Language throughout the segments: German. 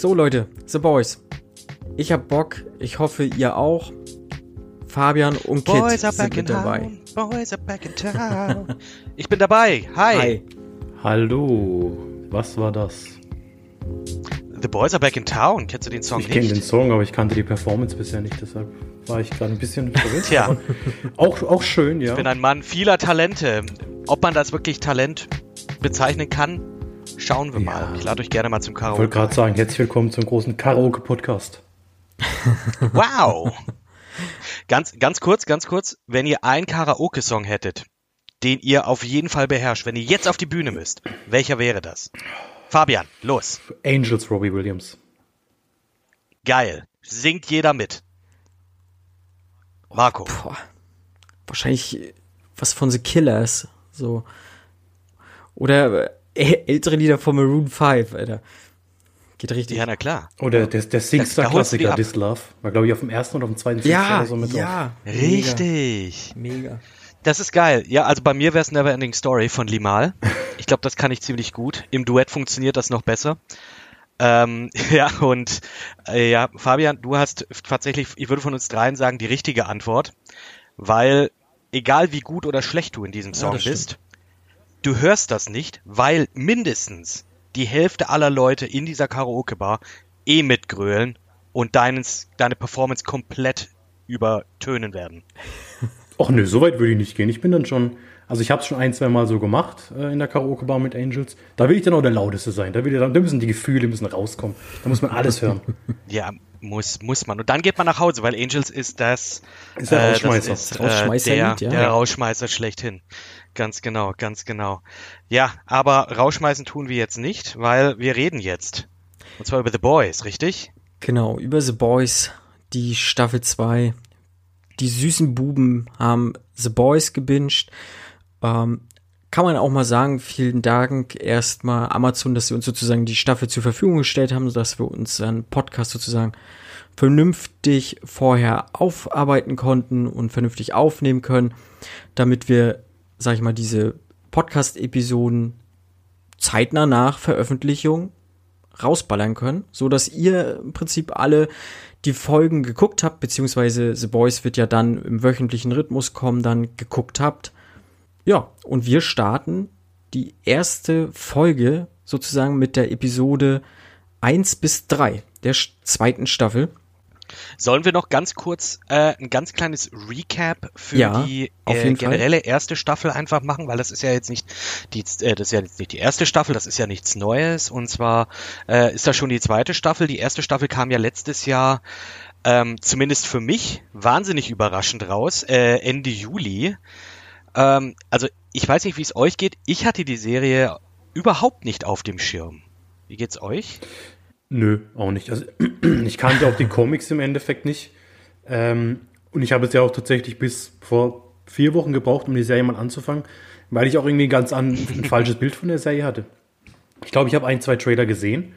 So Leute, The Boys. Ich hab Bock, ich hoffe ihr auch. Fabian und Kit Boys are sind back in mit dabei. town. Boys are back in town. ich bin dabei. Hi. Hi. Hallo, was war das? The Boys are back in town. Kennst du den Song ich kenne nicht? den Song, aber ich kannte die Performance bisher nicht, deshalb war ich gerade ein bisschen verwirrt. Tja. Auch, auch schön, ja. Ich bin ein Mann vieler Talente. Ob man das wirklich Talent bezeichnen kann, schauen wir mal. Ja. Ich lade euch gerne mal zum Ich wollte Karaoke. gerade sagen, herzlich willkommen zum großen Karaoke-Podcast. Wow. ganz, ganz kurz, ganz kurz. Wenn ihr einen Karaoke-Song hättet, den ihr auf jeden Fall beherrscht, wenn ihr jetzt auf die Bühne müsst, welcher wäre das? Fabian, los. Angels Robbie Williams. Geil. Singt jeder mit. Marco. Boah. Wahrscheinlich was von The Killers. So. Oder äh, ältere Lieder von Maroon 5, Alter. Geht richtig. Ja, na klar. Oder der, der die Singstar-Klassiker. This Love. War, glaube ich, auf dem ersten oder auf dem zweiten ja, oder so mit ja. Richtig. Mega. Mega. Das ist geil. Ja, also bei mir wäre es Neverending Story von Limal. Ich glaube, das kann ich ziemlich gut. Im Duett funktioniert das noch besser. Ähm, ja, und äh, ja, Fabian, du hast tatsächlich, ich würde von uns dreien sagen, die richtige Antwort. Weil, egal wie gut oder schlecht du in diesem Song das stimmt. Du hörst das nicht, weil mindestens die Hälfte aller Leute in dieser Karaoke-Bar eh mitgrölen und deines, deine Performance komplett übertönen werden. Ach nö, so weit würde ich nicht gehen. Ich bin dann schon, also ich habe es schon ein, zwei Mal so gemacht äh, in der Karaoke-Bar mit Angels. Da will ich dann auch der Lauteste sein. Da, will ich dann, da müssen die Gefühle müssen rauskommen. Da muss man alles hören. Ja, muss, muss man. Und dann geht man nach Hause, weil Angels ist das, Ist der Rausschmeißer. Das ist, Das Rausschmeißer-Lied, der, ja. der Ja. Rauschmeißer schlechthin. Ganz genau, ganz genau. Ja, aber rausschmeißen tun wir jetzt nicht, weil wir reden jetzt. Und zwar über The Boys, richtig? Genau, über The Boys, die Staffel 2. Die süßen Buben haben The Boys gebinged. Ähm, kann man auch mal sagen, vielen Dank erstmal Amazon, dass sie uns sozusagen die Staffel zur Verfügung gestellt haben, sodass wir uns einen Podcast sozusagen vernünftig vorher aufarbeiten konnten und vernünftig aufnehmen können, damit wir, sag ich mal, diese Podcast-Episoden zeitnah nach Veröffentlichung rausballern können, so dass ihr im Prinzip alle die Folgen geguckt habt, beziehungsweise The Boys wird ja dann im wöchentlichen Rhythmus kommen, dann geguckt habt. Ja, und wir starten die erste Folge sozusagen mit der Episode 1 bis 3 der zweiten Staffel. Sollen wir noch ganz kurz äh, ein ganz kleines Recap für Ja, die äh, jeden Fall. generelle erste Staffel einfach machen, weil das ist ja jetzt nicht die, äh, das ist ja jetzt nicht die erste Staffel, das ist ja nichts Neues. Und zwar äh, ist das schon die zweite Staffel. Die erste Staffel kam ja letztes Jahr, ähm, zumindest für mich, wahnsinnig überraschend raus, äh, Ende Juli. Ähm, also ich weiß nicht, wie es euch geht. Ich hatte die Serie überhaupt nicht auf dem Schirm. Wie geht's euch? Nö, auch nicht. Also, ich kannte auch die Comics im Endeffekt nicht. Ähm, und ich habe es ja auch tatsächlich bis vor vier Wochen gebraucht, um die Serie mal anzufangen, weil ich auch irgendwie ganz an, ein falsches Bild von der Serie hatte. Ich glaube, ich habe ein, zwei Trailer gesehen.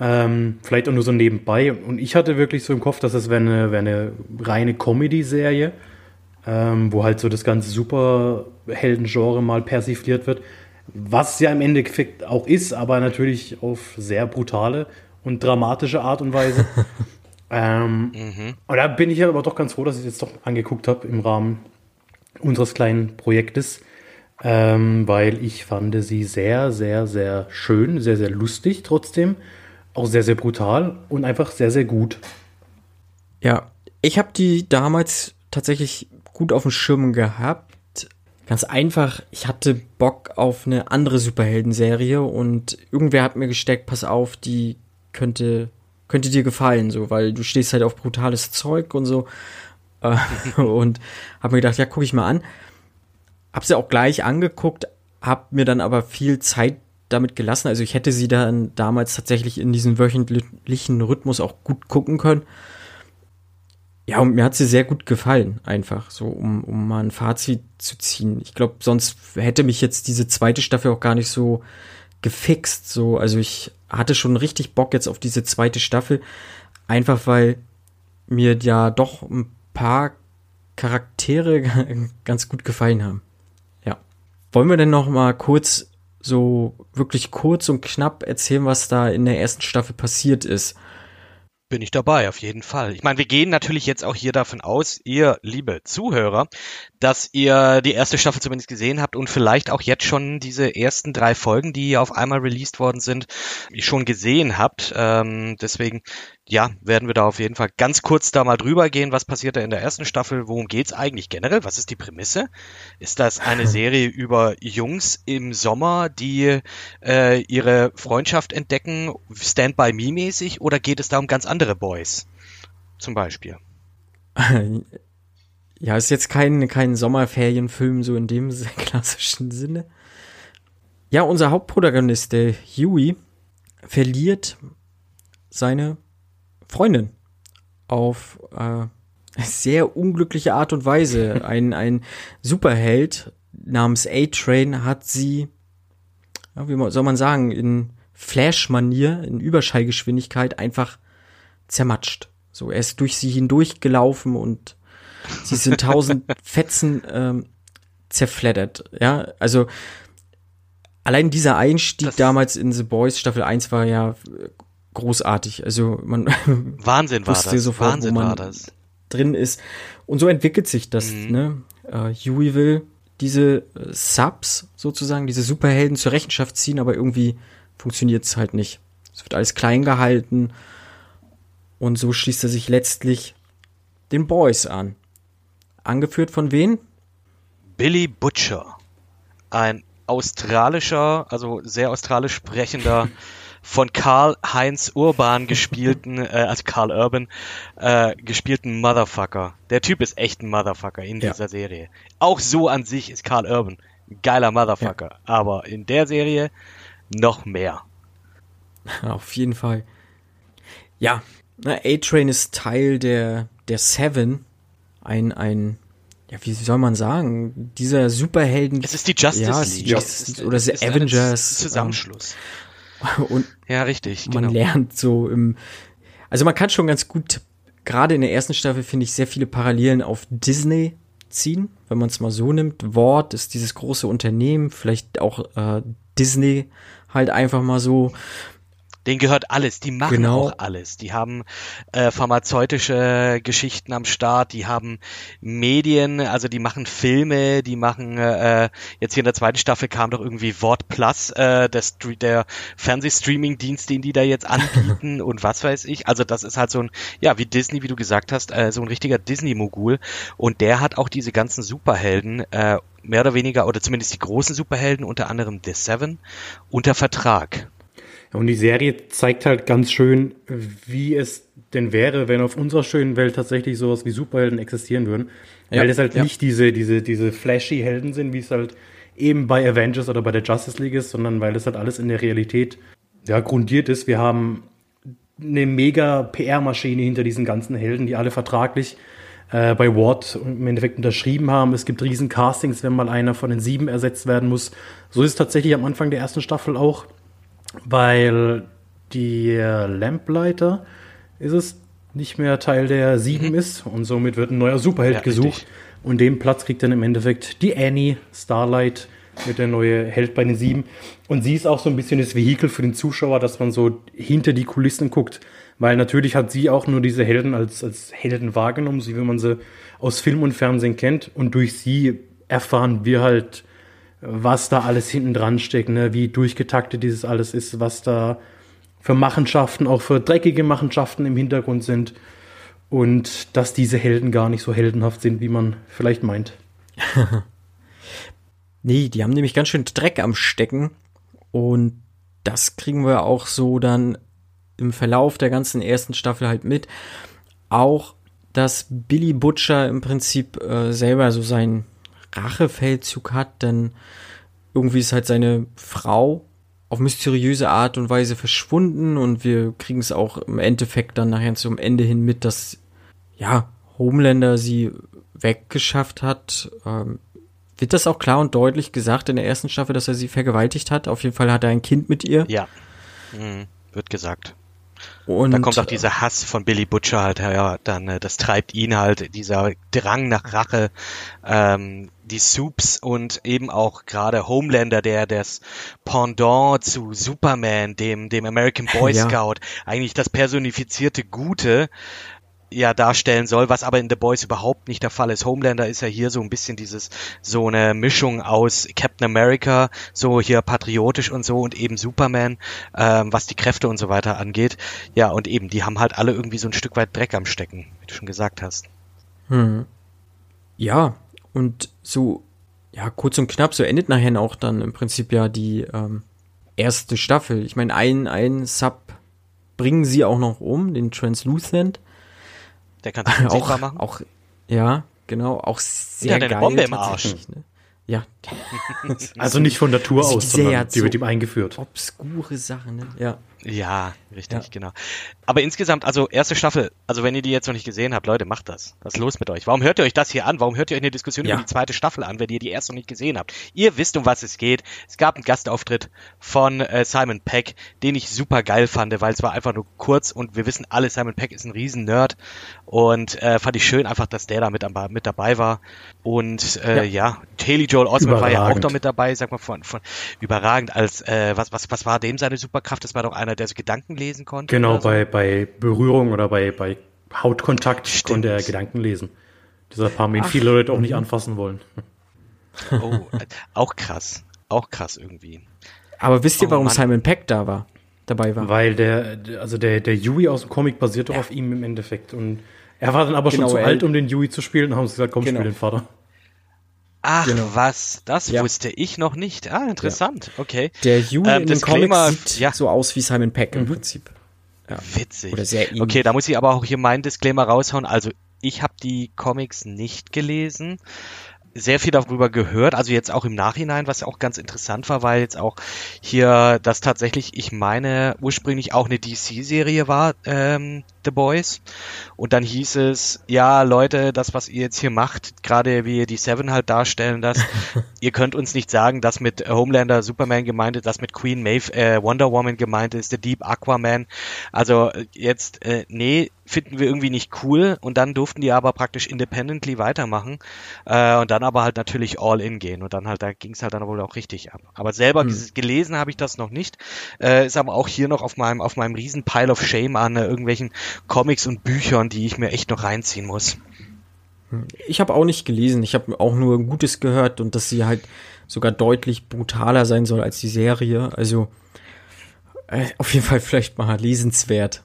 Ähm, vielleicht auch nur so nebenbei. Und ich hatte wirklich so im Kopf, dass es wäre eine, wär eine reine Comedy-Serie, ähm, wo halt so das ganze Superhelden-Genre mal persifliert wird. Was ja im Endeffekt auch ist, aber natürlich auf sehr brutale und dramatische Art und Weise. ähm, Und da bin ich ja aber doch ganz froh, dass ich es jetzt doch angeguckt habe im Rahmen unseres kleinen Projektes, ähm, weil ich fand sie sehr, sehr, sehr schön, sehr, sehr lustig trotzdem, auch sehr, sehr brutal und einfach sehr, sehr gut. Ja, ich habe die damals tatsächlich gut auf dem Schirm gehabt. Ganz einfach, ich hatte Bock auf eine andere Superhelden-Serie und irgendwer hat mir gesteckt, pass auf, die könnte, könnte dir gefallen, so, weil du stehst halt auf brutales Zeug und so. Äh, und hab mir gedacht, ja, guck ich mal an. Hab sie auch gleich angeguckt, hab mir dann aber viel Zeit damit gelassen. Also ich hätte sie dann damals tatsächlich in diesen wöchentlichen Rhythmus auch gut gucken können. Ja, und mir hat sie sehr gut gefallen, einfach, so, um, um mal ein Fazit zu ziehen. Ich glaube, sonst hätte mich jetzt diese zweite Staffel auch gar nicht so gefixt, so. Also ich hatte schon richtig Bock jetzt auf diese zweite Staffel, einfach weil mir ja doch ein paar Charaktere ganz gut gefallen haben. Ja. Wollen wir denn noch mal kurz so wirklich kurz und knapp erzählen, was da in der ersten Staffel passiert ist. Bin ich dabei, auf jeden Fall. Ich meine, wir gehen natürlich jetzt auch hier davon aus, ihr, liebe Zuhörer, dass ihr die erste Staffel zumindest gesehen habt und vielleicht auch jetzt schon diese ersten drei Folgen, die auf einmal released worden sind, schon gesehen habt. Ähm, deswegen ja, werden wir da auf jeden Fall ganz kurz da mal drüber gehen. Was passiert da in der ersten Staffel? Worum geht's eigentlich generell? Was ist die Prämisse? Ist das eine Serie über Jungs im Sommer, die äh, ihre Freundschaft entdecken, Stand-by-Me-mäßig, oder geht es da um ganz andere Boys? Zum Beispiel. Ja, ist jetzt kein, kein Sommerferienfilm so in dem klassischen Sinne. Ja, unser Hauptprotagonist, der Huey, verliert seine Freundin auf äh, sehr unglückliche Art und Weise. Ein, ein Superheld namens A-Train hat sie, ja, wie soll man sagen, in Flash-Manier, in Überschallgeschwindigkeit einfach zermatscht. So, er ist durch sie hindurch gelaufen und sie sind tausend Fetzen ähm, zerfleddert. Ja, also allein dieser Einstieg das damals in The Boys Staffel 1 war ja großartig. Also man Wahnsinn war das. sofort, Wahnsinn war das. drin ist. Und so entwickelt sich das. Mhm. Ne? Uh, Huey will diese äh, Subs sozusagen, diese Superhelden zur Rechenschaft ziehen, aber irgendwie funktioniert es halt nicht. Es wird alles klein gehalten und so schließt er sich letztlich den Boys an. Angeführt von wen? Billy Butcher. Ein australischer, also sehr australisch sprechender von Karl Heinz Urban gespielten, äh, also Karl Urban, äh, gespielten Motherfucker. Der Typ ist echt ein Motherfucker in dieser ja. Serie. Auch so an sich ist Karl Urban ein geiler Motherfucker. Ja. Aber in der Serie noch mehr. Auf jeden Fall. Ja, A-Train ist Teil der, der Seven. Ein, ein, ja, wie soll man sagen? Dieser Superhelden. Es ist die Justice ja, League. Justice, oder The Avengers. Zusammenschluss. Ähm, Und ja, richtig. Man genau. lernt so im, also man kann schon ganz gut, gerade in der ersten Staffel finde ich sehr viele Parallelen auf Disney ziehen, wenn man es mal so nimmt. Wort ist dieses große Unternehmen, vielleicht auch äh, Disney halt einfach mal so Denen gehört alles, die machen genau. auch alles. Die haben äh, pharmazeutische Geschichten am Start, die haben Medien, also die machen Filme, die machen äh, jetzt hier in der zweiten Staffel kam doch irgendwie Wort Plus, äh, der, der Fernsehstreaming-Dienst, den die da jetzt anbieten und was weiß ich. Also das ist halt so ein, ja, wie Disney, wie du gesagt hast, äh, so ein richtiger Disney-Mogul. Und der hat auch diese ganzen Superhelden äh, mehr oder weniger, oder zumindest die großen Superhelden, unter anderem The Seven, unter Vertrag. Und die Serie zeigt halt ganz schön, wie es denn wäre, wenn auf unserer schönen Welt tatsächlich sowas wie Superhelden existieren würden. Ja, weil es halt ja. nicht diese, diese, diese flashy Helden sind, wie es halt eben bei Avengers oder bei der Justice League ist, sondern weil das halt alles in der Realität ja, grundiert ist. Wir haben eine mega PR-Maschine hinter diesen ganzen Helden, die alle vertraglich äh, bei Ward im Endeffekt unterschrieben haben. Es gibt riesen Castings, wenn mal einer von den sieben ersetzt werden muss. So ist es tatsächlich am Anfang der ersten Staffel auch weil die Lamplighter ist es nicht mehr Teil der sieben mhm. ist und somit wird ein neuer Superheld ja, gesucht. Richtig. Und den Platz kriegt dann im Endeffekt die Annie Starlight mit der neue Held bei den sieben. Und sie ist auch so ein bisschen das Vehikel für den Zuschauer, dass man so hinter die Kulissen guckt. Weil natürlich hat sie auch nur diese Helden als, als Helden wahrgenommen, so wie man sie aus Film und Fernsehen kennt. Und durch sie erfahren wir halt was da alles hinten dran steckt, ne? wie durchgetaktet dieses alles ist, was da für Machenschaften, auch für dreckige Machenschaften im Hintergrund sind und dass diese Helden gar nicht so heldenhaft sind, wie man vielleicht meint. nee, die haben nämlich ganz schön Dreck am Stecken und das kriegen wir auch so dann im Verlauf der ganzen ersten Staffel halt mit. Auch, dass Billy Butcher im Prinzip äh, selber so sein Rachefeldzug hat, denn irgendwie ist halt seine Frau auf mysteriöse Art und Weise verschwunden und wir kriegen es auch im Endeffekt dann nachher zum Ende hin mit, dass ja Homelander sie weggeschafft hat. Ähm, wird das auch klar und deutlich gesagt in der ersten Staffel, dass er sie vergewaltigt hat? Auf jeden Fall hat er ein Kind mit ihr. Ja, mhm. wird gesagt. Und da kommt auch dieser Hass von Billy Butcher halt ja, dann äh, das treibt ihn halt, dieser Drang nach Rache, ähm, die Soups und eben auch gerade Homelander, der das Pendant zu Superman, dem, dem American Boy Scout, ja. eigentlich das personifizierte Gute, ja darstellen soll, was aber in The Boys überhaupt nicht der Fall ist. Homelander ist ja hier so ein bisschen dieses, so eine Mischung aus Captain America, so hier patriotisch und so und eben Superman, ähm, was die Kräfte und so weiter angeht. Ja, und eben, die haben halt alle irgendwie so ein Stück weit Dreck am Stecken, wie du schon gesagt hast. Hm. Ja, und so, ja, kurz und knapp, so endet nachher auch dann im Prinzip ja die ähm, erste Staffel. Ich meine, ein, ein Sub bringen sie auch noch um, den Translucent. Der kann sich auch machen. Auch, ja, genau, auch sehr Der geil. Bombe im Arsch. Ne? Ja. also nicht von Natur aus, sondern die so wird ihm eingeführt. Obskure Sachen, ne? Ja. Ja, richtig, ja. genau. Aber insgesamt, also erste Staffel, also wenn ihr die jetzt noch nicht gesehen habt, Leute, macht das. Was ist los mit euch? Warum hört ihr euch das hier an? Warum hört ihr euch eine Diskussion ja. über die zweite Staffel an, wenn ihr die erste noch nicht gesehen habt? Ihr wisst, um was es geht. Es gab einen Gastauftritt von äh, Simon Peck, den ich super geil fand, weil es war einfach nur kurz und wir wissen alle, Simon Peck ist ein riesen Nerd und äh, fand ich schön einfach, dass der da mit, mit dabei war. Und äh, ja, ja Haley Joel Osment war ja auch da mit dabei, sag mal, von, von überragend als, äh, was, was, was war dem seine Superkraft? Das war doch einer, der so Gedanken lesen konnte. Genau, so. bei, bei Berührung oder bei, bei Hautkontakt Stimmt. konnte er Gedanken lesen. Dieser Paar, den viele Leute auch nicht anfassen wollen. Oh, auch krass. Auch krass irgendwie. Aber wisst ihr, oh, warum Mann. Simon Peck da war? Dabei war? Weil der, also der, der Yui aus dem Comic basierte ja. auf ihm im Endeffekt. Und er war dann aber genau, schon zu alt, um den Yui zu spielen und haben sie gesagt, komm, genau. spiel den Vater. Ach genau. was, das ja. wusste ich noch nicht. Ah, interessant. Ja. Okay. Der Yui ähm, in den Comics sieht ja. so aus wie Simon Peck im mhm. Prinzip. Witzig. Oder sehr ähnlich. Okay, da muss ich aber auch hier meinen Disclaimer raushauen. Also ich habe die Comics nicht gelesen sehr viel darüber gehört, also jetzt auch im Nachhinein, was auch ganz interessant war, weil jetzt auch hier das tatsächlich, ich meine, ursprünglich auch eine DC-Serie war, ähm, The Boys. Und dann hieß es, ja, Leute, das, was ihr jetzt hier macht, gerade wie ihr die Seven halt darstellen das, ihr könnt uns nicht sagen, dass mit Homelander Superman gemeint ist, dass mit Queen Maeve äh, Wonder Woman gemeint ist, The Deep Aquaman. Also jetzt, äh, nee, finden wir irgendwie nicht cool und dann durften die aber praktisch independently weitermachen äh, und dann aber halt natürlich all in gehen und dann halt, da ging es halt dann wohl auch richtig ab. Aber selber hm. gelesen habe ich das noch nicht, äh, ist aber auch hier noch auf meinem, auf meinem riesen Pile of Shame an äh, irgendwelchen Comics und Büchern, die ich mir echt noch reinziehen muss. Ich habe auch nicht gelesen, ich habe auch nur Gutes gehört und dass sie halt sogar deutlich brutaler sein soll als die Serie. Also äh, auf jeden Fall vielleicht mal lesenswert.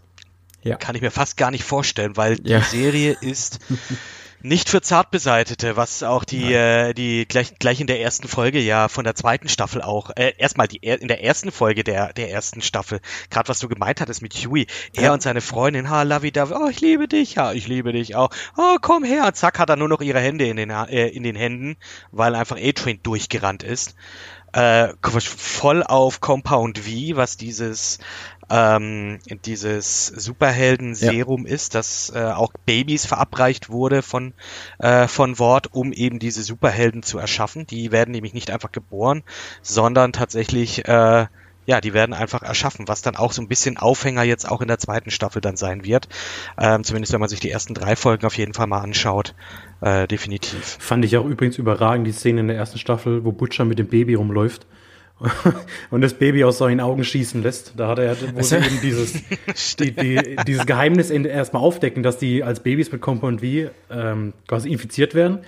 Ja. Kann ich mir fast gar nicht vorstellen, weil die ja. Serie ist nicht für Zartbeseitete, was auch die, äh, die gleich, gleich in der ersten Folge ja von der zweiten Staffel auch, äh, erstmal die in der ersten Folge der, der ersten Staffel, gerade was du gemeint hattest mit Huey, er ja. und seine Freundin, ha, Lovey Dovey, oh, ich liebe dich, ja, ich liebe dich auch, oh, komm her, zack, hat er nur noch ihre Hände in den, äh, in den Händen, weil einfach A-Train durchgerannt ist. Äh, voll auf Compound V, was dieses ähm, dieses Superhelden-Serum ja. ist, das äh, auch Babys verabreicht wurde von, äh, von Wort, um eben diese Superhelden zu erschaffen. Die werden nämlich nicht einfach geboren, sondern tatsächlich, äh, ja, die werden einfach erschaffen, was dann auch so ein bisschen Aufhänger jetzt auch in der zweiten Staffel dann sein wird. Ähm, zumindest wenn man sich die ersten drei Folgen auf jeden Fall mal anschaut. Äh, definitiv. Fand ich auch übrigens überragend, die Szene in der ersten Staffel, wo Butcher mit dem Baby rumläuft und das Baby aus seinen Augen schießen lässt. Da hat er wo sie eben dieses, die, die, dieses Geheimnis erstmal aufdecken, dass die als Babys mit Compound V ähm, quasi infiziert werden.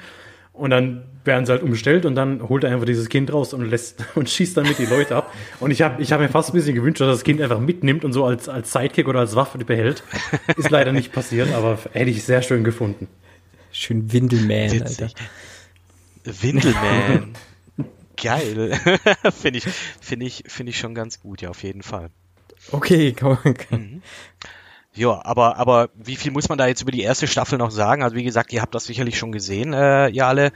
Und dann werden sie halt umstellt und dann holt er einfach dieses Kind raus und lässt und schießt damit die Leute ab. Und ich habe ich hab mir fast ein bisschen gewünscht, dass das Kind einfach mitnimmt und so als, als Sidekick oder als Waffe behält. Ist leider nicht passiert, aber hätte ich sehr schön gefunden. Schön Windelman, Alter. Windelman. Geil. finde ich, finde ich, finde ich schon ganz gut, ja, auf jeden Fall. Okay, komm. Mhm. Ja, aber, aber wie viel muss man da jetzt über die erste Staffel noch sagen? Also wie gesagt, ihr habt das sicherlich schon gesehen, äh, ihr alle.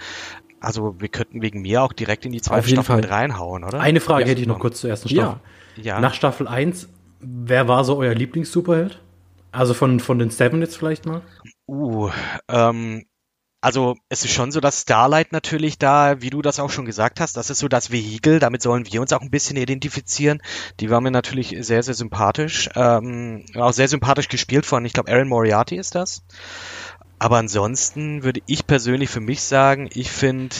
Also wir könnten wegen mir auch direkt in die zweite Staffel Fall. mit reinhauen, oder? Eine Frage ja, hätte ich noch kurz zur ersten Staffel. Ja. ja. Nach Staffel 1, wer war so euer Lieblings-Superheld? Also von, von den Seven jetzt vielleicht mal? Uh, ähm, also es ist schon so, dass Starlight natürlich da, wie du das auch schon gesagt hast, das ist so das Vehikel, damit sollen wir uns auch ein bisschen identifizieren. Die war mir natürlich sehr, sehr sympathisch. Ähm, auch sehr sympathisch gespielt von, ich glaube, Aaron Moriarty ist das. Aber ansonsten würde ich persönlich für mich sagen, ich finde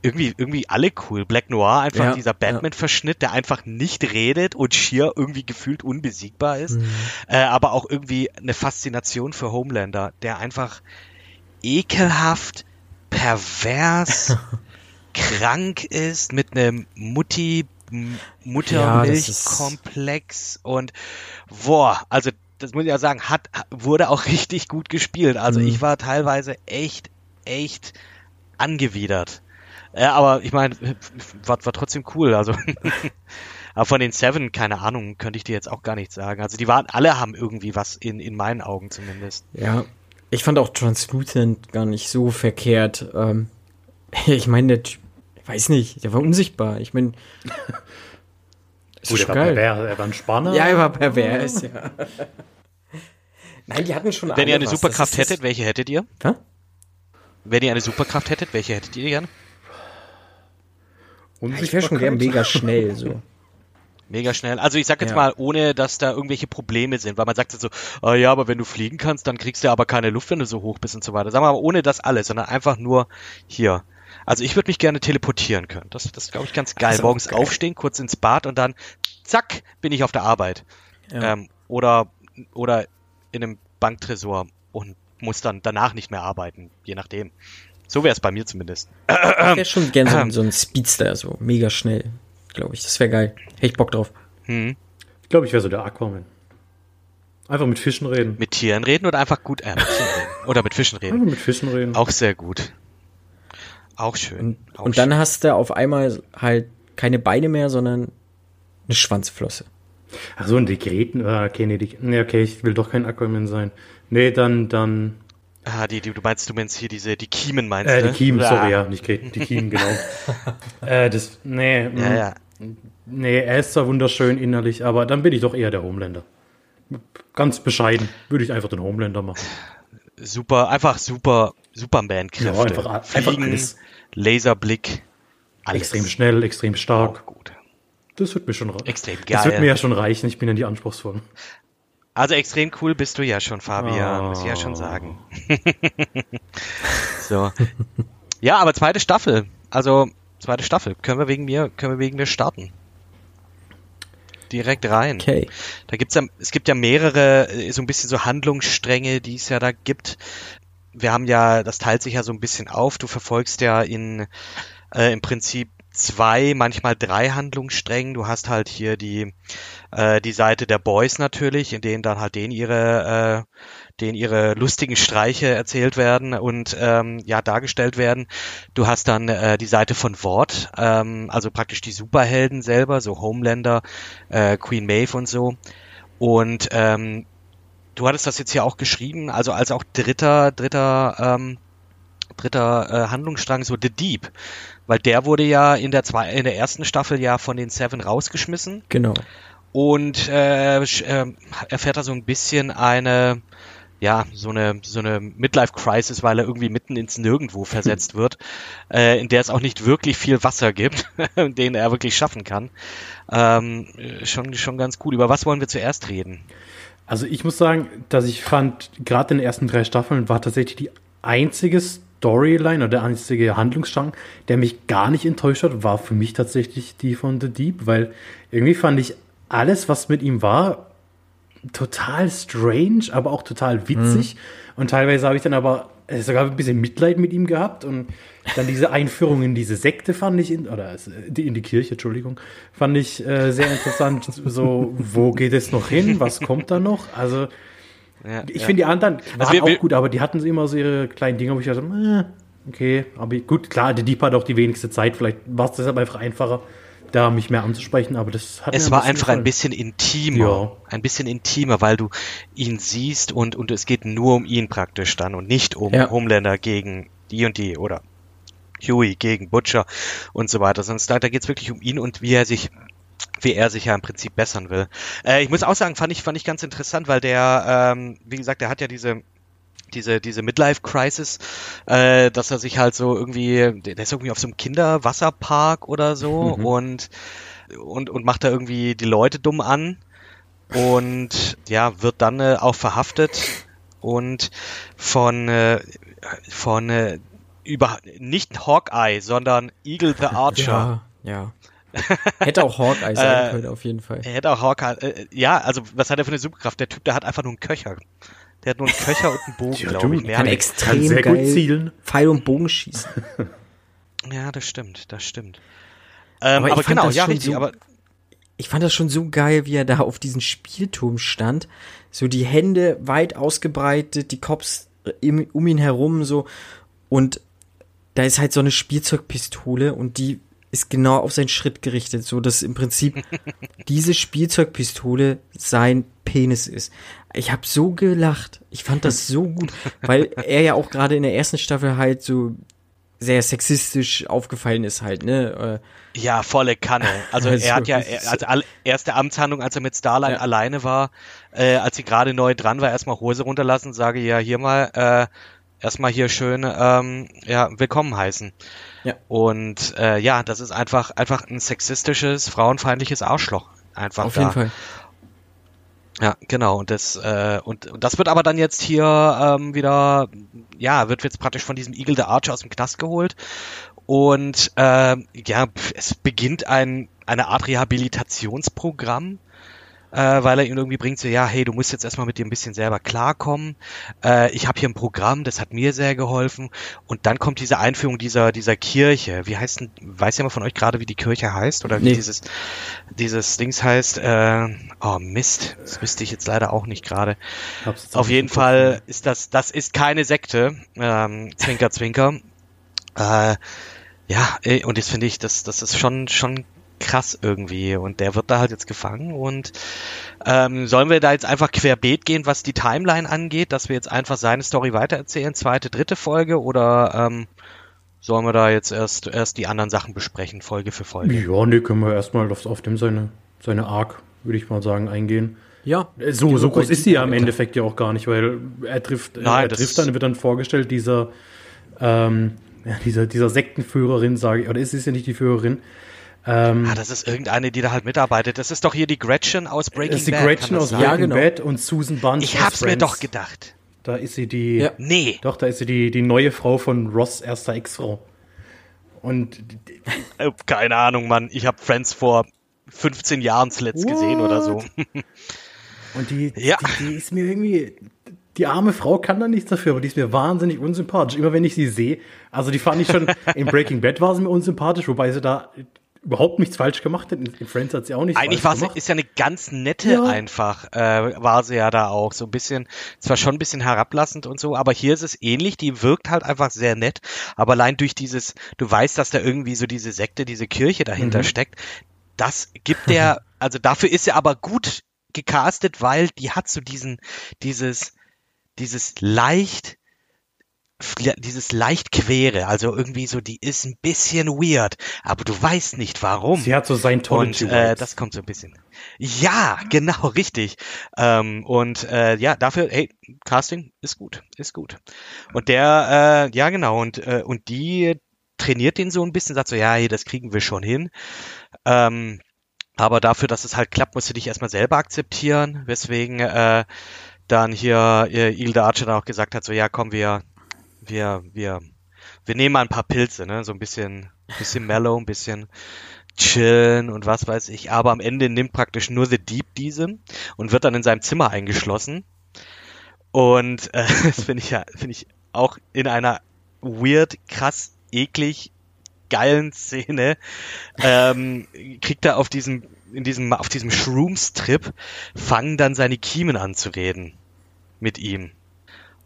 irgendwie, irgendwie alle cool. Black Noir, einfach Ja, dieser Batman-Verschnitt, der einfach nicht redet und schier irgendwie gefühlt unbesiegbar ist. Mhm. Äh, aber auch irgendwie eine Faszination für Homelander, der einfach ekelhaft, pervers, krank ist, mit einem Mutti, M- Ja, Muttermilchkomplex und boah, also das muss ich ja sagen, hat, wurde auch richtig gut gespielt. Also Mhm. ich war teilweise echt, echt angewidert. Ja, aber ich meine, war, war trotzdem cool. Also, aber von den Seven, keine Ahnung, könnte ich dir jetzt auch gar nicht sagen. Also die waren, alle haben irgendwie was in, in meinen Augen zumindest. Ja, ich fand auch Translucent gar nicht so verkehrt. Ähm, ich meine, der Typ, ich weiß nicht, der war unsichtbar. Ich meine, Gut, er war, pervers, er war ein Spanner. Ja, er war pervers, ja. Nein, die hatten schon Wenn ihr eine was. Superkraft Das hättet, welche hättet ihr? Hä? Wenn ihr eine Superkraft hättet, welche hättet ihr gern? Ich wäre schon gern mega schnell, so. Mega schnell. Also ich sag jetzt Ja. mal, ohne dass da irgendwelche Probleme sind, weil man sagt jetzt so, ah ja, aber wenn du fliegen kannst, dann kriegst du aber keine Luft, wenn du so hoch bist und so weiter. Sagen wir mal, ohne das alles, sondern einfach nur hier. Also ich würde mich gerne teleportieren können. Das, das glaube ich ganz geil. auch Morgens geil. aufstehen, kurz ins Bad und dann zack, bin ich auf der Arbeit. Ja. Ähm, oder, oder in einem Banktresor und muss dann danach nicht mehr arbeiten, je nachdem. So wäre es bei mir zumindest. Ich wäre schon gern so, so ein Speedster, so mega schnell, glaube ich. Das wäre geil. Hätte ich Bock drauf. Hm. Ich glaube, ich wäre so der Aquaman. Einfach mit Fischen reden. Mit Tieren reden oder einfach gut äh. Oder mit Fischen reden. Einfach mit Fischen reden. Auch sehr gut. Auch schön. Und, auch und dann hast du auf einmal halt keine Beine mehr, sondern eine Schwanzflosse. Ach so, ein Dekreten. Ah, okay, nee, die, nee, okay, ich will doch kein Aquaman sein. Nee, dann, dann, Ah, die, die, du meinst, du meinst hier diese, die Kiemen meinst äh, du? die Kiemen, Ah. sorry, ja, nicht Kreten, die Kiemen, genau. äh, das, nee, Ja, mm, ja. Nee, er ist zwar wunderschön innerlich, aber dann bin ich doch eher der Homelander. Ganz bescheiden würde ich einfach den Homelander machen. Super, einfach super, Superman-Kräfte. Ja, einfach- einfach Fliegen, alles. Laserblick, alles. Extrem schnell, extrem stark. Auch gut. Das wird mir schon reichen. Extrem Das wird geil. mir ja schon reichen, ich bin ja die anspruchsvollen. Also extrem cool bist du ja schon, Fabian, Oh. muss ich ja schon sagen. so. Ja, aber zweite Staffel. Also, zweite Staffel. Können wir wegen mir, können wir wegen mir starten. Direkt rein. Okay. Da gibt's ja, es gibt ja mehrere, äh, so ein bisschen so Handlungsstränge, die es ja da gibt. Wir haben ja, das teilt sich ja so ein bisschen auf. Du verfolgst ja in, äh, im Prinzip zwei, manchmal drei Handlungssträngen. Du hast halt hier die, äh, die Seite der Boys natürlich, in denen dann halt denen ihre, äh, denen ihre lustigen Streiche erzählt werden und ähm, ja dargestellt werden. Du hast dann äh, die Seite von Wort, ähm, also praktisch die Superhelden selber, so Homelander, äh, Queen Maeve und so. Und ähm, du hattest das jetzt hier auch geschrieben, also als auch dritter, dritter, ähm, dritter äh, Handlungsstrang, so The Deep. Weil der wurde ja in der zwei, in der ersten Staffel ja von den Seven rausgeschmissen Genau. und äh, ähm, erfährt da so ein bisschen eine ja, so eine, so eine Midlife-Crisis, weil er irgendwie mitten ins Nirgendwo versetzt wird, äh, in der es auch nicht wirklich viel Wasser gibt, den er wirklich schaffen kann. Ähm, äh, schon, schon ganz cool. Über was wollen wir zuerst reden? Also ich muss sagen, dass ich fand, gerade in den ersten drei Staffeln war tatsächlich die einzige Storyline oder der einzige Handlungsstrang, der mich gar nicht enttäuscht hat, war für mich tatsächlich die von The Deep, weil irgendwie fand ich alles, was mit ihm war, total strange, aber auch total witzig. Und teilweise habe ich dann aber äh, sogar ein bisschen Mitleid mit ihm gehabt und dann diese Einführung in diese Sekte fand ich, in, oder die- in die Kirche, Entschuldigung, fand ich äh, sehr interessant. So, wo geht es noch hin? Was kommt da noch? Also, Ja, ich ja. finde die anderen Also wir- wir- auch gut, aber die hatten immer so ihre kleinen Dinge, wo ich dachte, äh, okay, aber gut, klar, der Deep hat auch die wenigste Zeit, vielleicht war es deshalb einfach einfacher, da mich mehr anzusprechen, aber das hat Es war bisschen einfach ein bisschen intimer. Ja. Ein bisschen intimer, weil du ihn siehst und, und es geht nur um ihn praktisch dann und nicht um Ja. Homelander gegen die und die oder Huey gegen Butcher und so weiter. Sonst da, da geht es wirklich um ihn und wie er sich wie er sich ja im Prinzip bessern will. Äh, ich muss auch sagen, fand ich, fand ich ganz interessant, weil der, ähm, wie gesagt, der hat ja diese diese, diese Midlife-Crisis, äh, dass er sich halt so irgendwie, der ist irgendwie auf so einem Kinderwasserpark oder so mhm. und, und, und macht da irgendwie die Leute dumm an und ja, wird dann äh, auch verhaftet und von, äh, von äh, über nicht Hawkeye, sondern Eagle the Archer. Ja, ja. Hätte auch Hawkeye sein äh, können, auf jeden Fall. Er hätte auch Hawkeye, äh, ja, also was hat er für eine Superkraft? Der Typ, der hat einfach nur einen Köcher. Der hat nur einen Köcher und einen Bogen, ja, glaube ich. Mehr kann extrem kann sehr geil gut zielen. Pfeil und Bogen schießen. ja, das stimmt, das stimmt. Ähm, aber, aber genau, ja, richtig, so, aber ich fand das schon so geil, wie er da auf diesem Spielturm stand. So die Hände weit ausgebreitet, die Cops um ihn herum so und da ist halt so eine Spielzeugpistole und die ist genau auf seinen Schritt gerichtet, so dass im Prinzip diese Spielzeugpistole sein Penis ist. Ich habe so gelacht. Ich fand das so gut, weil er ja auch gerade in der ersten Staffel halt so sehr sexistisch aufgefallen ist halt, ne? Äh, ja, volle Kanne. Also er hat ja er, als erste Amtshandlung, als er mit Starlight ja. alleine war, äh, als sie gerade neu dran war, erstmal Hose runterlassen, sage ja hier mal, äh, erstmal hier schön ähm, ja, willkommen heißen. Ja. Und äh, ja, das ist einfach einfach ein sexistisches, frauenfeindliches Arschloch. Einfach Auf da. jeden Fall. Ja, genau. Und das, äh, und, und das wird aber dann jetzt hier ähm, wieder, ja, wird jetzt praktisch von diesem Eagle the Archer aus dem Knast geholt. Und äh, ja, es beginnt ein, eine Art Rehabilitationsprogramm äh, weil er ihn irgendwie bringt so, ja, hey, du musst jetzt erstmal mit dir ein bisschen selber klarkommen. Äh, ich habe hier ein Programm, das hat mir sehr geholfen. Und dann kommt diese Einführung dieser, dieser Kirche. Wie heißt denn, weiß jemand von euch gerade, wie die Kirche heißt? Oder wie nee. dieses, dieses Dings heißt? Äh, oh Mist, das wüsste ich jetzt leider auch nicht gerade. Auf jeden Fall ist das, das ist keine Sekte. Ähm, zwinker, zwinker. Äh, ja, und jetzt finde ich, das, das ist schon, schon krass irgendwie. Und der wird da halt jetzt gefangen. Und ähm, sollen wir da jetzt einfach querbeet gehen, was die Timeline angeht, dass wir jetzt einfach seine Story weitererzählen, zweite, dritte Folge, oder ähm, sollen wir da jetzt erst, erst die anderen Sachen besprechen, Folge für Folge? Ja, nee, können wir erstmal auf, auf dem seine, seine Arc, würde ich mal sagen, eingehen. Ja. Äh, so, so groß ist sie ja im Endeffekt ja auch gar nicht, weil er trifft, Nein, er trifft dann, wird dann vorgestellt, dieser, ähm, ja, dieser, dieser Sektenführerin, sage ich, oder ist es ja nicht die Führerin, ähm, ah, das ist irgendeine, die da halt mitarbeitet. Das ist doch hier die Gretchen aus Breaking Bad. Das ist die Bad, Gretchen aus Breaking ja, genau. Bad und Susan Bunch Ich hab's mir doch gedacht. Da ist sie die. Ja. Nee. Doch, da ist sie die, die neue Frau von Ross erster Ex-Frau. Und. Äh, keine Ahnung, Mann. Ich habe Friends vor 15 Jahren zuletzt What? gesehen oder so. Und die, ja. die, die ist mir irgendwie. Die arme Frau kann da nichts dafür, aber die ist mir wahnsinnig unsympathisch. Immer wenn ich sie sehe. Also die fand ich schon, in Breaking Bad war sie mir unsympathisch, wobei sie da überhaupt nichts falsch gemacht hat. In Friends hat sie auch nichts Eigentlich falsch gemacht. Eigentlich ist ja eine ganz nette ja. einfach, äh, war sie ja da auch. So ein bisschen, zwar schon ein bisschen herablassend und so, aber hier ist es ähnlich. Die wirkt halt einfach sehr nett. Aber allein durch dieses, du weißt, dass da irgendwie so diese Sekte, diese Kirche dahinter mhm. steckt, das gibt der, also dafür ist er aber gut gecastet, weil die hat so diesen, dieses, dieses leicht dieses leicht quere, also irgendwie so, die ist ein bisschen weird, aber du weißt nicht warum. Sie hat so sein Und äh, das kommt so ein bisschen. Ja, genau, richtig. Ähm, und äh, ja, dafür, hey, Casting ist gut, ist gut. Und der, äh, ja genau, und äh, und die trainiert den so ein bisschen, sagt so, ja, hey, das kriegen wir schon hin. Ähm, aber dafür, dass es halt klappt, musst du dich erstmal selber akzeptieren, weswegen äh, dann hier äh, Ilda Archer dann auch gesagt hat, so ja, komm, wir wir, wir, wir nehmen mal ein paar Pilze, ne? So ein bisschen, bisschen mellow, ein bisschen chillen und was weiß ich. Aber am Ende nimmt praktisch nur The Deep diese und wird dann in seinem Zimmer eingeschlossen. Und äh, das finde ich ja, finde ich auch in einer weird, krass, eklig, geilen Szene, ähm, kriegt er auf diesem, in diesem, auf diesem Shrooms-Trip, fangen dann seine Kiemen an zu reden mit ihm.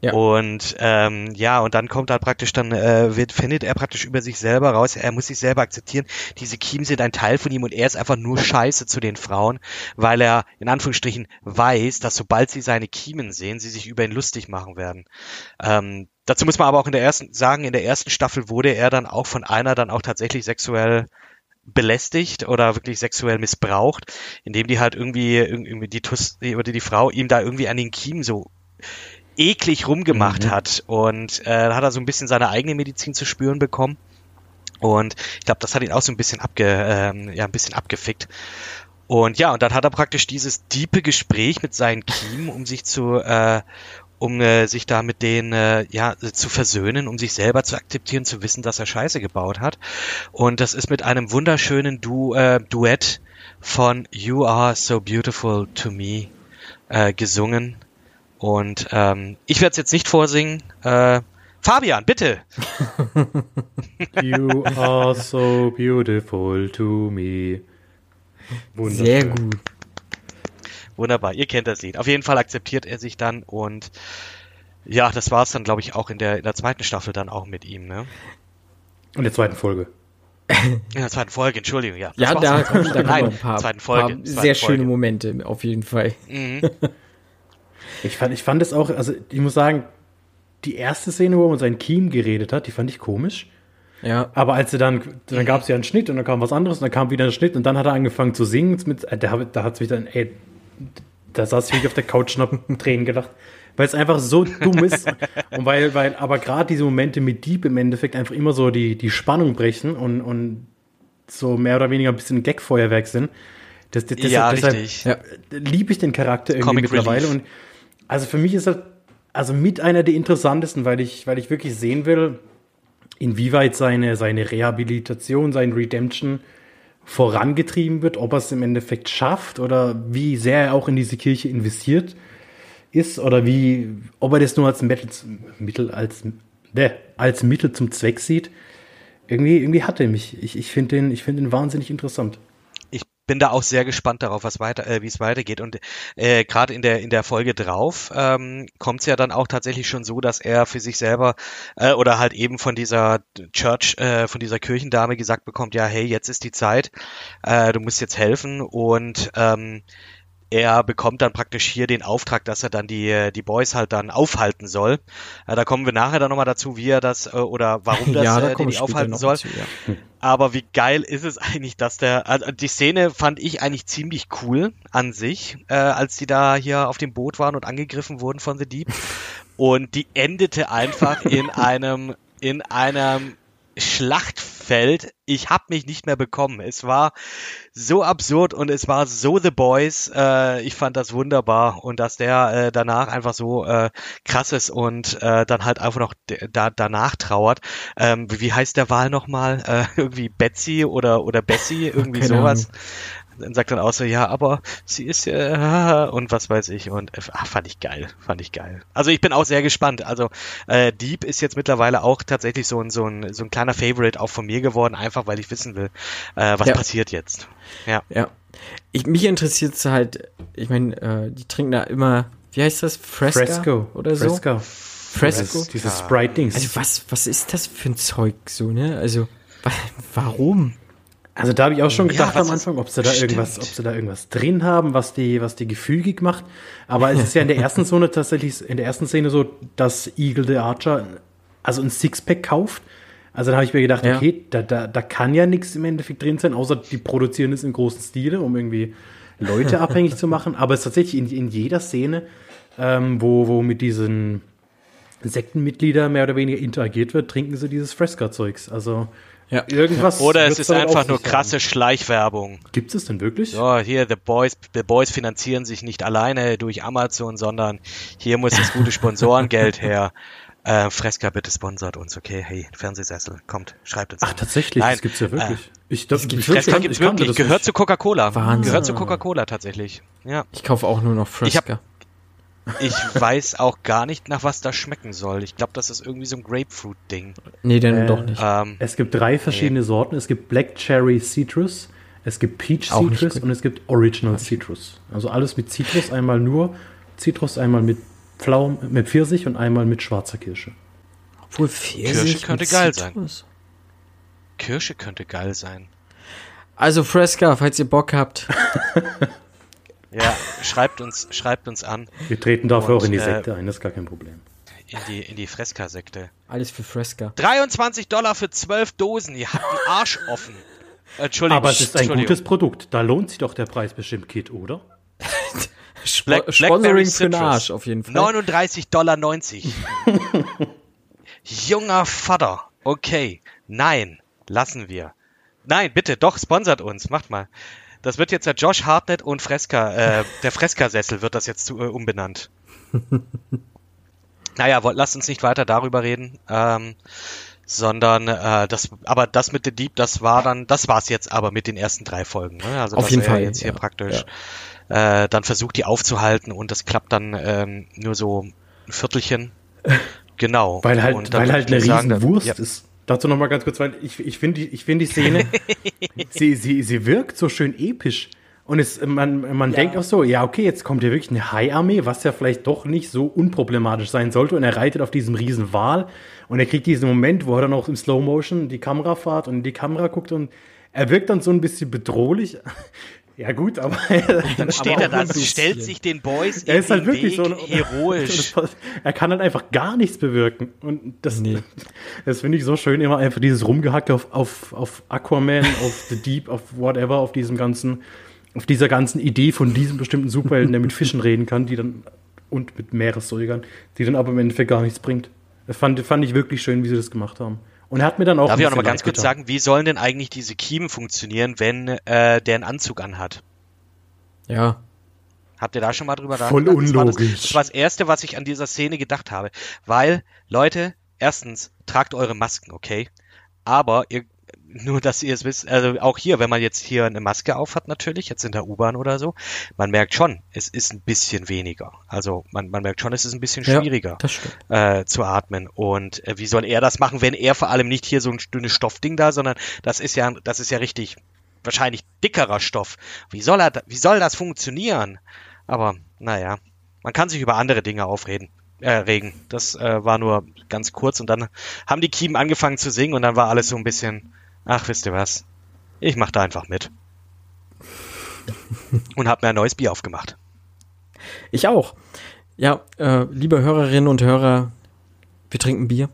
Ja. Und ähm, ja, und dann kommt halt praktisch, dann äh, wird, findet er praktisch über sich selber raus, er muss sich selber akzeptieren, diese Kiemen sind ein Teil von ihm und er ist einfach nur scheiße zu den Frauen, weil er in Anführungsstrichen weiß, dass sobald sie seine Kiemen sehen, sie sich über ihn lustig machen werden. Ähm, dazu muss man aber auch in der ersten sagen, in der ersten Staffel wurde er dann auch von einer dann auch tatsächlich sexuell belästigt oder wirklich sexuell missbraucht, indem die halt irgendwie irgendwie die Tuss, oder die Frau ihm da irgendwie an den Kiemen so eklig rumgemacht mhm. hat. Und äh, hat er so ein bisschen seine eigene Medizin zu spüren bekommen. Und ich glaube, das hat ihn auch so ein bisschen abge, ähm, ja, ein bisschen abgefickt. Und ja, und dann hat er praktisch dieses diepe Gespräch mit seinen Kiemen, um sich zu, äh, um äh, sich da mit denen äh, ja zu versöhnen, um sich selber zu akzeptieren, zu wissen, dass er Scheiße gebaut hat. Und das ist mit einem wunderschönen du äh, Duett von You Are So Beautiful to Me äh, gesungen. Und ähm, ich werde es jetzt nicht vorsingen. Äh, Fabian, bitte. you are so beautiful to me. Sehr gut. Wunderbar, ihr kennt das Lied. Auf jeden Fall akzeptiert er sich dann und ja, das war es dann, glaube ich, auch in der, in der zweiten Staffel dann auch mit ihm, ne? In der zweiten Folge. In der zweiten Folge, Entschuldigung, ja. ja, da, kommen, da kommen ein paar, zweiten Folge, paar sehr Folge. schöne Momente, auf jeden Fall. Mhm. Ich fand, ich fand es auch, also ich muss sagen, die erste Szene, wo man seinen Kiem geredet hat, die fand ich komisch. Ja. Aber als er dann, dann gab es ja einen Schnitt und dann kam was anderes und dann kam wieder ein Schnitt und dann hat er angefangen zu singen. Mit, äh, da, da hat es mich dann, ey, da saß ich wirklich auf der Couch und hab Tränen gedacht. Weil es einfach so dumm ist. und weil, weil, aber gerade diese Momente mit Deep im Endeffekt einfach immer so die, die Spannung brechen und, und so mehr oder weniger ein bisschen Gagfeuerwerk sind. Das, das, ja, deshalb, richtig. Ja. liebe ich den Charakter irgendwie Comic mittlerweile. Relief. Und also für mich ist er also mit einer der interessantesten, weil ich, weil ich wirklich sehen will, inwieweit seine, seine Rehabilitation, sein Redemption vorangetrieben wird, ob er es im Endeffekt schafft oder wie sehr er auch in diese Kirche investiert ist oder wie, ob er das nur als Mittel, Mittel als, ne, als Mittel zum Zweck sieht. Irgendwie, irgendwie hat er mich. Ich, ich finde den, ich finde den wahnsinnig interessant bin da auch sehr gespannt darauf, was weiter, äh, wie es weitergeht. Und äh, gerade in der in der Folge drauf ähm, kommt es ja dann auch tatsächlich schon so, dass er für sich selber äh, oder halt eben von dieser Church, äh, von dieser Kirchendame gesagt bekommt, ja, hey, jetzt ist die Zeit, äh, du musst jetzt helfen und ähm, er bekommt dann praktisch hier den Auftrag, dass er dann die, die Boys halt dann aufhalten soll. Äh, da kommen wir nachher dann nochmal dazu, wie er das äh, oder warum das ja, da äh, den aufhalten soll. Dazu, ja. Aber wie geil ist es eigentlich, dass der, also die Szene fand ich eigentlich ziemlich cool an sich, äh, als die da hier auf dem Boot waren und angegriffen wurden von The Deep. Und die endete einfach in einem, in einem Schlachtfeld. Ich habe mich nicht mehr bekommen. Es war so absurd und es war so The Boys. Äh, ich fand das wunderbar und dass der äh, danach einfach so äh, krass ist und äh, dann halt einfach noch da danach trauert. Ähm, wie heißt der Wahl nochmal? Äh, irgendwie Betsy oder oder Bessie irgendwie Keine sowas. Dann sagt dann auch so, ja, aber sie ist ja und was weiß ich und ach, fand ich geil, fand ich geil. Also ich bin auch sehr gespannt. Also äh, Deep ist jetzt mittlerweile auch tatsächlich so ein so ein so ein kleiner Favorite auch von mir geworden, einfach weil ich wissen will, äh, was ja. passiert jetzt. Ja. Ja. Ich, mich interessiert es halt, ich meine, äh, die trinken da immer, wie heißt das, Fresca Fresco oder so? Fresco. Fresco. Dieses Sprite-Dings. Also was, was ist das für ein Zeug so, ne? Also warum? Also da habe ich auch schon gedacht ja, am Anfang, ob sie da stimmt. irgendwas, ob sie da irgendwas drin haben, was die, was die gefügig macht. Aber es ist ja in der ersten Zone tatsächlich, in der ersten Szene so, dass Eagle the Archer also ein Sixpack kauft. Also da habe ich mir gedacht, ja. okay, da, da, da kann ja nichts im Endeffekt drin sein, außer die produzieren es im großen Stile, um irgendwie Leute abhängig zu machen. Aber es ist tatsächlich in, in jeder Szene, ähm, wo, wo mit diesen Sektenmitgliedern mehr oder weniger interagiert wird, trinken sie dieses Fresca-Zeugs. Also ja. Irgendwas. Oder es ist einfach nur krasse haben. Schleichwerbung. Gibt es denn wirklich? Ja, hier, The Boys, The Boys finanzieren sich nicht alleine durch Amazon, sondern hier muss das gute Sponsorengeld her. Äh, Fresca bitte sponsert uns, okay? Hey, Fernsehsessel, kommt, schreibt uns. Ach, an. tatsächlich, Nein, das gibt's ja wirklich. Äh, ich, das, gibt Fresca gibt's wirklich. Gehört zu Coca-Cola. Wahnsinn. Gehört zu Coca-Cola tatsächlich. Ja. Ich kaufe auch nur noch Fresca. Ich weiß auch gar nicht, nach was das schmecken soll. Ich glaube, das ist irgendwie so ein Grapefruit-Ding. Nee, dann äh, doch nicht. Ähm, es gibt drei verschiedene nee. Sorten. Es gibt Black Cherry Citrus, es gibt Peach auch Citrus und es gibt Original Citrus. Also alles mit Citrus, einmal nur Citrus, einmal mit Pflaum, mit Pfirsich und einmal mit schwarzer Kirsche. Obwohl Pfirsich Kirsche könnte geil Citrus? sein. Kirsche könnte geil sein. Also Fresca, falls ihr Bock habt. Ja, schreibt uns, schreibt uns an. Wir treten dafür und, auch in die äh, Sekte ein, das ist gar kein Problem. In die, in die Fresca-Sekte. Alles für Fresca. 23 Dollar für 12 Dosen, ihr habt den Arsch offen. Entschuldigung. Aber es ist ein gutes Produkt, da lohnt sich doch der Preis bestimmt, Kit, oder? Sp Black, Sponsoring für den Arsch auf jeden Fall. 39,90 Dollar. Junger Vater. Okay. Nein. Lassen wir. Nein, bitte, doch, sponsert uns. Macht mal. Das wird jetzt der Josh Hartnett und Fresca, äh, der Fresca-Sessel wird das jetzt zu, äh, umbenannt. naja, lasst uns nicht weiter darüber reden. Ähm, sondern äh, das, aber das mit The Deep, das war dann, das war's jetzt aber mit den ersten drei Folgen. Ne? Also Auf das jeden Fall, jetzt hier ja, praktisch Äh, dann versucht die aufzuhalten und das klappt dann ähm, nur so ein Viertelchen. Genau. Weil halt, weil halt eine sagen, riesen da- Wurst ja. ist. Dazu noch mal ganz kurz, weil ich, ich finde die, ich finde die Szene, sie, sie, sie wirkt so schön episch. Und es, man, man denkt auch so, ja, okay, jetzt kommt hier wirklich eine Hai-Armee, was ja vielleicht doch nicht so unproblematisch sein sollte. Und er reitet auf diesem riesen Wal und er kriegt diesen Moment, wo er dann auch im Slow Motion die Kamera fährt und in die Kamera guckt und er wirkt dann so ein bisschen bedrohlich. Ja gut, aber Dann steht Aber er da, stellt sich den Boys er in ist halt den wirklich Weg, so ein, heroisch. er kann halt einfach gar nichts bewirken. Und das, Nee. das finde ich so schön, immer einfach dieses Rumgehacke auf, auf, auf Aquaman, auf The Deep, auf whatever, auf diesem ganzen, auf dieser ganzen Idee von diesem bestimmten Superhelden, der mit Fischen reden kann, die dann und mit Meeressäugern, die dann aber im Endeffekt gar nichts bringt. Das fand, fand ich wirklich schön, wie sie das gemacht haben. Und er hat mir dann auch. Darf ich auch noch mal bisschen ganz kurz getan. sagen, wie sollen denn eigentlich diese Kiemen funktionieren, wenn äh, der einen Anzug anhat? Ja. Habt ihr da schon mal drüber Voll nachgedacht? Das war das, unlogisch. das war das Erste, was ich an dieser Szene gedacht habe. Weil, Leute, erstens, tragt eure Masken, okay? Aber ihr, nur, dass ihr es wisst, also auch hier, wenn man jetzt hier eine Maske aufhat, natürlich, jetzt in der U-Bahn oder so, man merkt schon, es ist ein bisschen weniger. Also man, man merkt schon, es ist ein bisschen Ja, schwieriger stimmt. äh, zu atmen. Und äh, wie soll er das machen, wenn er vor allem nicht hier so ein dünnes Stoffding da, sondern das ist ja, das ist ja richtig wahrscheinlich dickerer Stoff. Wie soll er, wie soll das funktionieren? Aber naja, man kann sich über andere Dinge aufreden. Äh, regen. Das äh, war nur ganz kurz und dann haben die Kiemen angefangen zu singen und dann war alles so ein bisschen, ach, wisst ihr was? Ich mach da einfach mit. und hab mir ein neues Bier aufgemacht. Ich auch. Ja, äh, liebe Hörerinnen und Hörer, wir trinken Bier.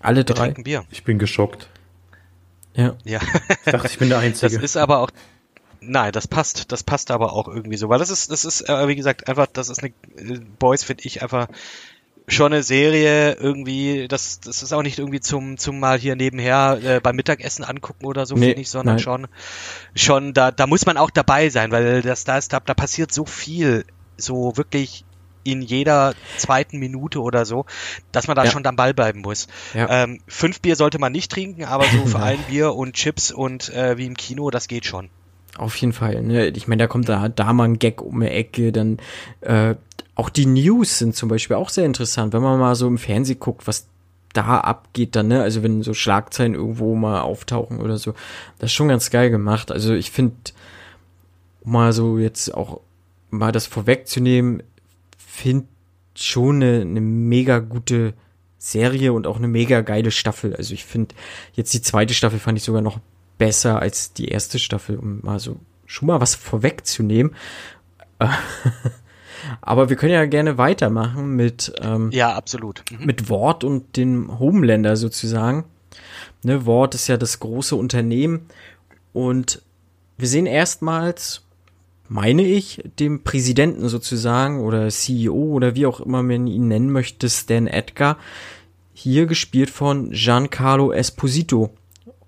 Alle Wir drei. trinken Bier. Ich bin geschockt. Ja. Ja. Ich dachte, ich bin der Das Einzige. ist aber auch. Nein, das passt. Das passt aber auch irgendwie so, weil das ist, das ist, äh, wie gesagt, einfach, das ist eine äh, Boys finde ich einfach schon eine Serie irgendwie. Das, das ist auch nicht irgendwie zum, zum mal hier nebenher äh, beim Mittagessen angucken oder so Nee, finde ich, sondern nein. schon, schon da, da muss man auch dabei sein, weil das da ist, da, da passiert so viel, so wirklich in jeder zweiten Minute oder so, dass man da Ja. schon am Ball bleiben muss. Ja. Ähm, fünf Bier sollte man nicht trinken, aber so für ein Bier und Chips und äh, wie im Kino, das geht schon. Auf jeden Fall. Ne? Ich meine, da kommt da, da mal ein Gag um die Ecke. Dann äh, auch die News sind zum Beispiel auch sehr interessant, wenn man mal so im Fernsehen guckt, was da abgeht dann, ne? Also wenn so Schlagzeilen irgendwo mal auftauchen oder so. Das ist schon ganz geil gemacht. Also ich finde, mal so jetzt auch mal das vorwegzunehmen, finde schon eine, eine mega gute Serie und auch eine mega geile Staffel. Also ich finde, jetzt die zweite Staffel fand ich sogar noch besser als die erste Staffel, um mal so schon mal was vorwegzunehmen. Aber wir können ja gerne weitermachen mit, ähm, Ja, absolut. Mhm. mit Wort und dem Homelander sozusagen. Ne, Wort ist ja das große Unternehmen und wir sehen erstmals, meine ich, dem Präsidenten sozusagen oder CEO oder wie auch immer man ihn nennen möchte, Stan Edgar, hier gespielt von Giancarlo Esposito.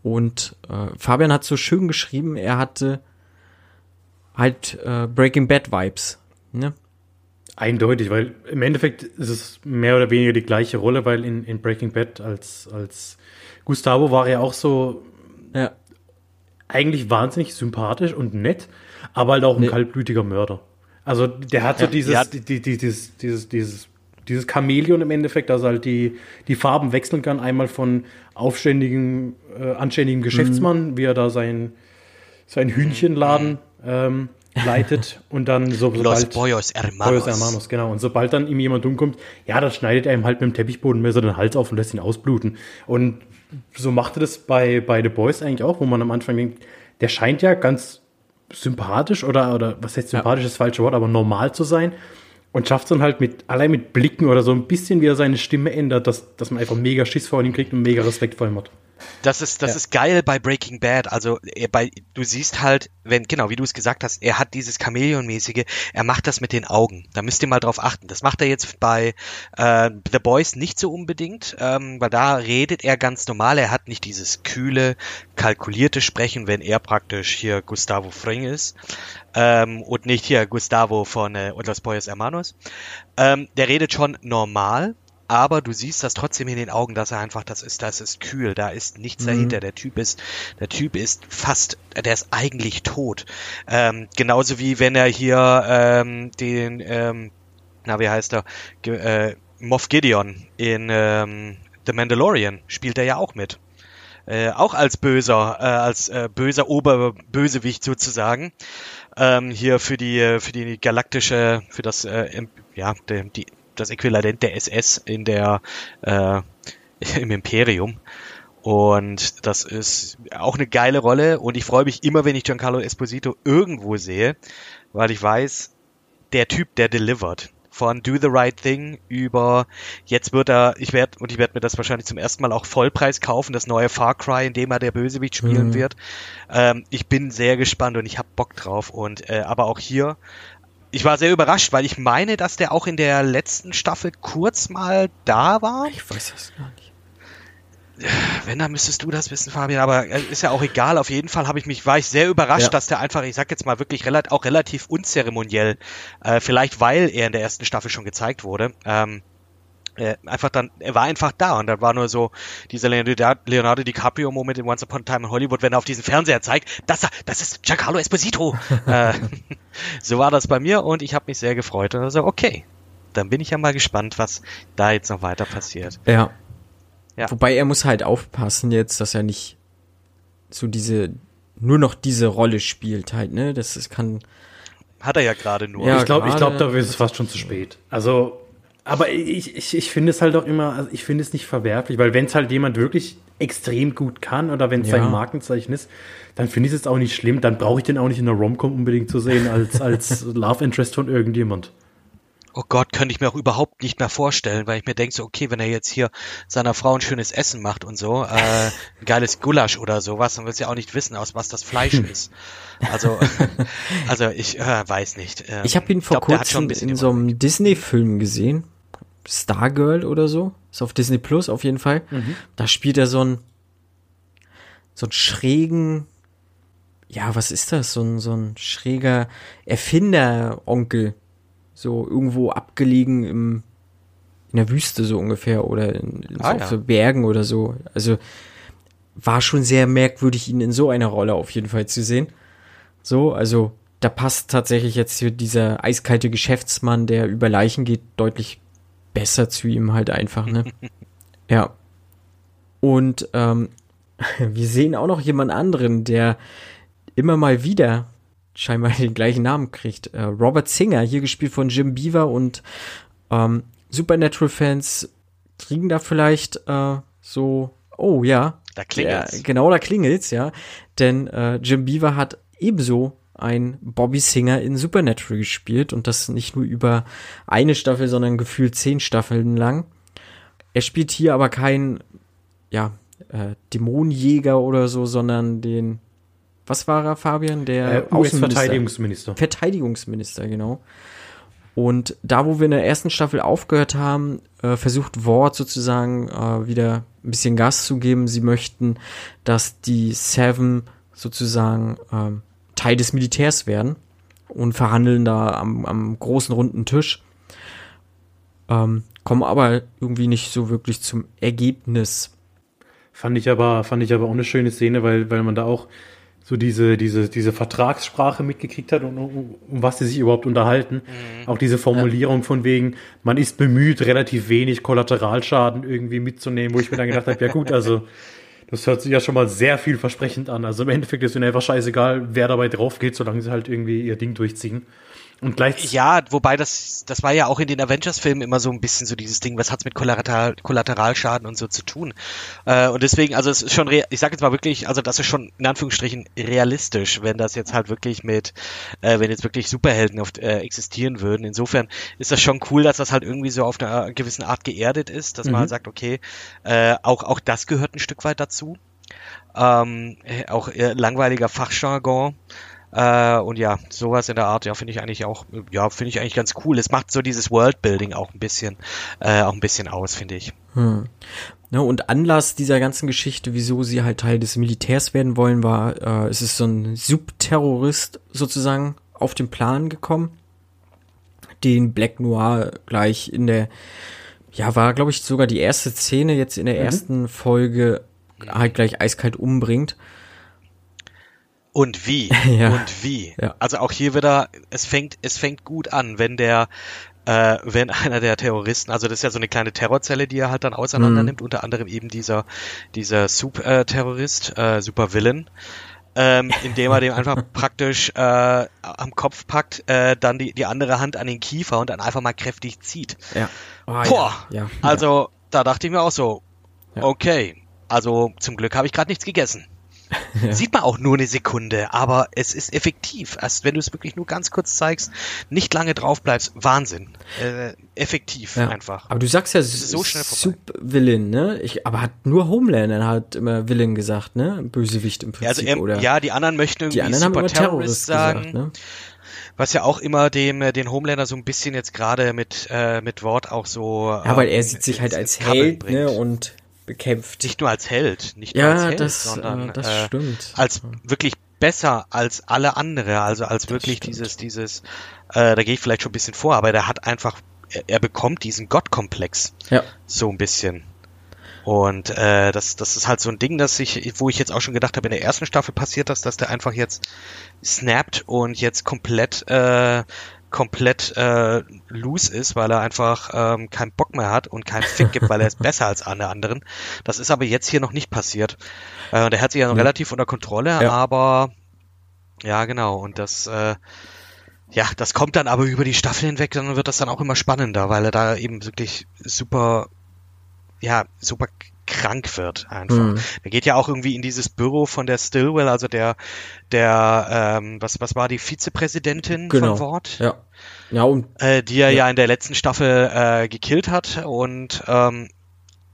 Und äh, Fabian hat so schön geschrieben, er hatte halt äh, Breaking Bad Vibes. Ne? Eindeutig, weil im Endeffekt ist es mehr oder weniger die gleiche Rolle, weil in, in Breaking Bad als, als Gustavo war er auch so Ja, eigentlich wahnsinnig sympathisch und nett, aber halt auch ein Nee. kaltblütiger Mörder. Also der hat so Ja, dieses, ja. die, die, die, dieses, dieses, dieses, dieses Chamäleon im Endeffekt, dass halt die, die Farben wechseln kann, einmal von aufständigen, äh, anständigen Geschäftsmann, wie er da sein, sein Hühnchenladen ähm, leitet und dann so Los sobald- Boyos Pollos Hermanos. Hermanos, genau. Und sobald dann ihm jemand umkommt, ja, dann schneidet er ihm halt mit dem Teppichbodenmesser den Hals auf und lässt ihn ausbluten. Und so macht er das bei, bei The Boys eigentlich auch, wo man am Anfang denkt, der scheint ja ganz sympathisch oder, oder was heißt sympathisch, ist das falsche Wort, aber normal zu sein. Und schafft es dann halt mit, allein mit Blicken oder so ein bisschen, wie er seine Stimme ändert, dass, dass man einfach mega Schiss vor ihm kriegt und mega Respekt vor ihm hat. Das ist, das ja. ist geil bei Breaking Bad. Also er, bei, du siehst halt, wenn, genau, wie du es gesagt hast, er hat dieses Chameleon-mäßige, er macht das mit den Augen. Da müsst ihr mal drauf achten. Das macht er jetzt bei äh, The Boys nicht so unbedingt, ähm, weil da redet er ganz normal. Er hat nicht dieses kühle, kalkulierte Sprechen, wenn er praktisch hier Gustavo Fring ist. Ähm, und nicht hier Gustavo von äh, Los Boyes Hermanos. Ähm, der redet schon normal, aber du siehst das trotzdem in den Augen, dass er einfach, das ist, das ist kühl, da ist nichts mhm. dahinter. Der Typ ist, der Typ ist fast, der ist eigentlich tot. Ähm, genauso wie wenn er hier ähm, den, ähm, na wie heißt er, Ge äh, Moff Gideon in ähm, The Mandalorian spielt er ja auch mit. Äh, auch als böser, äh, als äh, böser Oberbösewicht sozusagen. Ähm, hier für die, äh, für die galaktische, für das, äh, ja, die, die das Äquivalent der SS in der äh, im Imperium. Und das ist auch eine geile Rolle und ich freue mich immer, wenn ich Giancarlo Esposito irgendwo sehe, weil ich weiß, der Typ, der delivert. Von Do the Right Thing über jetzt wird er, ich werde und ich werde mir das wahrscheinlich zum ersten Mal auch Vollpreis kaufen, das neue Far Cry, in dem er der Bösewicht spielen mhm. wird. Ähm, ich bin sehr gespannt und ich habe Bock drauf und äh, aber auch hier ich war sehr überrascht, weil ich meine, dass der auch in der letzten Staffel kurz mal da war. Ich weiß das gar nicht. Wenn, dann müsstest du das wissen, Fabian, aber äh, ist ja auch egal. Auf jeden Fall habe ich mich, war ich sehr überrascht, ja. dass der einfach, ich sag jetzt mal wirklich relativ, auch relativ unzeremoniell, äh, vielleicht weil er in der ersten Staffel schon gezeigt wurde, ähm, äh, einfach dann, er war einfach da und dann war nur so dieser Leonardo DiCaprio-Moment in Once Upon a Time in Hollywood, wenn er auf diesen Fernseher zeigt, das, das ist Giancarlo Esposito. äh, so war das bei mir und ich habe mich sehr gefreut und also okay, dann bin ich ja mal gespannt, was da jetzt noch weiter passiert. Ja. ja. Wobei er muss halt aufpassen jetzt, dass er nicht so diese, nur noch diese Rolle spielt halt, ne, das, das kann... Hat er ja gerade nur. Ja, ich glaube, ich glaube, da ist es fast schon zu spät. Also aber ich, ich, ich finde es halt auch immer, also ich finde es nicht verwerflich, weil wenn es halt jemand wirklich extrem gut kann oder wenn es ja. sein Markenzeichen ist, dann finde ich es auch nicht schlimm. Dann brauche ich den auch nicht in der Romcom unbedingt zu sehen als, als Love Interest von irgendjemand. Oh Gott, könnte ich mir auch überhaupt nicht mehr vorstellen, weil ich mir denke so, okay, wenn er jetzt hier seiner Frau ein schönes Essen macht und so, äh, ein geiles Gulasch oder sowas, dann will sie ja auch nicht wissen, aus was das Fleisch ist. Also, also ich äh, weiß nicht. Ähm, ich habe ihn vor glaub, kurzem in so einem Disney-Film gesehen. Stargirl oder so. Ist auf Disney Plus auf jeden Fall. Mhm. Da spielt er so einen, so einen schrägen, ja, was ist das? So ein, so ein schräger Erfinder-Onkel. So irgendwo abgelegen im, in der Wüste so ungefähr oder in, in ah, so, ja. so Bergen oder so. Also war schon sehr merkwürdig, ihn in so einer Rolle auf jeden Fall zu sehen. So, also da passt tatsächlich jetzt hier dieser eiskalte Geschäftsmann, der über Leichen geht, deutlich besser zu ihm halt einfach, ne? ja. Und ähm, wir sehen auch noch jemand anderen, der immer mal wieder scheinbar den gleichen Namen kriegt. Äh, Robert Singer, hier gespielt von Jim Beaver und ähm, Supernatural-Fans kriegen da vielleicht äh, so, oh ja. Da klingelt's. Der, genau, da klingelt's, ja. Denn äh, Jim Beaver hat ebenso ein Bobby Singer in Supernatural gespielt und das nicht nur über eine Staffel, sondern gefühlt zehn Staffeln lang. Er spielt hier aber kein, ja, äh, Dämonenjäger oder so, sondern den, was war er, Fabian? Der äh, US-Verteidigungsminister. Verteidigungsminister, genau. Und da, wo wir in der ersten Staffel aufgehört haben, äh, versucht Ward sozusagen äh, wieder ein bisschen Gas zu geben. Sie möchten, dass die Seven sozusagen ähm, Teil des Militärs werden und verhandeln da am, am großen runden Tisch. Ähm, kommen aber irgendwie nicht so wirklich zum Ergebnis. Fand ich aber, fand ich aber auch eine schöne Szene, weil, weil man da auch so diese, diese, diese Vertragssprache mitgekriegt hat und um, um was sie sich überhaupt unterhalten. Mhm. Auch diese Formulierung ja. von wegen, man ist bemüht, relativ wenig Kollateralschaden irgendwie mitzunehmen, wo ich mir dann gedacht habe, ja gut, also das hört sich ja schon mal sehr vielversprechend an. Also im Endeffekt ist ihnen einfach scheißegal, wer dabei drauf geht, solange sie halt irgendwie ihr Ding durchziehen. Und gleich ja, wobei das, das war ja auch in den Avengers-Filmen immer so ein bisschen so dieses Ding, was hat's mit Kollateral, Kollateralschaden und so zu tun. Äh, und deswegen, also es ist schon, ich sage jetzt mal wirklich, also das ist schon in Anführungsstrichen realistisch, wenn das jetzt halt wirklich mit, äh, wenn jetzt wirklich Superhelden oft äh, existieren würden. Insofern ist das schon cool, dass das halt irgendwie so auf einer gewissen Art geerdet ist, dass mhm. man halt sagt, okay, äh, auch, auch das gehört ein Stück weit dazu. Ähm, äh, auch äh, langweiliger Fachjargon. Äh, und ja, sowas in der Art, ja, finde ich eigentlich auch, ja, finde ich eigentlich ganz cool. Es macht so dieses Worldbuilding auch ein bisschen, äh, auch ein bisschen aus, finde ich. Hm. Ne, und Anlass dieser ganzen Geschichte, wieso sie halt Teil des Militärs werden wollen, war, äh, es ist so ein Subterrorist sozusagen auf den Plan gekommen, den Black Noir gleich in der, ja, war glaube ich sogar die erste Szene jetzt in der mhm. ersten Folge halt gleich eiskalt umbringt. Und wie? ja. Und wie? Ja. Also auch hier wieder, es fängt, es fängt gut an, wenn der, äh, wenn einer der Terroristen, also das ist ja so eine kleine Terrorzelle, die er halt dann auseinander nimmt, mhm. unter anderem eben dieser, dieser Super-Terrorist, äh, Super-Villain, ähm, indem er dem einfach praktisch äh, am Kopf packt, äh, dann die, die andere Hand an den Kiefer und dann einfach mal kräftig zieht. Ja. Oh, Boah, ja, ja, also da dachte ich mir auch so, okay, also zum Glück habe ich gerade nichts gegessen. Ja. Sieht man auch nur eine Sekunde, aber es ist effektiv. Erst wenn du es wirklich nur ganz kurz zeigst, nicht lange drauf bleibst, Wahnsinn. Äh, effektiv ja. einfach. Aber du sagst ja so schnell Sub-Villain, ne? Ich, aber hat nur Homelander hat immer Villain gesagt, ne? Bösewicht im Prinzip. Ja, also, ähm, oder? ja, die anderen möchten irgendwie die anderen Super haben immer Terrorist sagen. Gesagt, ne? was ja auch immer dem äh, den Homelander so ein bisschen jetzt gerade mit äh, mit Wort auch so ja weil er ähm, sieht sich halt als Held ne und bekämpft. Nicht nur als Held, nicht ja, nur als Held, das, sondern äh, das äh, stimmt. als wirklich besser als alle andere, also als das wirklich stimmt. dieses, dieses, äh, da gehe ich vielleicht schon ein bisschen vor, aber der hat einfach, er, er bekommt diesen Gottkomplex. Ja. So ein bisschen. Und äh, das, das ist halt so ein Ding, dass ich, wo ich jetzt auch schon gedacht habe, in der ersten Staffel passiert das, dass der einfach jetzt snappt und jetzt komplett äh, komplett äh, loose ist, weil er einfach ähm, keinen Bock mehr hat und keinen Fick gibt, weil er ist besser als alle anderen. Das ist aber jetzt hier noch nicht passiert. Äh, der hat sich ja noch mhm. relativ unter Kontrolle, ja. aber ja, genau. Und das, äh, ja, das kommt dann aber über die Staffel hinweg, dann wird das dann auch immer spannender, weil er da eben wirklich super, ja, super krank wird einfach. Mhm. Er geht ja auch irgendwie in dieses Büro von der Stillwell, also der, der, ähm, was, was war die Vizepräsidentin genau. von Wort? Ja. Ja, und, äh, die er ja. ja in der letzten Staffel äh, gekillt hat und ähm,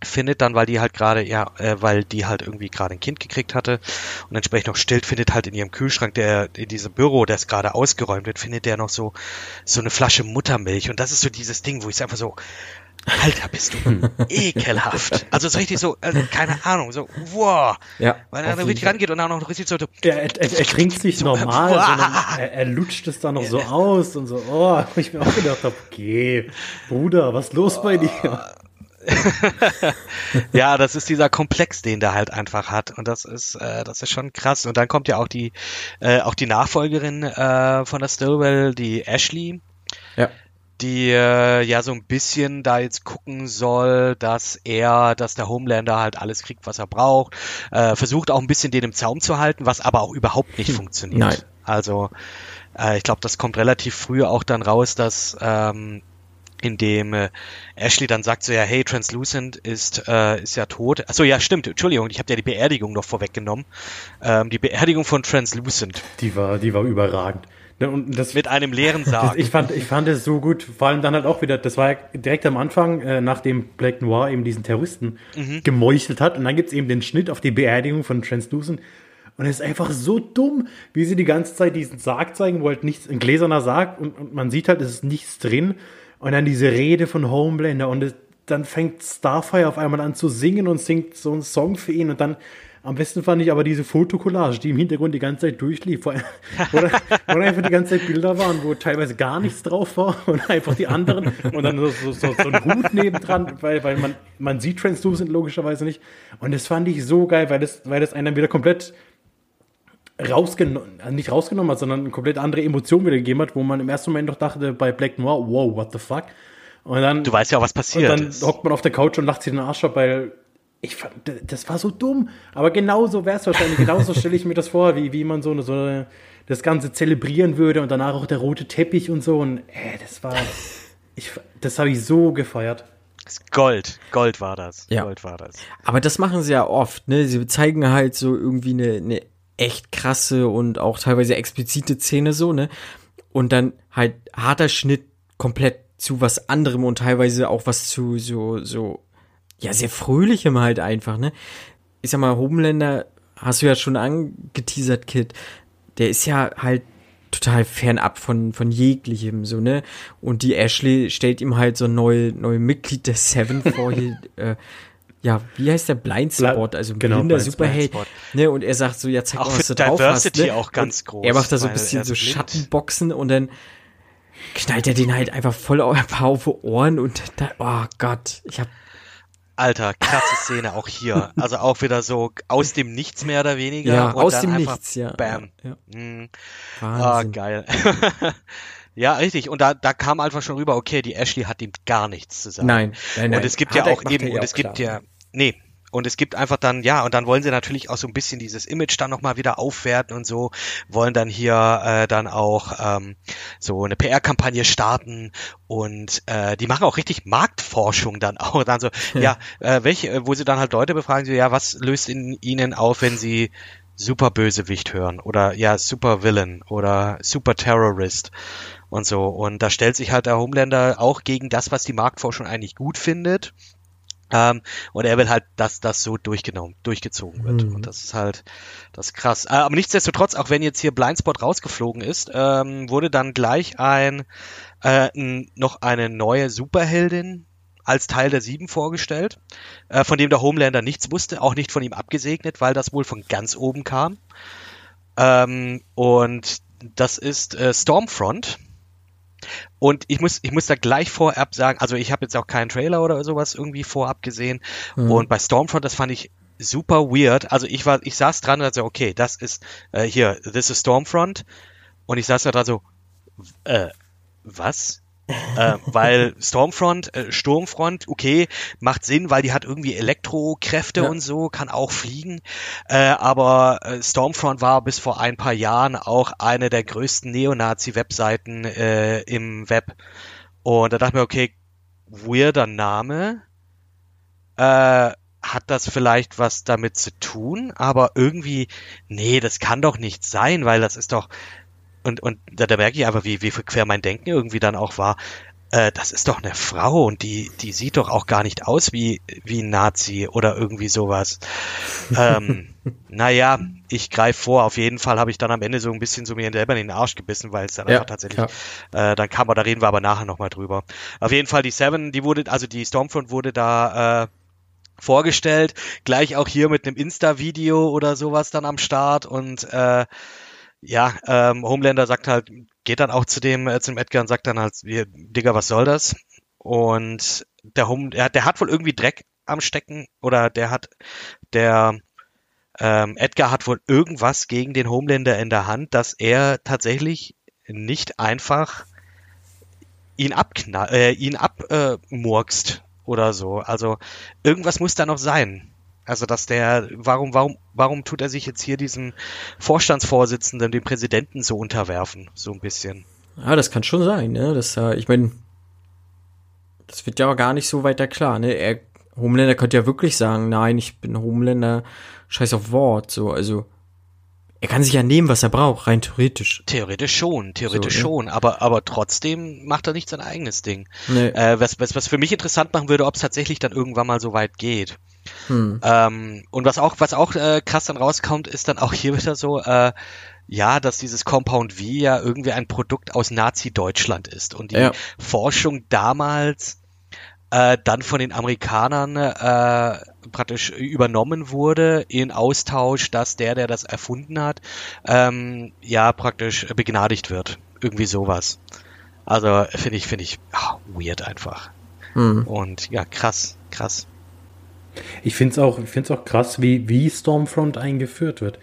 findet dann, weil die halt gerade, ja, äh, weil die halt irgendwie gerade ein Kind gekriegt hatte und entsprechend noch stillt, findet halt in ihrem Kühlschrank, der in diesem Büro, das gerade ausgeräumt wird, findet der noch so so eine Flasche Muttermilch und das ist so dieses Ding, wo ich einfach so Alter, bist du ekelhaft. Also es ist richtig so, also, keine Ahnung, so, wow. Ja, Weil er dann richtig rangeht und dann noch richtig so. Ja, er, er, er trinkt sich so, normal, sondern er, er, lutscht es dann noch so aus und so, oh, wo ich mir auch gedacht habe, okay, Bruder, was ist los bei dir? ja, das ist dieser Komplex, den der halt einfach hat und das ist, äh, das ist schon krass. Und dann kommt ja auch die, äh, auch die Nachfolgerin äh, von der Stillwell, die Ashley. Ja die äh, ja so ein bisschen da jetzt gucken soll, dass er, dass der Homelander halt alles kriegt, was er braucht. Äh, versucht auch ein bisschen den im Zaum zu halten, was aber auch überhaupt nicht hm. funktioniert. Nein. Also äh, ich glaube, das kommt relativ früh auch dann raus, dass ähm, in dem äh, Ashley dann sagt so ja, hey, Translucent ist äh, ist ja tot. Achso, ja, stimmt. Entschuldigung, ich habe ja die Beerdigung noch vorweggenommen. Ähm, die Beerdigung von Translucent. Die war, die war überragend. Und das, Mit einem leeren Sarg. ich fand, ich fand es so gut, vor allem dann halt auch wieder, das war ja direkt am Anfang, äh, nachdem Black Noir eben diesen Terroristen mhm. gemeuchelt hat. Und dann gibt's eben den Schnitt auf die Beerdigung von Translucent. Und es ist einfach so dumm, wie sie die ganze Zeit diesen Sarg zeigen, wo halt nichts, ein gläserner Sarg und, und man sieht halt, es ist nichts drin. Und dann diese Rede von Homelander und es, dann fängt Starfire auf einmal an zu singen und singt so einen Song für ihn und dann am besten fand ich aber diese Fotokollage, die im Hintergrund die ganze Zeit durchlief, wo, wo, wo einfach die ganze Zeit Bilder waren, wo teilweise gar nichts drauf war und einfach die anderen und dann so, so, so, so ein Hut nebendran, weil, weil man, man sieht Translucent logischerweise nicht. Und das fand ich so geil, weil das, weil das einen wieder komplett rausgenommen, also nicht rausgenommen hat, sondern eine komplett andere Emotion wieder gegeben hat, wo man im ersten Moment doch dachte bei Black Noir, wow, what the fuck? Und dann, du weißt ja auch, was passiert. Und dann ist. hockt man auf der Couch und lacht sich den Arsch ab, weil ich fand, das war so dumm. Aber genauso wäre es wahrscheinlich. Genauso stelle ich mir das vor, wie, wie man so, eine, so eine, das Ganze zelebrieren würde und danach auch der rote Teppich und so. Und äh, das war, ich, das habe ich so gefeiert. Gold, Gold war das. Ja. Gold war das. Aber das machen sie ja oft, ne? Sie zeigen halt so irgendwie eine, eine echt krasse und auch teilweise explizite Szene so, ne? Und dann halt harter Schnitt komplett zu was anderem und teilweise auch was zu so, so ja, sehr fröhlichem halt einfach, ne? ich sag mal, Homelander, hast du ja schon angeteasert, Kid, der ist ja halt total fernab von, von jeglichem, so, ne? Und die Ashley stellt ihm halt so ein neue, neue Mitglied der Seven vor, hier, äh, ja, wie heißt der Blindspot, also genau, blinder Blind- Superheld, ne, und er sagt so, ja, zeig Auch mal, was du drauf hast, Diversity ne? auch ganz und groß, Er macht da so ein bisschen so blind. Schattenboxen und dann knallt er den halt einfach voll auf auf Ohren und da, oh Gott, ich hab, Alter, krasse Szene auch hier. Also auch wieder so aus dem Nichts mehr oder weniger. ja, und aus dann dem einfach Nichts, ja. Bam. Ja, Mhm. ja. Ah, Wahnsinn. geil. ja, richtig. Und da, da kam einfach schon rüber, okay, die Ashley hat ihm gar nichts zu sagen. Nein, nein, nein. Und es gibt Hat ja auch eben, und es gibt klar, ja, nee, und es gibt einfach dann, ja, und dann wollen sie natürlich auch so ein bisschen dieses Image dann nochmal wieder aufwerten und so, wollen dann hier äh, dann auch ähm, so eine PR-Kampagne starten und äh, die machen auch richtig Marktforschung dann auch. Dann so, ja, äh, welche, äh, wo sie dann halt Leute befragen, so, ja, was löst in ihnen auf, wenn sie Super Bösewicht hören oder ja, Super Villain oder Super Terrorist und so. Und da stellt sich halt der Homelander auch gegen das, was die Marktforschung eigentlich gut findet. Ähm, und er will halt, dass das so durchgenommen, durchgezogen wird. Mhm. Und das ist halt, das ist krass. Äh, aber nichtsdestotrotz, auch wenn jetzt hier Blindspot rausgeflogen ist, ähm, wurde dann gleich ein, äh, noch eine neue Superheldin als Teil der Sieben vorgestellt, äh, von dem der Homelander nichts wusste, auch nicht von ihm abgesegnet, weil das wohl von ganz oben kam. Ähm, und das ist äh, Stormfront. Und ich muss, ich muss da gleich vorab sagen, also ich habe jetzt auch keinen Trailer oder sowas irgendwie vorab gesehen. Mhm. Und bei Stormfront, das fand ich super weird. Also ich war, ich saß dran und dachte, so, okay, das ist äh, hier, this is Stormfront. Und ich saß da dran so, äh, was? Äh, weil Stormfront, äh, Sturmfront, okay, macht Sinn, weil die hat irgendwie Elektrokräfte Ja. und so, kann auch fliegen. Äh, aber äh, Stormfront war bis vor ein paar Jahren auch eine der größten Neonazi-Webseiten äh, im Web. Und da dachte ich mir, okay, weirder Name. Äh, hat das vielleicht was damit zu tun? Aber irgendwie, nee, das kann doch nicht sein, weil das ist doch, und, und da, da merke ich einfach, wie, wie quer mein Denken irgendwie dann auch war. Äh, das ist doch eine Frau und die, die sieht doch auch gar nicht aus wie, wie ein Nazi oder irgendwie sowas. ähm, naja, ich greife vor. Auf jeden Fall habe ich dann am Ende so ein bisschen so mir selber in den Arsch gebissen, weil es dann Ja, einfach tatsächlich, äh, dann kam, da reden wir aber nachher nochmal drüber. Auf jeden Fall die Seven, die wurde, also die Stormfront wurde da, äh, vorgestellt, gleich auch hier mit einem Insta-Video oder sowas dann am Start und äh, ja, ähm, Homelander sagt halt, geht dann auch zu dem, äh, zu dem Edgar und sagt dann halt, Digga, was soll das? Und der Home, der, der hat wohl irgendwie Dreck am Stecken oder der hat, der ähm, Edgar hat wohl irgendwas gegen den Homelander in der Hand, dass er tatsächlich nicht einfach ihn abknall, äh, ihn abmurkst oder so. Also irgendwas muss da noch sein. Also dass der, warum, warum, warum tut er sich jetzt hier diesem Vorstandsvorsitzenden, dem Präsidenten so unterwerfen, so ein bisschen? Ja, das kann schon sein, ne? Das, äh, ich meine, das wird ja aber gar nicht so weiter klar, ne? Er, Homelander könnte ja wirklich sagen, nein, ich bin Homelander, scheiß auf Wort, so, also, er kann sich ja nehmen, was er braucht, rein theoretisch. Theoretisch schon, theoretisch So, schon, aber, aber trotzdem macht er nicht sein eigenes Ding. Ne, Äh, was, was, was für mich interessant machen würde, ob es tatsächlich dann irgendwann mal so weit geht. hm. Ähm, und was auch, was auch äh, krass dann rauskommt, ist dann auch hier wieder so, äh, ja, dass dieses Compound V ja irgendwie ein Produkt aus Nazi-Deutschland ist und die Ja. Forschung damals äh, dann von den Amerikanern äh, praktisch übernommen wurde in Austausch, dass der, der das erfunden hat, ähm, ja praktisch begnadigt wird. Irgendwie sowas. Also finde ich, finde ich ah, weird einfach. Hm. Und ja, krass, krass. Ich finde es auch, ich find's auch krass, wie, wie Stormfront eingeführt wird.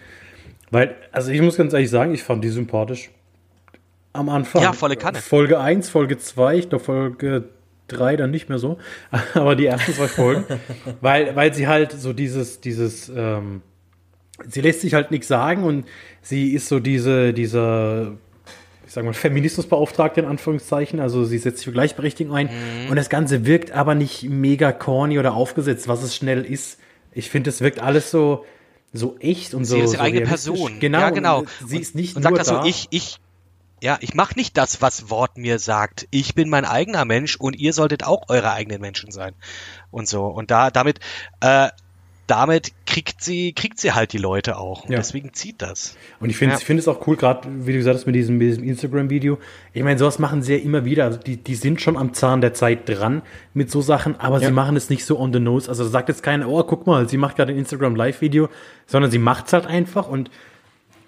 Weil, also ich muss ganz ehrlich sagen, ich fand die sympathisch. Am Anfang. Ja, volle Kanne. Folge 1, Folge 2, ich glaube Folge 3 dann nicht mehr so. Aber die ersten zwei Folgen. weil, weil sie halt so dieses, dieses, ähm, sie lässt sich halt nichts sagen und sie ist so diese, dieser, ich sag mal, Feminismusbeauftragte in Anführungszeichen. Also sie setzt sich für Gleichberechtigung ein. Mhm. Und das Ganze wirkt aber nicht mega corny oder aufgesetzt, was es schnell ist. Ich finde, es wirkt alles so, so echt und so. Sie ist ihre so eigene. Person. Genau. Ja, genau. und Sie ist nicht und nur sagt das da. so, ich, ich, ja, ich mache nicht das, was Wort mir sagt. Ich bin mein eigener Mensch und ihr solltet auch eure eigenen Menschen sein. Und so. Und da, damit, äh, damit kriegt sie, kriegt sie halt die Leute auch. Und Ja. deswegen zieht das. Und ich finde Ja. ich finde es auch cool, gerade wie du gesagt hast, mit diesem, mit diesem Instagram-Video. Ich meine, sowas machen sie ja immer wieder. Also die, die sind schon am Zahn der Zeit dran mit so Sachen, aber Ja. sie machen es nicht so on the nose. Also sagt jetzt keiner, oh, guck mal, sie macht gerade ein Instagram-Live-Video, sondern sie macht es halt einfach und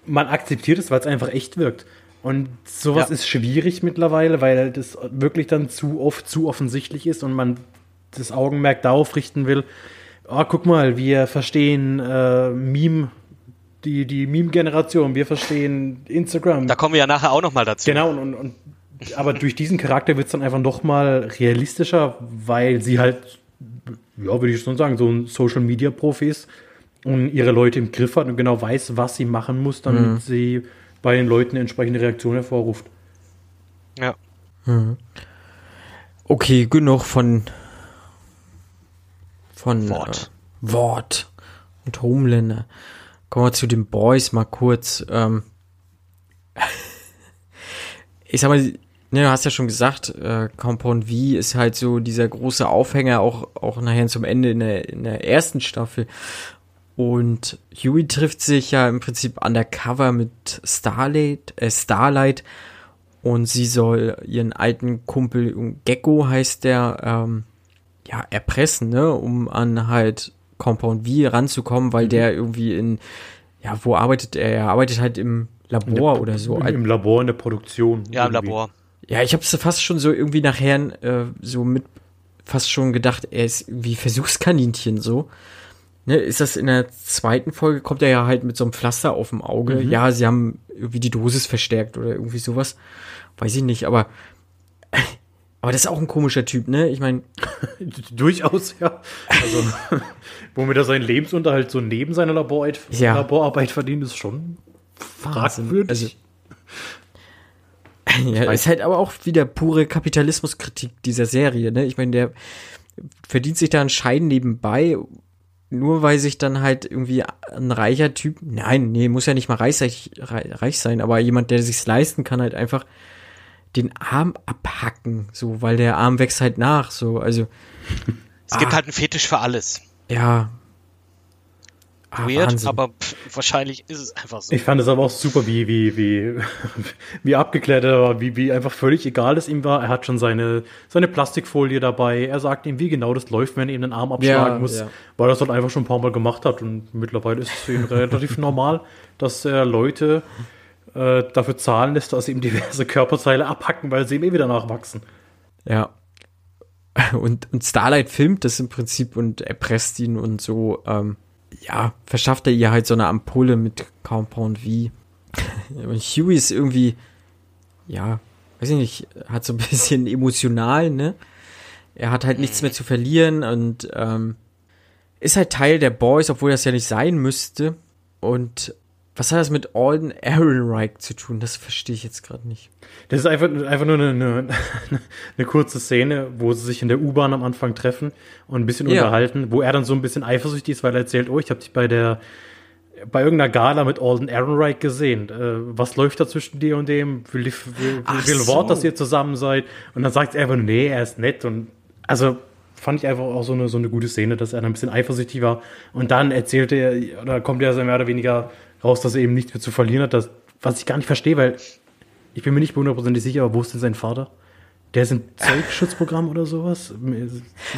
man akzeptiert es, weil es einfach echt wirkt. Und sowas Ja. ist schwierig mittlerweile, weil das wirklich dann zu oft zu offensichtlich ist und man das Augenmerk darauf richten will, oh, guck mal, wir verstehen äh, Meme, die, die Meme-Generation, wir verstehen Instagram. Da kommen wir ja nachher auch nochmal dazu. Genau, und, und, und aber durch diesen Charakter wird es dann einfach noch mal realistischer, weil sie halt, ja, würde ich schon sagen, so ein Social Media Profi ist und ihre Leute im Griff hat und genau weiß, was sie machen muss, damit sie bei den Leuten eine entsprechende Reaktion hervorruft. Ja. Okay, genug von von Wort. Äh, Wort und Homelander. Kommen wir zu den Boys mal kurz. Ähm, ich sag mal, ne, du hast ja schon gesagt, äh, Compound V ist halt so dieser große Aufhänger, auch, auch nachher zum Ende in der, in der ersten Staffel. Und Huey trifft sich ja im Prinzip undercover mit Starlight, äh, Starlight und sie soll ihren alten Kumpel Gecko heißt der ähm, ja erpressen, ne, um an halt Compound V ranzukommen, weil der irgendwie in ja, wo arbeitet er? Er arbeitet halt im Labor oder so. Im, Im Labor, in der Produktion. Ja, im. Labor. Ja, ich habe es fast schon so irgendwie nachher äh, so mit fast schon gedacht, er ist wie Versuchskaninchen so. Ne, ist das in der zweiten Folge, kommt er ja halt mit so einem Pflaster auf dem Auge. Ja, sie haben irgendwie die Dosis verstärkt oder irgendwie sowas. Weiß ich nicht, aber aber das ist auch ein komischer Typ, ne? Ich meine, Durchaus, ja. Also, womit er seinen Lebensunterhalt so neben seiner Laborarbeit, Ja. Laborarbeit verdient, ist schon fragwürdig. Also, ja, ist halt aber auch wieder pure Kapitalismuskritik dieser Serie, ne? Ich meine, der verdient sich da einen Schein nebenbei, nur weil sich dann halt irgendwie ein reicher Typ, nein, nee, muss ja nicht mal reich, sein- reich sein, aber jemand, der sich's leisten kann, halt einfach den Arm abhacken, so, weil der Arm wächst halt nach, so, also, Es gibt Ah. halt einen Fetisch für alles. ja. Ah, Weird, Wahnsinn. aber pff, wahrscheinlich ist es einfach so. Ich fand es aber auch super, wie, wie, wie, wie abgeklärt er war, wie, wie einfach völlig egal es ihm war. Er hat schon seine, seine Plastikfolie dabei. Er sagt ihm, wie genau das läuft, wenn er ihm den Arm abschlagen Ja, muss, ja. weil er das halt einfach schon ein paar Mal gemacht hat. Und mittlerweile ist es für ihn relativ normal, dass er Leute äh, dafür zahlen lässt, dass sie ihm diverse Körperteile abhacken, weil sie ihm eh wieder nachwachsen. Ja. Und, und Starlight filmt das im Prinzip und erpresst ihn und so, ähm, ja, verschafft er ihr halt so eine Ampulle mit Compound V. Und Huey ist irgendwie, ja, weiß ich nicht, hat so ein bisschen emotional, ne? Er hat halt nichts mehr zu verlieren und ähm, ist halt Teil der Boys, obwohl das ja nicht sein müsste. Und was hat das mit Alden Ehrenreich zu tun? Das verstehe ich jetzt gerade nicht. Das ist einfach, einfach nur eine, eine, eine kurze Szene, wo sie sich in der U-Bahn am Anfang treffen und ein bisschen Ja. unterhalten, wo er dann so ein bisschen eifersüchtig ist, weil er erzählt, oh, ich habe dich bei der bei irgendeiner Gala mit Alden Ehrenreich gesehen. Äh, was läuft da zwischen dir und dem? Will, will, Ach will so. Wort, dass ihr zusammen seid? Und dann sagt er einfach, nee, er ist nett. Und also fand ich einfach auch so eine, so eine gute Szene, dass er dann ein bisschen eifersüchtig war. Und dann erzählt er, oder kommt er so mehr oder weniger raus, dass er eben nichts mehr zu verlieren hat, das, was ich gar nicht verstehe, weil ich bin mir nicht hundertprozentig sicher, aber wo ist denn sein Vater? Der ist im Zeugschutzprogramm oder sowas?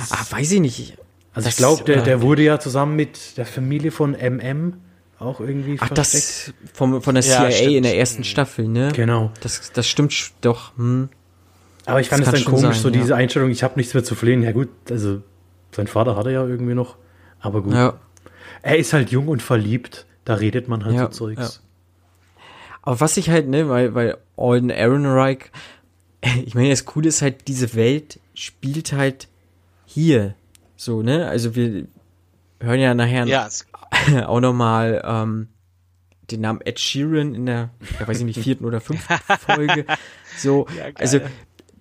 Ah, weiß ich nicht. also das, ich glaube, der, der wurde ja zusammen mit der Familie von MM auch irgendwie Ach, versteckt. das vom, von der Ja, CIA stimmt. in der ersten Staffel, ne? Genau. Das, das stimmt doch. Hm. Aber ich fand es dann komisch, sein, so ja. diese Einstellung, ich habe nichts mehr zu verlieren. Ja gut, also sein Vater hat er ja irgendwie noch, aber gut. Ja. Er ist halt jung und verliebt, da redet man halt Ja, so Zeugs. Aber was ich halt, ne, weil, weil Alden Ehrenreich, ich meine, das Coole ist halt, diese Welt spielt halt hier. So, ne? Also wir hören ja nachher Ja, auch nochmal ähm, den Namen Ed Sheeran in der, ja, weiß ich nicht, vierten oder fünften Folge. So, Ja, also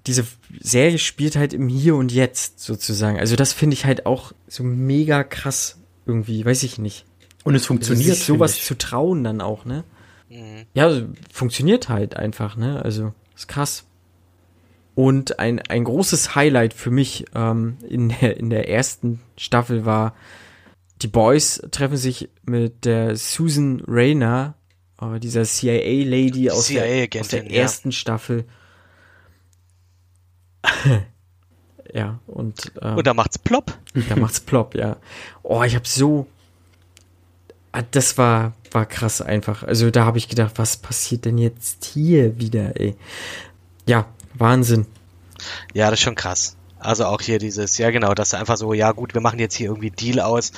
diese Serie spielt halt im Hier und Jetzt sozusagen. Also das finde ich halt auch so mega krass irgendwie, weiß ich nicht. Und es funktioniert sich sowas ich. zu trauen dann auch, ne? Mhm. Ja, also, funktioniert halt einfach, ne? Also, ist krass. Und ein, ein großes Highlight für mich ähm, in, der, in der ersten Staffel war die Boys treffen sich mit der Susan Rayner, äh, dieser CIA-Lady aus, CIA der, aus der Agentin, ja. ersten Staffel. ja, und, ähm, Und da macht's plopp. da macht's plopp, ja. Oh, ich hab so. Ah, Das war, war krass einfach. Also da habe ich gedacht, was passiert denn jetzt hier wieder, ey? Ja, Wahnsinn. Ja, das ist schon krass. Also auch hier dieses, ja genau, dass einfach so, ja gut, wir machen jetzt hier irgendwie Deal aus,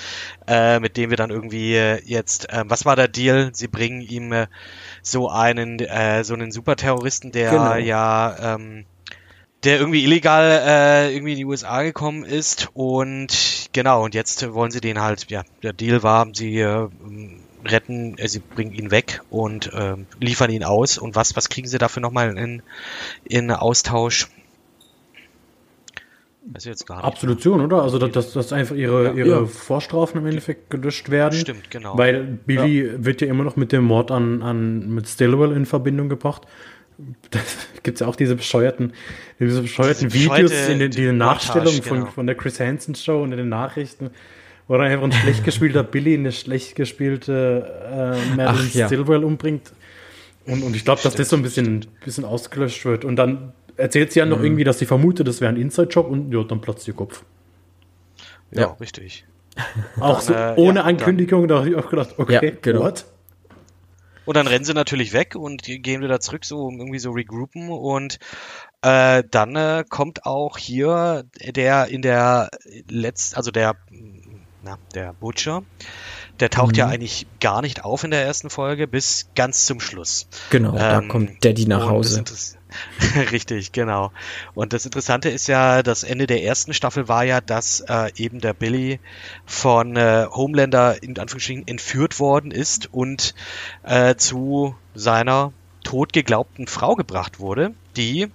äh, mit dem wir dann irgendwie äh, jetzt, ähm, was war der Deal? Sie bringen ihm äh, so einen, äh, so einen Superterroristen, der Genau. ja, ähm, der irgendwie illegal äh, irgendwie in die USA gekommen ist und genau, und jetzt wollen sie den halt, ja, der Deal war, sie äh, retten, äh, sie bringen ihn weg und ähm, liefern ihn aus und was, was kriegen sie dafür nochmal in, in Austausch? Gar nicht. Absolution, oder? Also, dass, dass, einfach ihre, ihre Ja. Vorstrafen im Endeffekt gelöscht werden. Stimmt, genau. Weil Billy wird ja immer noch mit dem Mord an, an mit Stillwell in Verbindung gebracht. Da gibt es ja auch diese bescheuerten, diese bescheuerten Diese Videos bescheuerte in den, die Montage, Nachstellungen von, genau. von der Chris Hansen Show und in den Nachrichten, wo dann einfach ein schlecht gespielter Billy eine schlecht gespielte äh, Madeline ja. Stillwell umbringt. Und, und ich glaube, dass das so ein bisschen, bisschen ausgelöscht wird. Und dann erzählt sie ja noch Mhm. irgendwie, dass sie vermutet, das wäre ein Inside-Job und ja, dann platzt ihr Kopf. ja, Ja. richtig. Auch so äh, ohne ja, Ankündigung, da habe ich auch gedacht, okay, Ja, genau. what? Und dann rennen sie natürlich weg und gehen wieder zurück, so um irgendwie so regroupen und äh, dann äh, kommt auch hier der in der letzt, also der, na, der Butcher, der taucht ja eigentlich gar nicht auf in der ersten Folge bis ganz zum Schluss. Genau, da Ähm, kommt Daddy nach Hause. das Richtig, genau. Und das Interessante ist ja, das Ende der ersten Staffel war ja, dass äh, eben der Billy von äh, Homelander in Anführungsstrichen entführt worden ist und äh, zu seiner tot geglaubten Frau gebracht wurde, die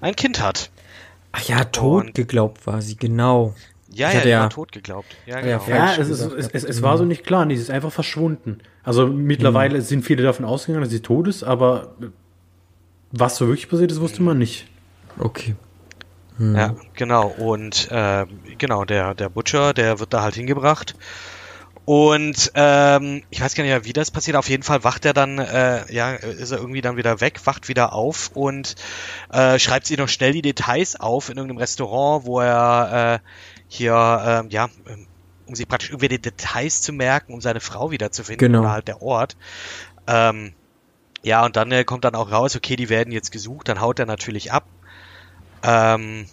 ein Kind hat. Ach ja, tot Und- geglaubt war sie, genau. Ja, ja, ja- war tot geglaubt. Ja, ja, genau. Ja, es, ist, es, es, es war so nicht klar, die ist einfach verschwunden. Also mittlerweile sind viele davon ausgegangen, dass sie tot ist, aber was so wirklich passiert ist, wusste man nicht. Okay. Ja, genau. Und äh, genau, der, der Butcher, der wird da halt hingebracht. Und ähm, ich weiß gar nicht mehr, wie das passiert. Auf jeden Fall wacht er dann, äh, ja, ist er irgendwie dann wieder weg, wacht wieder auf und äh, schreibt sich noch schnell die Details auf in irgendeinem Restaurant, wo er äh, hier, ähm, ja, ähm, um sich praktisch irgendwie die Details zu merken, um seine Frau wiederzufinden Genau. oder halt der Ort. Ähm, ja, und dann äh, kommt dann auch raus, okay, die werden jetzt gesucht, dann haut er natürlich ab. Ähm,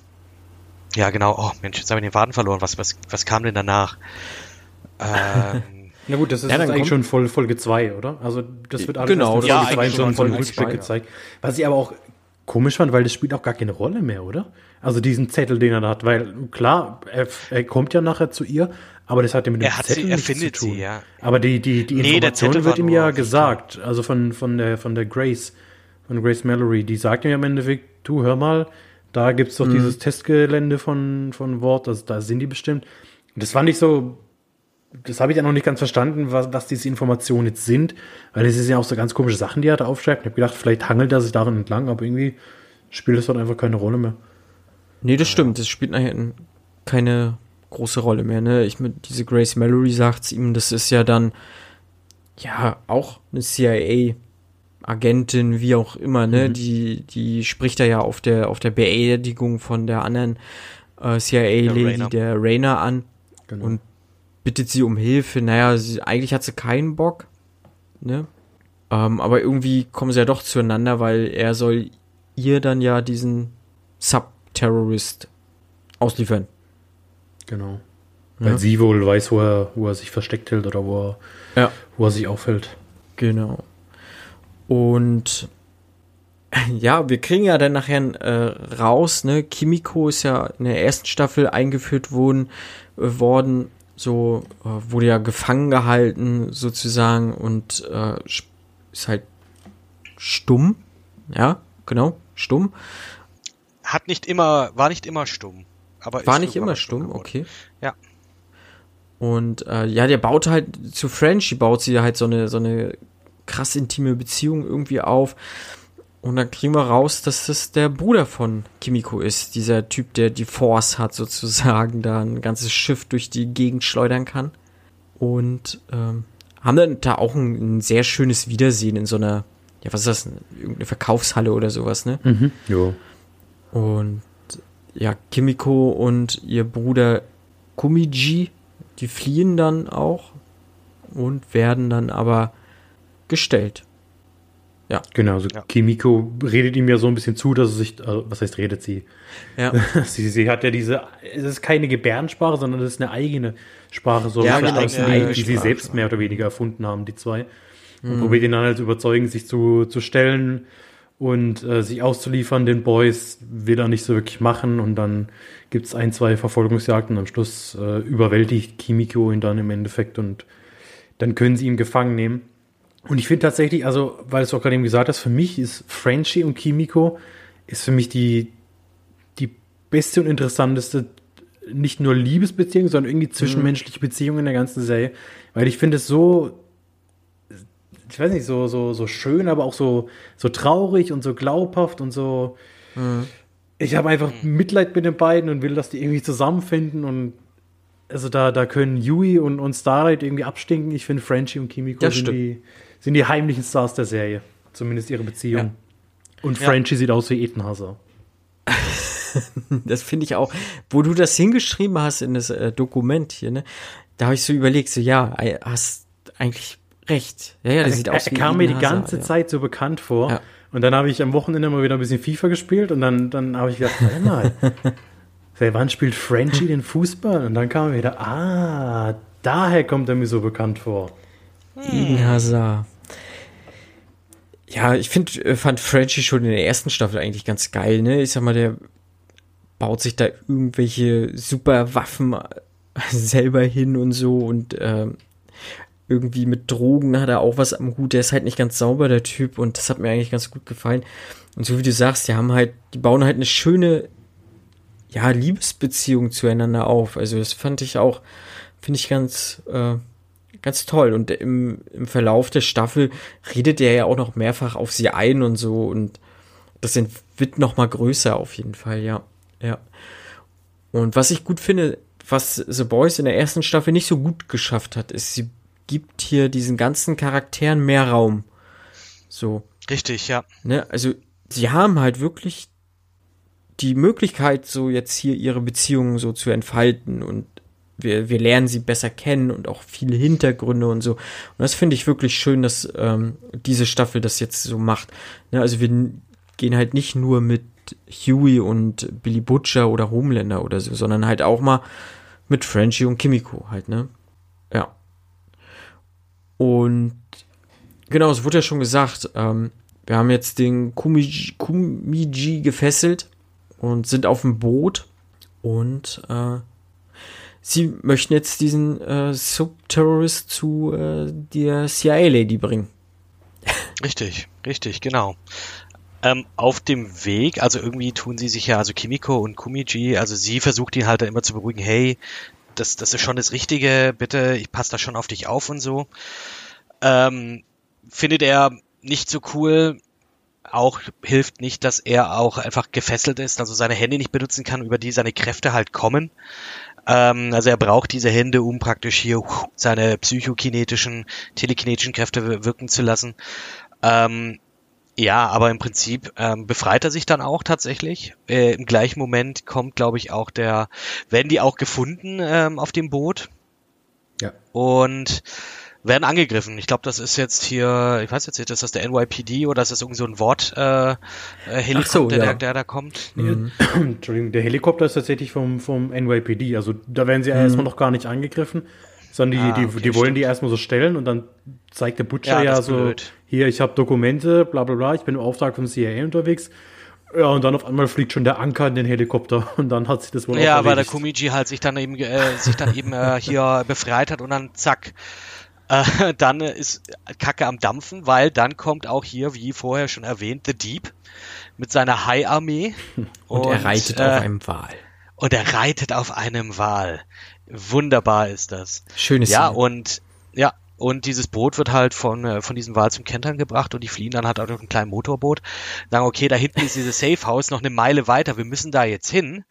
ja, genau. Oh Mensch, jetzt habe ich den Faden verloren. Was, was, was kam denn danach? Ähm, Na gut, das ist Ja, eigentlich kommt- schon voll, Folge 2, oder? Also das wird alles Genau, in ja, Folge zwei eigentlich schon schon voll Folge Rückblick gezeigt. Was ich aber auch komisch fand, weil das spielt auch gar keine Rolle mehr, oder? Also diesen Zettel, den er da hat, weil klar, er, er kommt ja nachher zu ihr, aber das hat ja mit dem Er hat sie- Zettel er nichts findet zu tun. sie, ja. Aber die, die, die Nee, der Information Zettel wird ihm ja gesagt, also von, von, der, von der Grace, von Grace Mallory, die sagt ihm ja im Endeffekt, du hör mal, da gibt's Mhm. doch dieses Testgelände von, von Wort, also da sind die bestimmt. Und das fand ich so, das habe ich ja noch nicht ganz verstanden, was, was diese Informationen jetzt sind, weil es ist ja auch so ganz komische Sachen, die er da aufschreibt. Ich habe gedacht, vielleicht hangelt er sich darin entlang, aber irgendwie spielt es dort einfach keine Rolle mehr. Nee, das stimmt. Das spielt nachher in- keine große Rolle mehr. Ne? Ich mit diese Grace Mallory sagt ihm, das ist ja dann ja auch eine CIA-Agentin, wie auch immer. Ne, die die spricht er ja auf der auf der Beerdigung von der anderen äh, CIA-Lady, Rainer. der Rainer, an Genau. und bittet sie um Hilfe. Naja, sie, eigentlich hat sie keinen Bock. Ne? Ähm, aber irgendwie kommen sie ja doch zueinander, weil er soll ihr dann ja diesen Sub-Terrorist ausliefern. Genau. Weil sie wohl weiß, wo er, wo er sich versteckt hält oder wo er, Ja. wo er sich aufhält. Genau. Und ja, wir kriegen ja dann nachher äh, raus, ne? Kimiko ist ja in der ersten Staffel eingeführt worden, äh, worden so äh, wurde ja gefangen gehalten sozusagen und äh, ist halt stumm, ja, genau, stumm. hat nicht immer, war nicht immer stumm. Aber War nicht immer stumm, geworden. okay. Ja. Und äh, ja, der baut halt zu Frenchie baut sie halt so eine so eine krass intime Beziehung irgendwie auf. Und dann kriegen wir raus, dass das der Bruder von Kimiko ist. Dieser Typ, der die Force hat, sozusagen, da ein ganzes Schiff durch die Gegend schleudern kann. und ähm, haben dann da auch ein, ein, sehr schönes Wiedersehen in so einer, ja, was ist das, irgendeine Verkaufshalle oder sowas, ne? Mhm, jo. Und ja, Kimiko und ihr Bruder Kumiji, die fliehen dann auch und werden dann aber gestellt. Ja. Genau, also ja. Kimiko redet ihm ja so ein bisschen zu, dass er sich, also was heißt redet sie? Ja. sie, sie hat ja diese, es ist keine Gebärdensprache, sondern es ist eine eigene Sprache, so ja, genau, die, die sie selbst mehr oder weniger erfunden haben, die zwei. Und mhm. probiert ihn dann halt zu überzeugen, sich zu, zu stellen und äh, sich auszuliefern den Boys, will er nicht so wirklich machen und dann gibt es ein, zwei Verfolgungsjagden und am Schluss äh, überwältigt Kimiko ihn dann im Endeffekt und dann können sie ihn gefangen nehmen. Und ich finde tatsächlich, also, weil es auch gerade eben gesagt hast, für mich ist Frenchie und Kimiko ist für mich die, die beste und interessanteste nicht nur Liebesbeziehung, sondern irgendwie zwischenmenschliche Beziehung in der ganzen Serie. Weil ich finde es so, ich weiß nicht, so, so, so schön, aber auch so, so traurig und so glaubhaft und so. Mhm. Ich habe einfach Mitleid mit den beiden und will, dass die irgendwie zusammenfinden und also da, da können Yui und, und Starlight irgendwie abstinken. Ich finde Frenchie und Kimiko das sind die, sind die heimlichen Stars der Serie. Zumindest ihre Beziehung. Ja. Und ja. Frenchie sieht aus wie Ethan Hazard. das finde ich auch. Wo du das hingeschrieben hast in das äh, Dokument hier, ne? Da habe ich so überlegt, so ja, hast eigentlich recht. Ja, ja, das sieht aus wie Er kam mir die ganze ja. Zeit so bekannt vor. Ja. Und dann habe ich am Wochenende mal wieder ein bisschen FIFA gespielt und dann, dann habe ich gedacht, warte mal, seit wann spielt Frenchie den Fußball? Und dann kam mir wieder, ah, daher kommt er mir so bekannt vor. Eden Hazard. Ja, ich finde, äh, fand Frenchie schon in der ersten Staffel eigentlich ganz geil, ne? Ich sag mal, der baut sich da irgendwelche super Waffen selber hin und so und ähm, irgendwie mit Drogen hat er auch was am Hut. Der ist halt nicht ganz sauber, der Typ, und das hat mir eigentlich ganz gut gefallen. Und so wie du sagst, die haben halt, die bauen halt eine schöne, ja, Liebesbeziehung zueinander auf. Also das fand ich auch, finde ich ganz, äh, ganz toll. Und im, im Verlauf der Staffel redet er ja auch noch mehrfach auf sie ein und so. Und das wird noch mal größer auf jeden Fall, ja. Ja. Und was ich gut finde, was The Boys in der ersten Staffel nicht so gut geschafft hat, ist, sie gibt hier diesen ganzen Charakteren mehr Raum. So. Richtig, ja. Ne, also sie haben halt wirklich die Möglichkeit, so jetzt hier ihre Beziehungen so zu entfalten und wir, wir lernen sie besser kennen und auch viele Hintergründe und so. Und das finde ich wirklich schön, dass ähm, diese Staffel das jetzt so macht. Ne, also wir gehen halt nicht nur mit Huey und Billy Butcher oder Homelander oder so, sondern halt auch mal mit Frenchie und Kimiko halt, ne? Und genau, es wurde ja schon gesagt, ähm, wir haben jetzt den Kumiji, Kumiji gefesselt und sind auf dem Boot und äh, sie möchten jetzt diesen äh, Subterrorist zu äh, der CIA-Lady bringen. Richtig, richtig, genau. Ähm, auf dem Weg, also irgendwie tun sie sich ja, also Kimiko und Kumiji, also sie versucht ihn halt immer zu beruhigen, hey, das, das ist schon das Richtige, bitte, ich passe da schon auf dich auf und so. Ähm, findet er nicht so cool. Auch hilft nicht, dass er auch einfach gefesselt ist, also seine Hände nicht benutzen kann, über die seine Kräfte halt kommen. Ähm, also er braucht diese Hände, um praktisch hier seine psychokinetischen, telekinetischen Kräfte wirken zu lassen. Ähm, ja, aber im Prinzip ähm, befreit er sich dann auch tatsächlich. Äh, Im gleichen Moment kommt, glaube ich, auch der, werden die auch gefunden ähm, auf dem Boot. Ja. Und werden angegriffen. Ich glaube, das ist jetzt hier, ich weiß jetzt nicht, ist das der NYPD oder ist das irgend so ein Wort äh, äh, Helikopter, so, ja. der, der da kommt? Mhm. Entschuldigung, der Helikopter ist tatsächlich vom, vom NYPD. Also da werden sie mhm. erstmal noch gar nicht angegriffen, sondern die, ah, die, okay, die wollen die erstmal so stellen und dann zeigt der Butcher ja, ja so, blöd. hier, ich habe Dokumente, bla bla bla, ich bin im Auftrag vom CIA unterwegs. Ja, und dann auf einmal fliegt schon der Anker in den Helikopter und dann hat sich das wohl Ja, weil der Kumiji halt sich dann eben, äh, sich dann eben äh, hier befreit hat und dann zack, äh, dann ist Kacke am Dampfen, weil dann kommt auch hier, wie vorher schon erwähnt, The Deep mit seiner Hai-Armee. Und, und, er reitet äh, auf einem Wal. Und er reitet auf einem Wal. Wunderbar ist das. Schönes Ja, Szene. und ja, und dieses Boot wird halt von, äh, von diesem Wal zum Kentern gebracht und die fliehen dann halt auch noch ein kleines Motorboot. Sagen, okay, da hinten ist dieses Safe House noch eine Meile weiter, wir müssen da jetzt hin.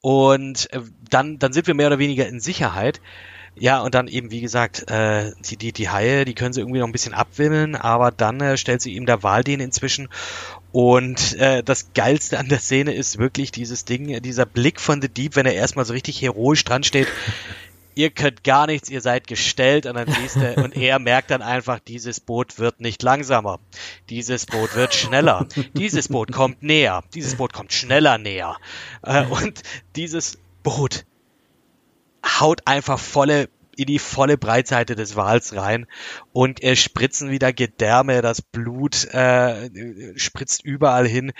Und äh, dann, dann sind wir mehr oder weniger in Sicherheit Ja, und dann eben, wie gesagt, äh, die, die, die Haie, die können sie irgendwie noch ein bisschen abwimmeln, aber dann äh, stellt sie ihm der Wal den inzwischen. Und äh, das Geilste an der Szene ist wirklich dieses Ding, dieser Blick von The Deep, wenn er erstmal so richtig heroisch dran steht. ihr könnt gar nichts, ihr seid gestellt und dann siehst du, und er merkt dann einfach, dieses Boot wird nicht langsamer. Dieses Boot wird schneller. Dieses Boot kommt näher. Dieses Boot kommt schneller näher. Äh, und dieses Boot haut einfach volle in die volle Breitseite des Wals rein und es spritzen wieder Gedärme, das Blut äh, spritzt überall hin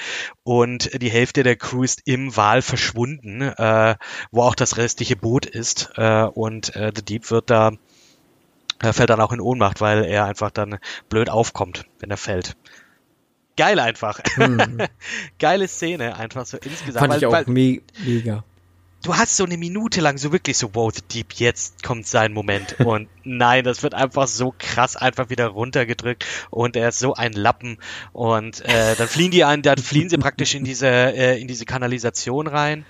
und die Hälfte der Crew ist im Wal verschwunden, äh, wo auch das restliche Boot ist äh, und äh, The Deep wird da er fällt dann auch in Ohnmacht, weil er einfach dann blöd aufkommt, wenn er fällt. Geil einfach. Hm. Geile Szene, einfach so insgesamt. Fand weil, ich auch weil, me mega du hast so eine Minute lang so wirklich so, wow, The Deep, jetzt kommt sein Moment. Und nein, das wird einfach so krass einfach wieder runtergedrückt und er ist so ein Lappen. Und äh, dann fliehen die an, dann fliehen sie praktisch in diese, äh, in diese Kanalisation rein.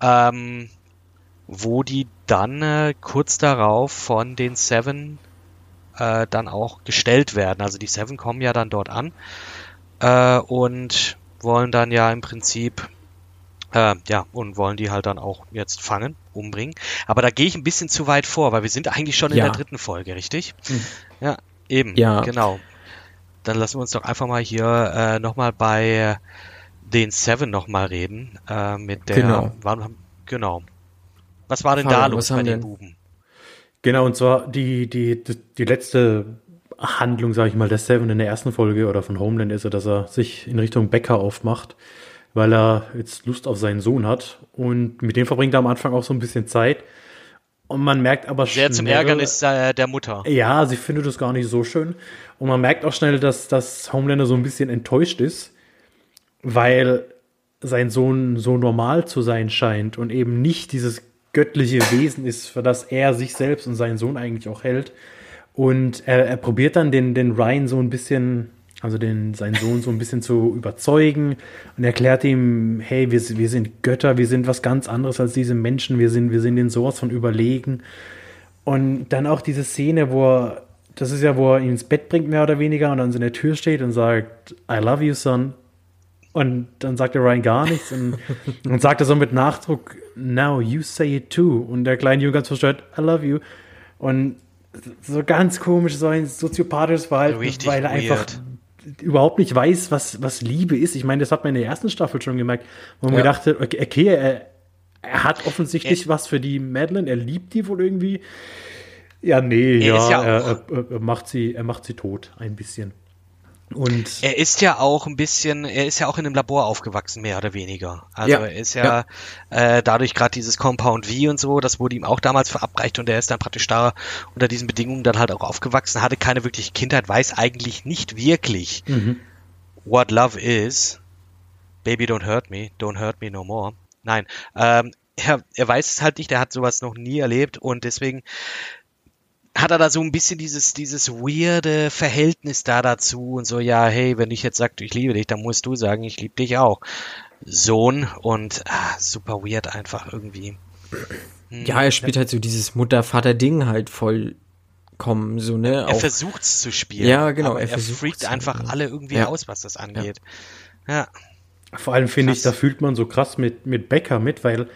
Ähm, wo die dann äh, kurz darauf von den Seven äh, dann auch gestellt werden. Also die Seven kommen ja dann dort an äh, und wollen dann ja im Prinzip äh, ja, und wollen die halt dann auch jetzt fangen, umbringen. Aber da gehe ich ein bisschen zu weit vor, weil wir sind eigentlich schon in ja. der dritten Folge, richtig? Mhm. Ja, eben, ja. genau. Dann lassen wir uns doch einfach mal hier äh, nochmal bei den Seven nochmal reden. Äh, mit der, genau. Wann, genau. Was war denn Fabian, da los bei den Buben? Genau, und zwar die, die, die, die letzte Handlung, sage ich mal, der Seven in der ersten Folge oder von Homeland ist, dass er sich in Richtung Bäcker aufmacht weil er jetzt Lust auf seinen Sohn hat. Und mit dem verbringt er am Anfang auch so ein bisschen Zeit. Und man merkt aber Sehr schnell, zum Ärgernis äh, der Mutter. Ja, sie findet es gar nicht so schön. Und man merkt auch schnell, dass, dass Homelander so ein bisschen enttäuscht ist, weil sein Sohn so normal zu sein scheint und eben nicht dieses göttliche Wesen ist, für das er sich selbst und seinen Sohn eigentlich auch hält. Und er, er probiert dann den, den Ryan so ein bisschen also den, seinen Sohn so ein bisschen zu überzeugen und erklärt ihm, hey, wir, wir sind Götter, wir sind was ganz anderes als diese Menschen, wir sind, wir sind den sowas von überlegen. Und dann auch diese Szene, wo er, das ist ja, wo er ihn ins Bett bringt, mehr oder weniger, und dann so in der Tür steht und sagt, I love you, son. Und dann sagt der Ryan gar nichts und, und sagt er so mit Nachdruck, now you say it too. Und der kleine Junge ganz verstört, I love you. Und so ganz komisch, so ein soziopathisches Verhalten, weil er einfach überhaupt nicht weiß, was, was Liebe ist. Ich meine, das hat man in der ersten Staffel schon gemerkt, wo man ja. dachte, okay, okay er, er, hat offensichtlich er, was für die Madeline, er liebt die wohl irgendwie. Ja, nee, ja, ja er, er, macht sie, er macht sie tot, ein bisschen. Und er ist ja auch ein bisschen, er ist ja auch in einem Labor aufgewachsen, mehr oder weniger. Also ja, er ist ja, ja. Äh, dadurch gerade dieses Compound V und so, das wurde ihm auch damals verabreicht und er ist dann praktisch da unter diesen Bedingungen dann halt auch aufgewachsen, hatte keine wirkliche Kindheit, weiß eigentlich nicht wirklich, mhm. what love is. Baby, don't hurt me, don't hurt me no more. Nein, ähm, er, er weiß es halt nicht, er hat sowas noch nie erlebt und deswegen hat er da so ein bisschen dieses, dieses weirde Verhältnis da dazu und so, ja, hey, wenn ich jetzt sag, ich liebe dich, dann musst du sagen, ich liebe dich auch. Sohn und ah, super weird einfach irgendwie. Hm. Ja, er spielt halt so dieses Mutter-Vater-Ding halt vollkommen, so, ne? Er versucht's zu spielen. Ja, genau. er, er freakt einfach alle irgendwie ja. aus, was das angeht. Ja. ja. Vor allem finde ich, da fühlt man so krass mit, mit Becker mit, weil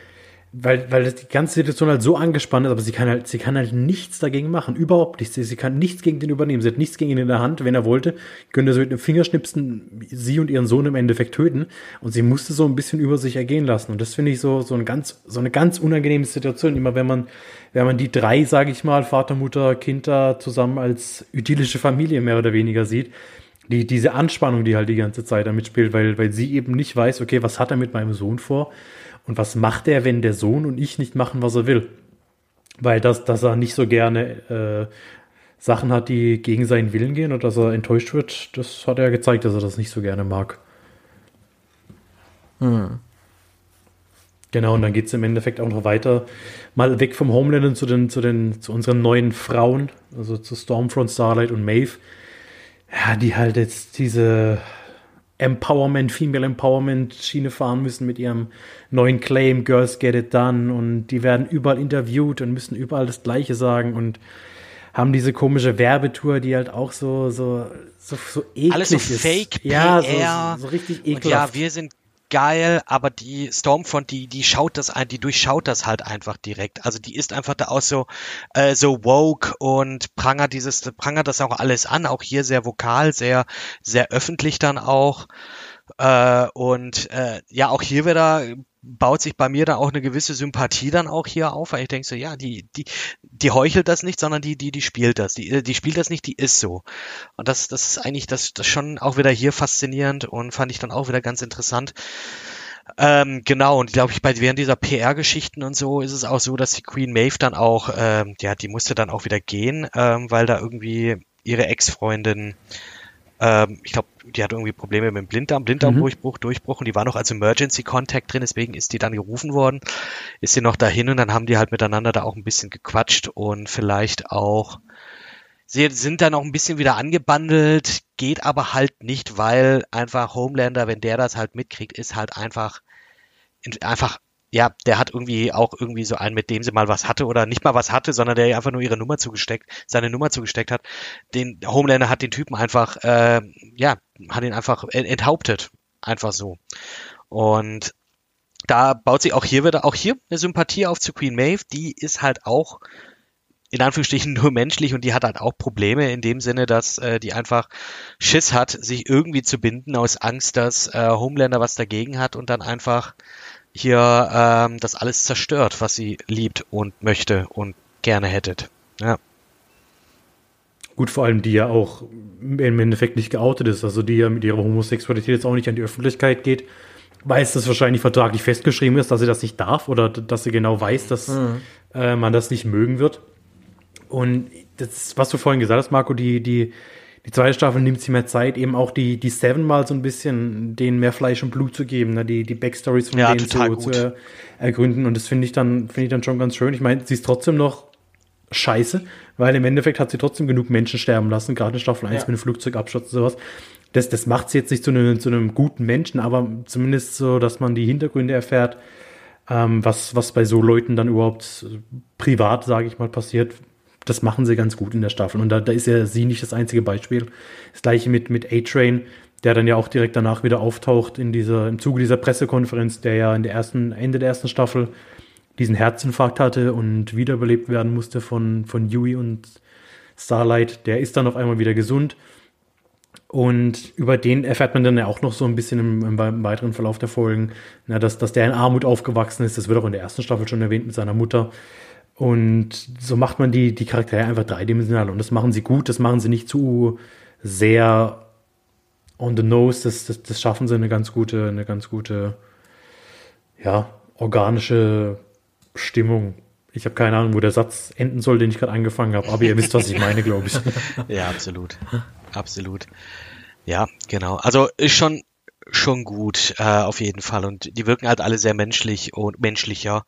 weil, weil die ganze Situation halt so angespannt ist, aber sie kann halt, sie kann halt nichts dagegen machen. Überhaupt nichts. Sie kann nichts gegen den übernehmen. Sie hat nichts gegen ihn in der Hand. Wenn er wollte, könnte er so mit einem Fingerschnipsen sie und ihren Sohn im Endeffekt töten. Und sie musste so ein bisschen über sich ergehen lassen. Und das finde ich so, so ein ganz, so eine ganz unangenehme Situation. Immer wenn man, wenn man die drei, sage ich mal, Vater, Mutter, Kind da zusammen als idyllische Familie mehr oder weniger sieht. Die, diese Anspannung, die halt die ganze Zeit damit spielt, weil, weil sie eben nicht weiß, okay, was hat er mit meinem Sohn vor? Und was macht er, wenn der Sohn und ich nicht machen, was er will? Weil das, dass er nicht so gerne äh, Sachen hat, die gegen seinen Willen gehen und dass er enttäuscht wird, das hat er gezeigt, dass er das nicht so gerne mag. Hm. Genau, und dann geht es im Endeffekt auch noch weiter. Mal weg vom Homeland zu den, zu den, zu unseren neuen Frauen, also zu Stormfront, Starlight und Maeve. Ja, die halt jetzt diese Empowerment, Female Empowerment Schiene fahren müssen mit ihrem neuen Claim, Girls Get It Done und die werden überall interviewt und müssen überall das Gleiche sagen und haben diese komische Werbetour, die halt auch so, so, so, so eklig Alles so ist. Fake, ja, PR. so, so richtig Und ekelhaft. ja, wir sind geil, aber die Stormfront, die, die schaut das ein, die durchschaut das halt einfach direkt. Also die ist einfach da auch so, äh, so woke und prangert dieses, prangert das auch alles an, auch hier sehr vokal, sehr, sehr öffentlich dann auch. Äh, und äh, ja, auch hier wieder baut sich bei mir da auch eine gewisse Sympathie dann auch hier auf, weil ich denke so, ja, die, die, die heuchelt das nicht, sondern die, die, die spielt das. Die, die spielt das nicht, die ist so. Und das, das ist eigentlich das, das schon auch wieder hier faszinierend und fand ich dann auch wieder ganz interessant. Ähm, genau, und glaube ich, bei während dieser PR-Geschichten und so ist es auch so, dass die Queen Maeve dann auch, ähm, ja, die musste dann auch wieder gehen, ähm, weil da irgendwie ihre Ex-Freundin ähm, ich glaube, die hat irgendwie Probleme mit dem Blinddarm, Blinddarmdurchbruch, Durchbruch und die war noch als Emergency Contact drin, deswegen ist die dann gerufen worden, ist sie noch dahin und dann haben die halt miteinander da auch ein bisschen gequatscht und vielleicht auch sie sind dann auch ein bisschen wieder angebandelt, geht aber halt nicht, weil einfach Homelander, wenn der das halt mitkriegt, ist halt einfach einfach ja, der hat irgendwie auch irgendwie so einen, mit dem sie mal was hatte oder nicht mal was hatte, sondern der ihr einfach nur ihre Nummer zugesteckt, seine Nummer zugesteckt hat. Den Homelander hat den Typen einfach, äh, ja, hat ihn einfach enthauptet. Einfach so. Und da baut sich auch hier wieder, auch hier eine Sympathie auf zu Queen Maeve, die ist halt auch in Anführungsstrichen nur menschlich und die hat halt auch Probleme in dem Sinne, dass äh, die einfach Schiss hat, sich irgendwie zu binden aus Angst, dass äh, Homelander was dagegen hat und dann einfach hier ähm, das alles zerstört, was sie liebt und möchte und gerne hättet. Ja. Gut, vor allem die ja auch im Endeffekt nicht geoutet ist, also die ja mit ihrer Homosexualität jetzt auch nicht an die Öffentlichkeit geht, weiß, dass wahrscheinlich vertraglich festgeschrieben ist, dass sie das nicht darf oder dass sie genau weiß, dass mhm. äh, man das nicht mögen wird. Und das, was du vorhin gesagt hast, Marco, die, die, die zweite Staffel nimmt sich mehr Zeit, eben auch die, die Seven mal so ein bisschen denen mehr Fleisch und Blut zu geben, ne? die, die Backstories von ja, denen zu, zu er, ergründen. Und das finde ich dann, finde ich dann schon ganz schön. Ich meine, sie ist trotzdem noch scheiße, weil im Endeffekt hat sie trotzdem genug Menschen sterben lassen, gerade in Staffel 1 ja. mit dem Flugzeugabsturz und sowas. Das, das macht sie jetzt nicht zu einem, zu einem guten Menschen, aber zumindest so, dass man die Hintergründe erfährt, ähm, was, was bei so Leuten dann überhaupt privat, sage ich mal, passiert, das machen sie ganz gut in der Staffel. Und da, da ist ja sie nicht das einzige Beispiel. Das gleiche mit, mit A-Train, der dann ja auch direkt danach wieder auftaucht in dieser, im Zuge dieser Pressekonferenz, der ja in der ersten, Ende der ersten Staffel diesen Herzinfarkt hatte und wiederbelebt werden musste von, von Yui und Starlight. Der ist dann auf einmal wieder gesund. Und über den erfährt man dann ja auch noch so ein bisschen im, im weiteren Verlauf der Folgen, na, dass, dass der in Armut aufgewachsen ist. Das wird auch in der ersten Staffel schon erwähnt mit seiner Mutter. Und so macht man die, die Charaktere einfach dreidimensional. Und das machen sie gut, das machen sie nicht zu sehr on the nose. Das, das, das schaffen sie eine ganz gute, eine ganz gute, ja, organische Stimmung. Ich habe keine Ahnung, wo der Satz enden soll, den ich gerade angefangen habe, aber ihr wisst, was ich meine, glaube ich. Ja, absolut. Absolut. Ja, genau. Also ist schon schon gut, äh, auf jeden Fall. Und die wirken halt alle sehr menschlich und menschlicher.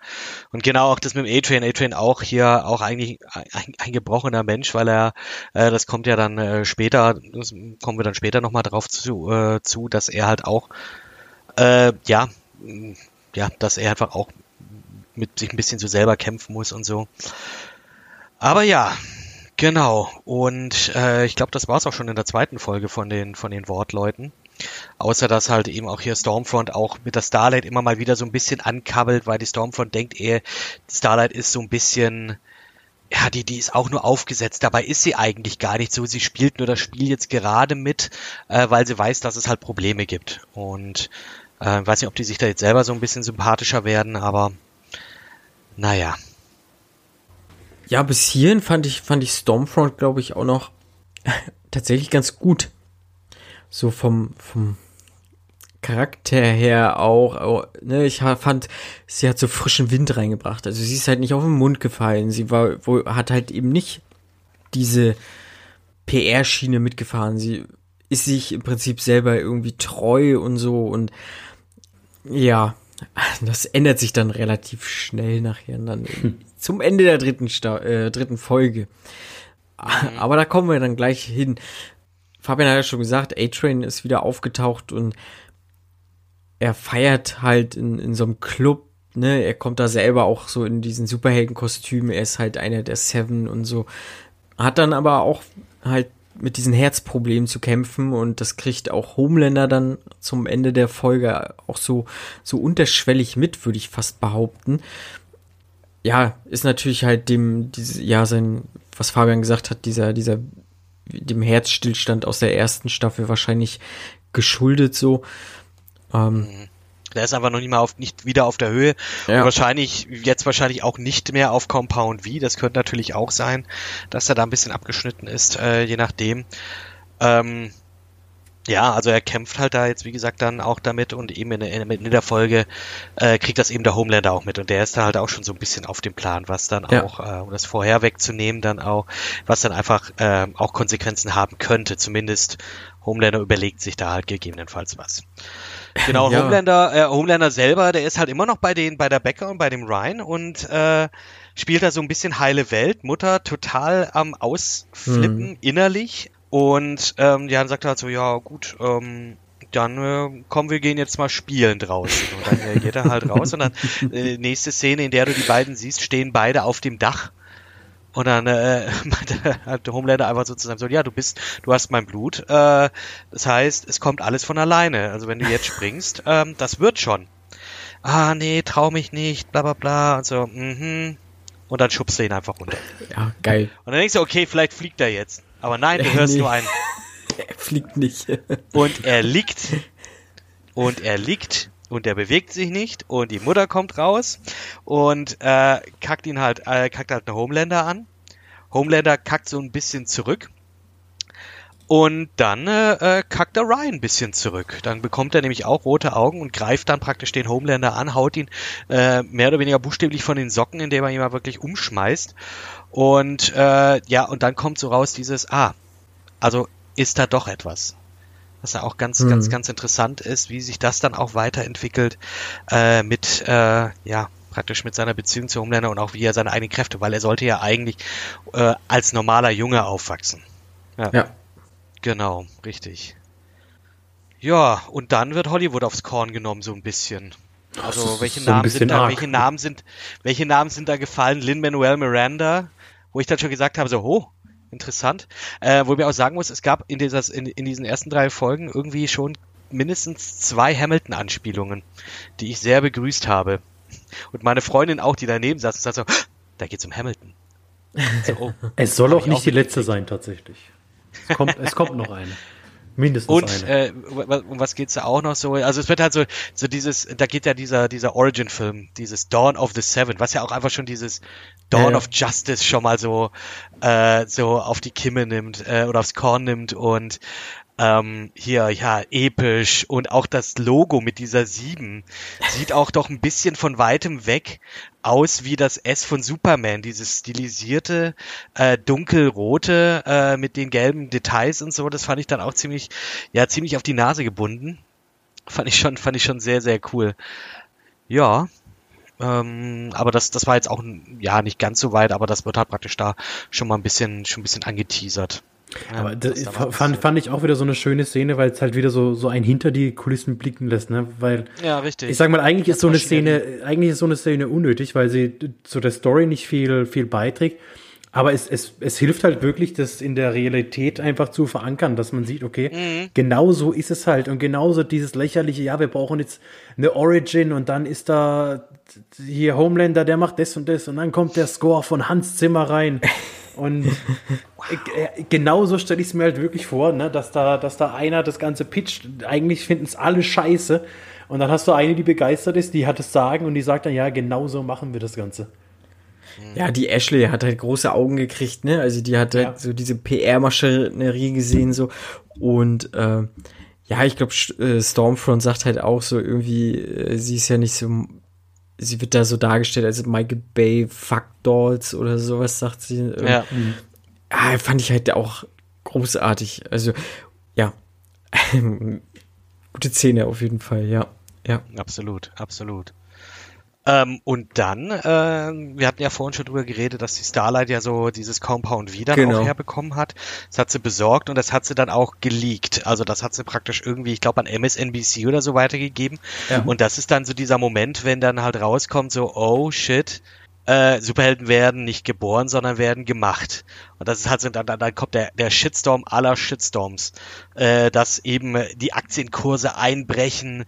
Und genau auch das mit dem A-Train. A-Train auch hier auch eigentlich ein, ein gebrochener Mensch, weil er, äh, das kommt ja dann äh, später, das kommen wir dann später nochmal drauf zu, äh, zu, dass er halt auch, äh, ja, ja, dass er einfach auch mit sich ein bisschen so selber kämpfen muss und so. Aber ja, genau. Und äh, ich glaube, das war's auch schon in der zweiten Folge von den von den Wortleuten. Außer dass halt eben auch hier Stormfront auch mit der Starlight immer mal wieder so ein bisschen ankabbelt, weil die Stormfront denkt eher, Starlight ist so ein bisschen, ja, die, die ist auch nur aufgesetzt. Dabei ist sie eigentlich gar nicht so. Sie spielt nur das Spiel jetzt gerade mit, äh, weil sie weiß, dass es halt Probleme gibt. Und äh, weiß nicht, ob die sich da jetzt selber so ein bisschen sympathischer werden, aber naja. Ja, bis hierhin fand ich, fand ich Stormfront, glaube ich, auch noch tatsächlich ganz gut so vom, vom Charakter her auch, ne, ich fand, sie hat so frischen Wind reingebracht. Also sie ist halt nicht auf den Mund gefallen. Sie war, wo, hat halt eben nicht diese PR-Schiene mitgefahren. Sie ist sich im Prinzip selber irgendwie treu und so und ja, das ändert sich dann relativ schnell nachher dann hm. zum Ende der dritten, Sta äh, dritten Folge. Aber da kommen wir dann gleich hin Fabian hat ja schon gesagt, A-Train ist wieder aufgetaucht und er feiert halt in, in so einem Club, ne, er kommt da selber auch so in diesen Superheldenkostümen, er ist halt einer der Seven und so. Hat dann aber auch halt mit diesen Herzproblemen zu kämpfen und das kriegt auch Homelander dann zum Ende der Folge auch so, so unterschwellig mit, würde ich fast behaupten. Ja, ist natürlich halt dem, diese, ja, sein, was Fabian gesagt hat, dieser, dieser, dem Herzstillstand aus der ersten Staffel wahrscheinlich geschuldet so. Ähm. Der ist einfach noch nicht mal auf, nicht wieder auf der Höhe. Ja. Und wahrscheinlich, jetzt wahrscheinlich auch nicht mehr auf Compound V. Das könnte natürlich auch sein, dass er da ein bisschen abgeschnitten ist, äh, je nachdem. Ähm, ja, also er kämpft halt da jetzt, wie gesagt, dann auch damit und eben in, in, in der Folge äh, kriegt das eben der Homelander auch mit und der ist da halt auch schon so ein bisschen auf dem Plan, was dann ja. auch, äh, um das vorher wegzunehmen, dann auch, was dann einfach äh, auch Konsequenzen haben könnte. Zumindest Homelander überlegt sich da halt gegebenenfalls was. Genau, ja. Homelander, äh, Homelander selber, der ist halt immer noch bei den, bei der Becker und bei dem Ryan und äh, spielt da so ein bisschen heile Welt, Mutter total am Ausflippen mhm. innerlich. Und ähm, ja, dann sagt er halt so, ja gut, ähm, dann äh, komm, wir gehen jetzt mal spielen draußen. Und dann äh, geht er halt raus und dann äh, nächste Szene, in der du die beiden siehst, stehen beide auf dem Dach und dann äh, hat der Homelander einfach sozusagen so, ja, du bist, du hast mein Blut. Äh, das heißt, es kommt alles von alleine. Also wenn du jetzt springst, ähm, das wird schon. Ah, nee, trau mich nicht, bla bla bla. Und so, mhm. Und dann schubst du ihn einfach runter. Ja, geil. Und dann denkst du, okay, vielleicht fliegt er jetzt. Aber nein, du hörst nee. nur einen. er fliegt nicht. und er liegt. Und er liegt und der bewegt sich nicht und die Mutter kommt raus und äh, kackt ihn halt, äh, kackt halt eine Homelander an. Homelander kackt so ein bisschen zurück. Und dann äh, äh, kackt der Ryan ein bisschen zurück. Dann bekommt er nämlich auch rote Augen und greift dann praktisch den Homelander an, haut ihn äh, mehr oder weniger buchstäblich von den Socken, indem er ihn mal wirklich umschmeißt. Und äh, ja, und dann kommt so raus dieses, ah, also ist da doch etwas was ja auch ganz, mhm. ganz, ganz interessant ist, wie sich das dann auch weiterentwickelt äh, mit, äh, ja, praktisch mit seiner Beziehung zu Homelander und auch wie er seine eigenen Kräfte, weil er sollte ja eigentlich äh, als normaler Junge aufwachsen. Ja. ja. Genau, richtig. Ja, und dann wird Hollywood aufs Korn genommen, so ein bisschen. Also welche so Namen sind da, arg. welche Namen sind, welche Namen sind da gefallen? Lin Manuel Miranda, wo ich dann schon gesagt habe, so, oh, interessant. Äh, wo ich mir auch sagen muss, es gab in, dieser, in, in diesen ersten drei Folgen irgendwie schon mindestens zwei Hamilton-Anspielungen, die ich sehr begrüßt habe. Und meine Freundin auch, die daneben saß und sagte so, da geht's um Hamilton. So, oh, es soll auch nicht auch die letzte sein, tatsächlich. Es kommt, es kommt noch eine. Mindestens und, eine. Äh, um was geht's da auch noch so? Also es wird halt so, so dieses, da geht ja dieser, dieser Origin-Film, dieses Dawn of the Seven, was ja auch einfach schon dieses Dawn ja, of Justice schon mal so, äh, so auf die Kimme nimmt äh, oder aufs Korn nimmt und ähm, hier, ja, episch und auch das Logo mit dieser sieben sieht auch doch ein bisschen von weitem weg aus wie das S von Superman, dieses stilisierte, äh, dunkelrote äh, mit den gelben Details und so, das fand ich dann auch ziemlich, ja, ziemlich auf die Nase gebunden. Fand ich schon, fand ich schon sehr, sehr cool. Ja, ähm, aber das, das war jetzt auch, ja, nicht ganz so weit, aber das wird halt praktisch da schon mal ein bisschen, schon ein bisschen angeteasert. Aber das fand, fand ich auch wieder so eine schöne Szene, weil es halt wieder so, so ein hinter die Kulissen blicken lässt, ne? Weil, ja, richtig. Ich sag mal, eigentlich das ist so eine Szene, eigentlich ist so eine Szene unnötig, weil sie zu der Story nicht viel, viel beiträgt. Aber es, es, es hilft halt wirklich, das in der Realität einfach zu verankern, dass man sieht, okay, mhm. genau so ist es halt. Und genauso dieses lächerliche, ja, wir brauchen jetzt eine Origin und dann ist da hier Homelander, der macht das und das und dann kommt der Score von Hans Zimmer rein. Und wow. genauso stelle ich es mir halt wirklich vor, ne, dass da, dass da einer das Ganze pitcht. Eigentlich finden es alle scheiße. Und dann hast du eine, die begeistert ist, die hat es sagen und die sagt dann, ja, genau so machen wir das Ganze. Ja, die Ashley hat halt große Augen gekriegt, ne? Also die hat halt ja. so diese PR-Maschinerie gesehen, so. Und äh, ja, ich glaube, äh, Stormfront sagt halt auch so irgendwie, äh, sie ist ja nicht so sie wird da so dargestellt als Michael Bay Fuck Dolls oder sowas, sagt sie. Ähm, ja. Ah, fand ich halt auch großartig. Also, ja. Gute Szene auf jeden Fall, ja. Ja. Absolut, absolut. Ähm, und dann, äh, wir hatten ja vorhin schon drüber geredet, dass die Starlight ja so dieses Compound dann Genau. auch herbekommen hat. Das hat sie besorgt und das hat sie dann auch geleakt. Also das hat sie praktisch irgendwie, ich glaube, an MSNBC oder so weitergegeben. Ja. Und das ist dann so dieser Moment, wenn dann halt rauskommt, so, oh shit, äh, Superhelden werden nicht geboren, sondern werden gemacht. Und das ist halt so, dann, dann, dann kommt der, der Shitstorm aller Shitstorms, äh, dass eben die Aktienkurse einbrechen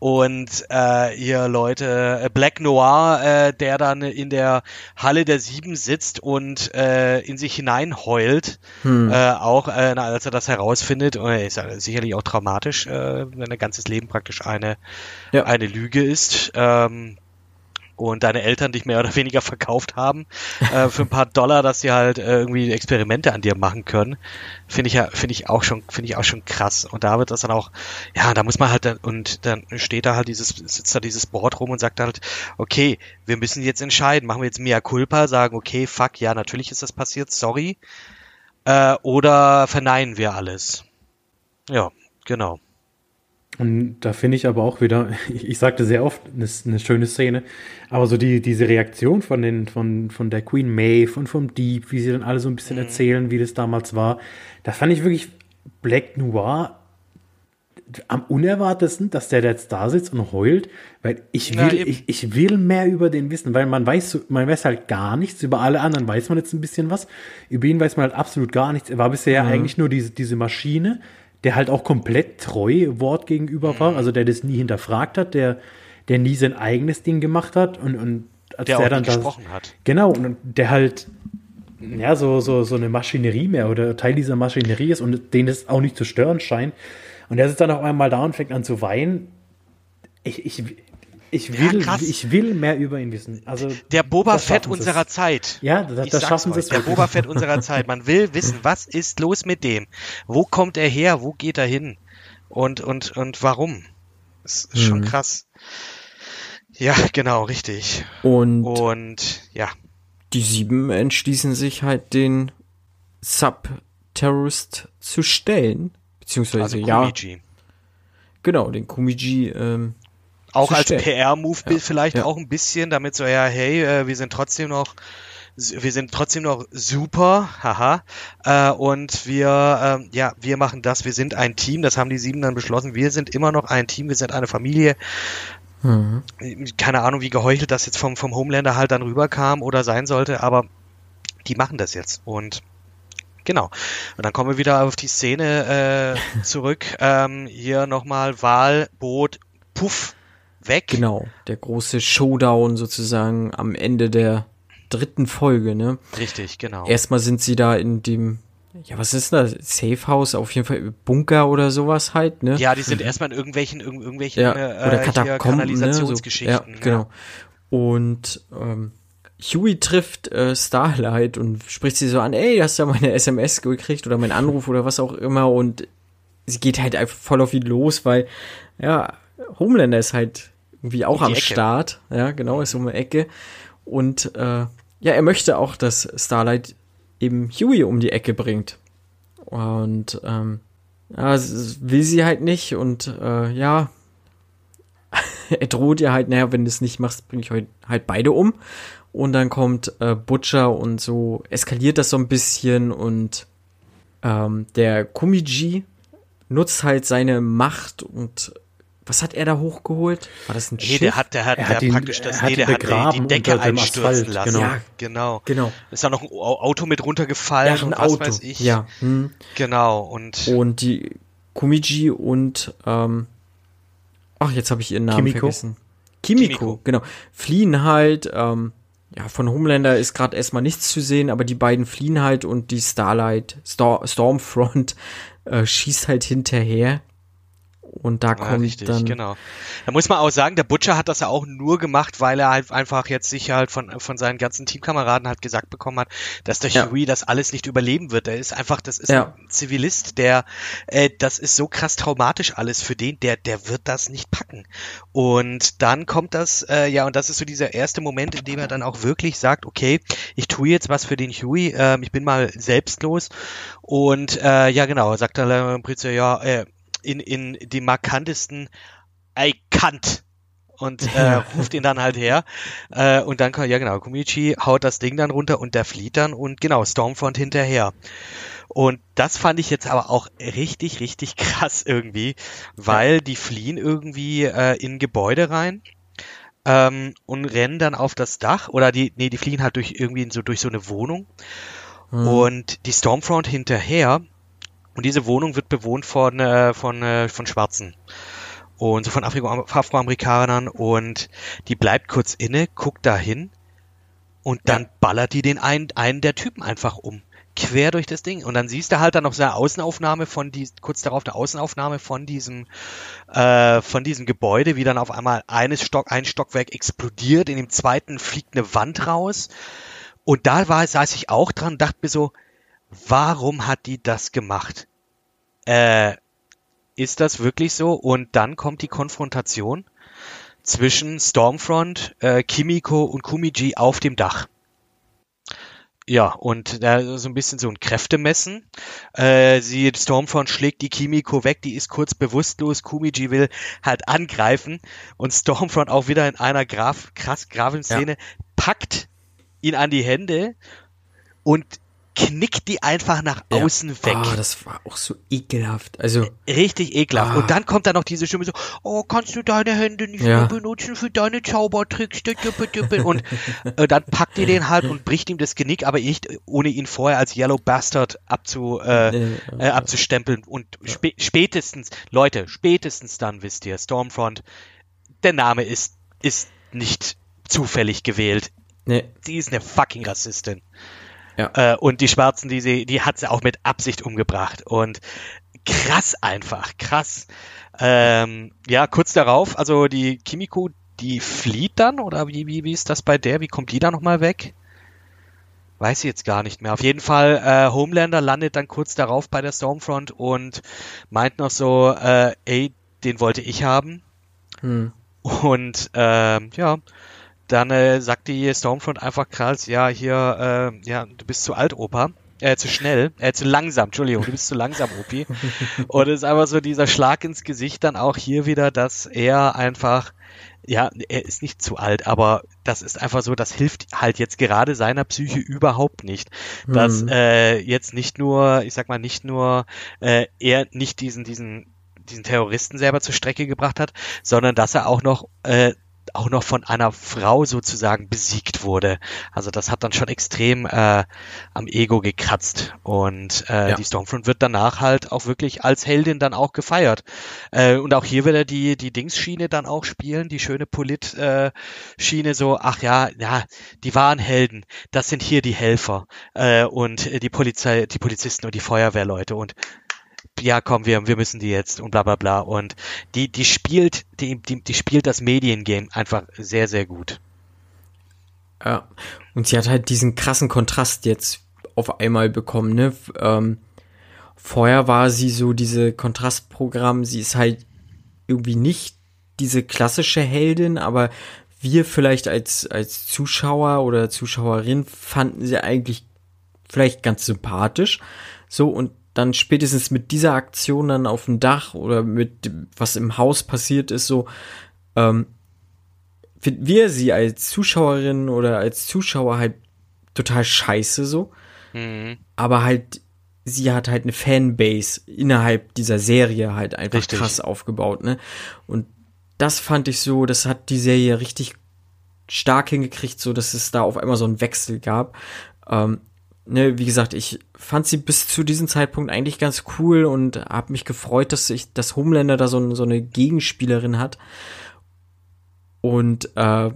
und äh, hier Leute, äh, Black Noir, äh, der dann in der Halle der Sieben sitzt und äh, in sich hineinheult, Hm. äh, auch äh, als er das herausfindet, und er ist ja sicherlich auch traumatisch, äh, wenn ein ganzes Leben praktisch eine, Ja. eine Lüge ist. Ähm, und deine Eltern dich mehr oder weniger verkauft haben äh, für ein paar Dollar, dass sie halt äh, irgendwie Experimente an dir machen können, finde ich ja, finde ich auch schon, finde ich auch schon krass. Und da wird das dann auch, ja, da muss man halt dann, und dann steht da halt dieses, sitzt da dieses Board rum und sagt halt, okay, wir müssen jetzt entscheiden, machen wir jetzt mea culpa, sagen, okay, fuck, ja, natürlich ist das passiert, sorry, äh, oder verneinen wir alles. Ja, genau. Und da finde ich aber auch wieder, ich, ich sagte sehr oft, eine, eine schöne Szene, aber so die, diese Reaktion von, den, von, von der Queen Maeve und vom Dieb, wie sie dann alle so ein bisschen erzählen, wie das damals war, da fand ich wirklich Black Noir am unerwartesten, dass der jetzt da sitzt und heult, weil ich Ja, will, eben. ich, ich will mehr über den wissen, weil man weiß, man weiß halt gar nichts, über alle anderen weiß man jetzt ein bisschen was, über ihn weiß man halt absolut gar nichts, er war bisher ja eigentlich nur diese, diese Maschine, der halt auch komplett treu Wort gegenüber Mhm. war, also der das nie hinterfragt hat, der, der nie sein eigenes Ding gemacht hat und, und als Der auch dann nie da- gesprochen hat. Genau, und der halt ja, so, so, so eine Maschinerie mehr oder Teil dieser Maschinerie ist und den es auch nicht zu stören scheint. Und der sitzt dann auf einmal da und fängt an zu weinen. Ich, ich, ich, Ja, will, krass. ich will mehr über ihn wissen. Also, Der Boba Fett unserer Zeit. Ja, das, das schaffen sie es Der. Boba Fett unserer Zeit. Man will wissen, was ist los mit dem? Wo kommt er her? Wo geht er hin? Und, und, und warum? Das ist schon Mhm. krass. Ja, genau, richtig. Und Und ja, die sieben entschließen sich halt den Sub-Terrorist zu stellen. Beziehungsweise, also ja, genau, den Kumiji, ähm, Auch als. PR-Move Ja, vielleicht ja. auch ein bisschen, damit so, ja, hey, äh, wir sind trotzdem noch wir sind trotzdem noch super, haha, äh, und wir, ähm, ja, wir machen das, wir sind ein Team, das haben die sieben dann beschlossen, wir sind immer noch ein Team, wir sind eine Familie, mhm. keine Ahnung, wie geheuchelt das jetzt vom, vom Homelander halt dann rüberkam oder sein sollte, aber die machen das jetzt und genau. Und dann kommen wir wieder auf die Szene äh, zurück. Ähm, hier nochmal Wahl, Boot, Puff, weg. genau, der große Showdown sozusagen am Ende der dritten Folge, ne? Richtig, genau. Erstmal sind sie da in dem, ja, was ist das? Safe House, auf jeden Fall Bunker oder sowas halt, ne? ja, die sind erstmal in irgendwelchen, irg irgendwelchen ja, äh, oder Katakomben, ne? So, Kanalisationsgeschichten. ja, genau. Und ähm, Huey trifft äh, Starlight und spricht sie so an, ey, hast du ja meine SMS gekriegt oder meinen Anruf oder was auch immer und sie geht halt einfach voll auf ihn los, weil, ja, Homelander ist halt irgendwie auch Um am Ecke. Start, ja, genau, ist um die Ecke. Und äh, ja, er möchte auch, dass Starlight eben Huey um die Ecke bringt. Und ähm, ja, will sie halt nicht. Und äh, ja, er droht ihr halt, naja, wenn du es nicht machst, bringe ich heute halt beide um. Und dann kommt äh, Butcher und so eskaliert das so ein bisschen. Und ähm, der Kumiji nutzt halt seine Macht und was hat er da hochgeholt? War das ein Nee, Schiff? der hat, der hat, Er der hat ihn- praktisch das, er hat nee, der hat die, Decke einstürzen Asphalt, lassen. genau. Ja, genau. genau. Ist da noch ein Au- Auto mit runtergefallen Ja, ein und was Auto. weiß ich. Ja. Hm. Genau, und Und die Kumiji und ähm, ach, jetzt habe ich ihren Namen Kimiko? vergessen. Kimiko, Kimiko. genau. Fliehen halt, ähm, ja, von Homelander ist gerade erstmal nichts zu sehen, aber die beiden fliehen halt und die Starlight, Stor Stormfront äh, schießt halt hinterher. Und da Ja, kommt richtig, dann genau. Da muss man auch sagen, der Butcher hat das ja auch nur gemacht, weil er halt einfach jetzt sich halt von, von seinen ganzen Teamkameraden halt gesagt bekommen hat, dass der Ja. Huey das alles nicht überleben wird. Der ist einfach, das ist Ja. ein Zivilist, der, äh, das ist so krass traumatisch alles für den, der, der wird das nicht packen. Und dann kommt das, äh, ja, und das ist so dieser erste Moment, in dem er dann auch wirklich sagt, okay, ich tue jetzt was für den Huey, ähm, ich bin mal selbstlos. Und äh, ja, genau, sagt er im Prinzip, ja, äh, in, in dem markantesten I can't. und äh, ruft ihn dann halt her. Äh, und dann, ja genau, Kumichi haut das Ding dann runter und der flieht dann und genau, Stormfront hinterher. Und das fand ich jetzt aber auch richtig, richtig krass irgendwie, weil die fliehen irgendwie äh, in Gebäude rein ähm, und rennen dann auf das Dach oder die, nee, die fliehen halt durch irgendwie so durch so eine Wohnung hm. und die Stormfront hinterher und diese Wohnung wird bewohnt von äh, von äh, von Schwarzen und so von Afro Afroamerikanern und die bleibt kurz inne, guckt dahin und dann ja. ballert die den einen, einen der Typen einfach um quer durch das Ding. Und dann siehst du halt dann noch so eine Außenaufnahme von die, kurz darauf eine Außenaufnahme von diesem, äh, von diesem Gebäude, wie dann auf einmal eines Stock, ein Stockwerk explodiert, in dem zweiten fliegt eine Wand raus. Und da war, saß ich auch dran dachte mir so, warum hat die das gemacht? Äh, ist das wirklich so? Und dann kommt die Konfrontation zwischen Stormfront, äh, Kimiko und Kumiji auf dem Dach. Ja, und da so ein bisschen so ein Kräftemessen. Äh, sie, Stormfront schlägt die Kimiko weg, die ist kurz bewusstlos. Kumiji will halt angreifen und Stormfront auch wieder in einer Graf, krass Gravenszene ja. packt ihn an die Hände und knickt die einfach nach außen ja. weg. Oh, das war auch so ekelhaft. Also richtig ekelhaft. Ah. Und dann kommt da noch diese Stimme so: "Oh, kannst du deine Hände nicht ja. mehr benutzen für deine Zaubertricks?" Und äh, dann packt ihr den halt und bricht ihm das Genick, aber nicht ohne ihn vorher als Yellow Bastard abzu, äh, äh, abzustempeln. Und sp spätestens, Leute, spätestens dann wisst ihr, Stormfront, der Name ist ist nicht zufällig gewählt. Nee. Die ist eine fucking Rassistin. Ja. Äh, und die Schwarzen, die sie, die hat sie auch mit Absicht umgebracht. Und krass einfach, krass. Ähm, ja, kurz darauf, also die Kimiko, die flieht dann oder wie, wie, wie ist das bei der? Wie kommt die da nochmal weg? Weiß ich jetzt gar nicht mehr. Auf jeden Fall, äh, Homelander landet dann kurz darauf bei der Stormfront und meint noch so, äh, ey, den wollte ich haben. Hm. Und äh, ja, dann äh, sagt die Stormfront einfach krass, ja, hier, äh, ja, du bist zu alt, Opa. Äh, zu schnell, äh, zu langsam, Entschuldigung, du bist zu langsam, Opi. Und es ist einfach so dieser Schlag ins Gesicht dann auch hier wieder, dass er einfach, ja, er ist nicht zu alt, aber das ist einfach so, das hilft halt jetzt gerade seiner Psyche überhaupt nicht. Dass mhm. äh, jetzt nicht nur, ich sag mal, nicht nur äh, er nicht diesen, diesen diesen Terroristen selber zur Strecke gebracht hat, sondern dass er auch noch äh, auch noch von einer Frau sozusagen besiegt wurde. Also das hat dann schon extrem äh, am Ego gekratzt. Und äh, ja. die Stormfront wird danach halt auch wirklich als Heldin dann auch gefeiert. Äh, und auch hier wird er die, die Dingsschiene dann auch spielen, die schöne Polit-Schiene, äh, so, ach ja, ja, die waren Helden, das sind hier die Helfer äh, und die Polizei, die Polizisten und die Feuerwehrleute. Und ja, komm, wir, wir müssen die jetzt und bla bla bla. Und die, die spielt, die, die, die spielt das Mediengame einfach sehr, sehr gut. Ja. Und sie hat halt diesen krassen Kontrast jetzt auf einmal bekommen, ne? Ähm, vorher war sie so diese Kontrastprogramm, sie ist halt irgendwie nicht diese klassische Heldin, aber wir vielleicht als, als Zuschauer oder Zuschauerin fanden sie eigentlich vielleicht ganz sympathisch. So, und dann spätestens mit dieser Aktion dann auf dem Dach oder mit was im Haus passiert ist, so, ähm, finden wir sie als Zuschauerin oder als Zuschauer halt total scheiße so. Mhm. Aber halt, sie hat halt eine Fanbase innerhalb dieser Serie halt einfach richtig. krass aufgebaut, ne? Und das fand ich so, das hat die Serie richtig stark hingekriegt, so dass es da auf einmal so einen Wechsel gab. Ähm, ne, wie gesagt, ich fand sie bis zu diesem Zeitpunkt eigentlich ganz cool und habe mich gefreut, dass ich das Homelander da so, so eine Gegenspielerin hat. Und äh,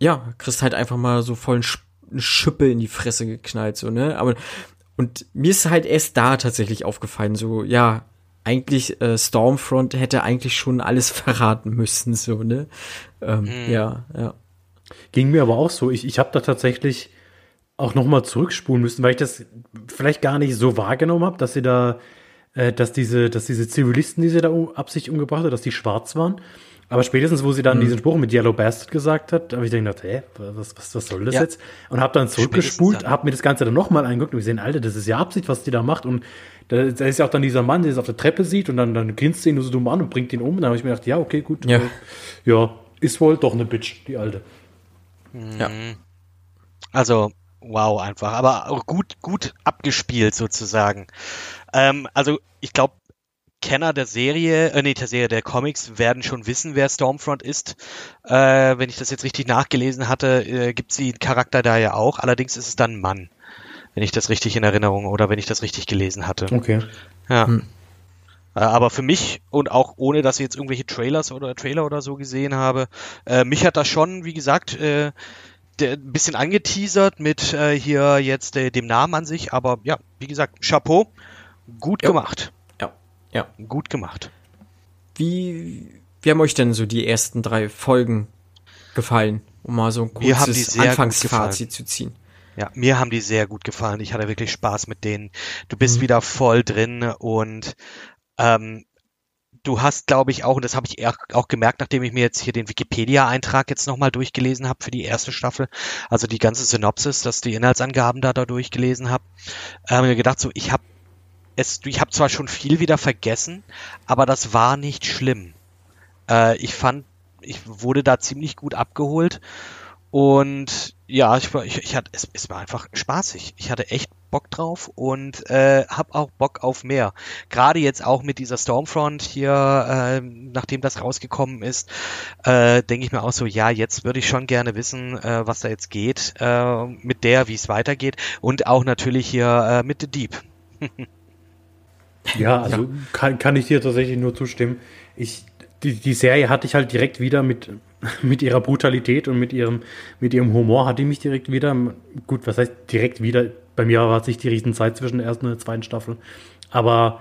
ja, kriegst halt einfach mal so voll eine Schippe in die Fresse geknallt, so, ne? Aber und mir ist halt erst da tatsächlich aufgefallen, so, ja, eigentlich äh, Stormfront hätte eigentlich schon alles verraten müssen, so, ne? Ähm, mhm. Ja, ja. Ging mir aber auch so. Ich, ich habe da tatsächlich auch nochmal zurückspulen müssen, weil ich das vielleicht gar nicht so wahrgenommen habe, dass sie da, äh, dass diese, dass diese Zivilisten, die sie da um, absichtlich umgebracht hat, dass die schwarz waren. Aber spätestens, wo sie dann mhm. diesen Spruch mit Yellow Bastard gesagt hat, habe ich dann gedacht, hä, was, was, was soll das ja. jetzt? Und habe dann zurückgespult, habe mir das Ganze dann nochmal angeguckt und gesehen, Alter, das ist ja Absicht, was die da macht. Und da, da ist ja auch dann dieser Mann, der es auf der Treppe sieht und dann, dann grinst ihn nur so dumm an und bringt ihn um. Und dann habe ich mir gedacht, ja, okay, gut. Ja. Äh, ja, ist wohl doch eine Bitch, die alte. Ja. Also, wow, einfach. Aber auch gut, gut abgespielt sozusagen. Ähm, also, ich glaube, Kenner der Serie, äh, nee, der Serie der Comics werden schon wissen, wer Stormfront ist. Äh, wenn ich das jetzt richtig nachgelesen hatte, äh, gibt sie Charakter da ja auch. Allerdings ist es dann ein Mann, wenn ich das richtig in Erinnerung oder wenn ich das richtig gelesen hatte. Okay. Ja. Hm. Äh, aber für mich und auch ohne, dass ich jetzt irgendwelche Trailers oder Trailer oder so gesehen habe, äh, mich hat das schon, wie gesagt, äh, ein bisschen angeteasert mit äh, hier jetzt äh, dem Namen an sich. Aber ja, wie gesagt, Chapeau, gut Ja. gemacht. Ja. Ja. Gut gemacht. Wie, wie haben euch denn so die ersten drei Folgen gefallen? Um mal so ein kurzes Anfangsfazit zu ziehen. Ja, mir haben die sehr gut gefallen. Ich hatte wirklich Spaß mit denen. Du bist Mhm. wieder voll drin und ähm, du hast, glaube ich, auch, und das habe ich auch gemerkt, nachdem ich mir jetzt hier den Wikipedia-Eintrag jetzt nochmal durchgelesen habe für die erste Staffel, also die ganze Synopsis, dass die Inhaltsangaben da, da durchgelesen habe, äh, mir gedacht, so, ich habe es, ich habe zwar schon viel wieder vergessen, aber das war nicht schlimm. Äh, ich fand, ich wurde da ziemlich gut abgeholt und ja, ich, war- ich, ich hatte, es, es war einfach spaßig. Ich hatte echt Bock drauf und äh, habe auch Bock auf mehr. Gerade jetzt auch mit dieser Stormfront hier, äh, nachdem das rausgekommen ist, äh, denke ich mir auch so, ja, jetzt würde ich schon gerne wissen, äh, was da jetzt geht äh, mit der, wie es weitergeht und auch natürlich hier äh, mit The Deep. Ja, also Kann, kann ich dir tatsächlich nur zustimmen. Ich, die, die Serie hatte ich halt direkt wieder mit, mit ihrer Brutalität und mit ihrem, mit ihrem Humor hatte ich mich direkt wieder. Gut, was heißt direkt wieder? Bei mir war es nicht die Riesenzeit zwischen der ersten und der zweiten Staffel. Aber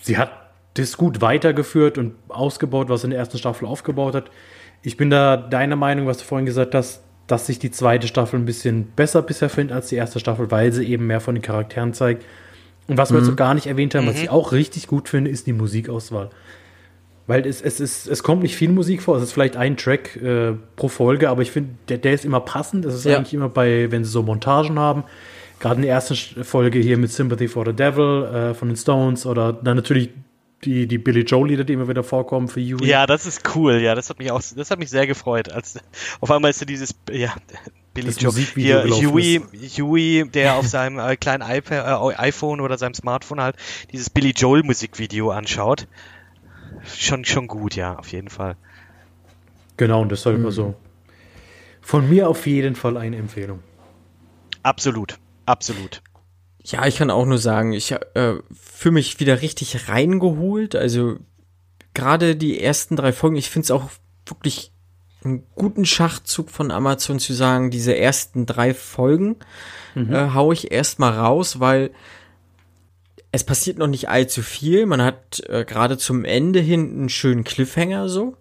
sie hat das gut weitergeführt und ausgebaut, was sie in der ersten Staffel aufgebaut hat. Ich bin da deiner Meinung, was du vorhin gesagt hast, dass sich die zweite Staffel ein bisschen besser bisher findet als die erste Staffel, weil sie eben mehr von den Charakteren zeigt. Und was wir jetzt noch gar nicht erwähnt haben, was ich auch richtig gut finde, ist die Musikauswahl. Weil es, es, ist, es kommt nicht viel Musik vor, es ist vielleicht ein Track äh, pro Folge, aber ich finde, der, der ist immer passend. Das ist Ja. eigentlich immer bei, wenn sie so Montagen haben. Gerade in der ersten Folge hier mit Sympathy for the Devil äh, von den Stones oder dann natürlich die, die Billy Joe-Lieder, die immer wieder vorkommen für Yui. Ja, das ist cool. Ja, das hat mich auch, das hat mich sehr gefreut, als auf einmal ist da dieses, ja, Billy Das Joe, Musikvideo hier Huey, Huey, der auf seinem äh, kleinen äh, iPhone oder seinem Smartphone halt dieses Billy Joel Musikvideo anschaut. Schon, schon gut, ja, auf jeden Fall. Genau, und deshalb Mhm. also von mir auf jeden Fall eine Empfehlung. Absolut, absolut. Ja, ich kann auch nur sagen, ich äh, fühle mich wieder richtig reingeholt. Also gerade die ersten drei Folgen, ich finde es auch wirklich einen guten Schachzug von Amazon zu sagen, diese ersten drei Folgen äh, hau ich erstmal raus, weil es passiert noch nicht allzu viel. Man hat äh, gerade zum Ende hin einen schönen Cliffhanger so.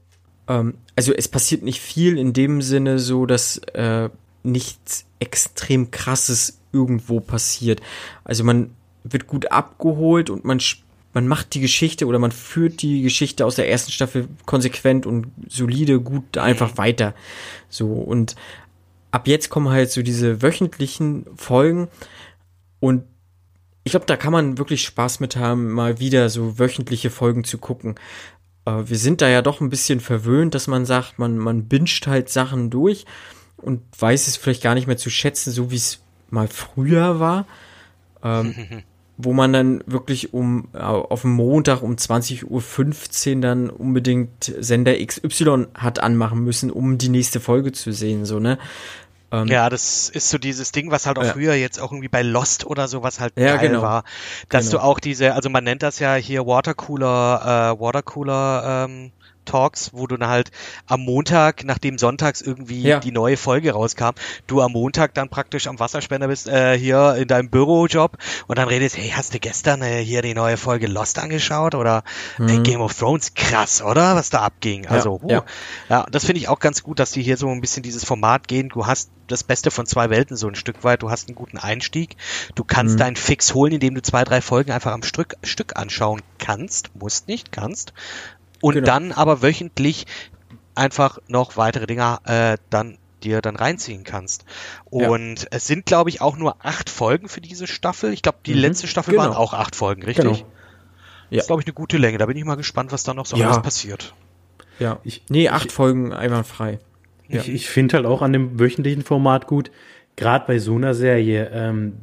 Ähm, also es passiert nicht viel in dem Sinne so, dass äh, nichts extrem krasses irgendwo passiert. Also man wird gut abgeholt und man man macht die Geschichte oder man führt die Geschichte aus der ersten Staffel konsequent und solide gut einfach weiter. So und ab jetzt kommen halt so diese wöchentlichen Folgen und ich glaube, da kann man wirklich Spaß mit haben, mal wieder so wöchentliche Folgen zu gucken. Äh, wir sind da ja doch ein bisschen verwöhnt, dass man sagt, man, man binscht halt Sachen durch und weiß es vielleicht gar nicht mehr zu schätzen, so wie es mal früher war. Ähm, wo man dann wirklich um äh, auf dem Montag um 20.15 Uhr dann unbedingt Sender XY hat anmachen müssen, um die nächste Folge zu sehen, so, ne? Ähm, Ja, das ist so dieses Ding, was halt auch Ja. früher jetzt auch irgendwie bei Lost oder sowas halt Ja, geil genau. war. Dass Genau. du auch diese, also man nennt das ja hier Watercooler, äh, Watercooler ähm, Talks, wo du dann halt am Montag, nachdem sonntags irgendwie Ja. die neue Folge rauskam, du am Montag dann praktisch am Wasserspender bist, äh, hier in deinem Bürojob und dann redest, hey, hast du gestern äh, hier die neue Folge Lost angeschaut oder äh, Game of Thrones? Krass, oder? Was da abging. Also. Mhm. ja. Ja, das finde ich auch ganz gut, dass die hier so ein bisschen dieses Format gehen. Du hast das Beste von zwei Welten so ein Stück weit. Du hast einen guten Einstieg. Du kannst Mhm. deinen Fix holen, indem du zwei, drei Folgen einfach am Stück, Stück anschauen kannst. Musst nicht, kannst. Und Genau. dann aber wöchentlich einfach noch weitere Dinge äh, dann dir dann reinziehen kannst. Ja. Und es sind, glaube ich, auch nur acht Folgen für diese Staffel. Ich glaube, die Mhm. letzte Staffel Genau. waren auch acht Folgen, richtig? Genau. Ja. Das ist, glaube ich, eine gute Länge. Da bin ich mal gespannt, was da noch so Ja. alles passiert. Ja. Ich, nee, acht Folgen einwandfrei. ich, ich finde halt auch an dem wöchentlichen Format gut, gerade bei so einer Serie, ähm,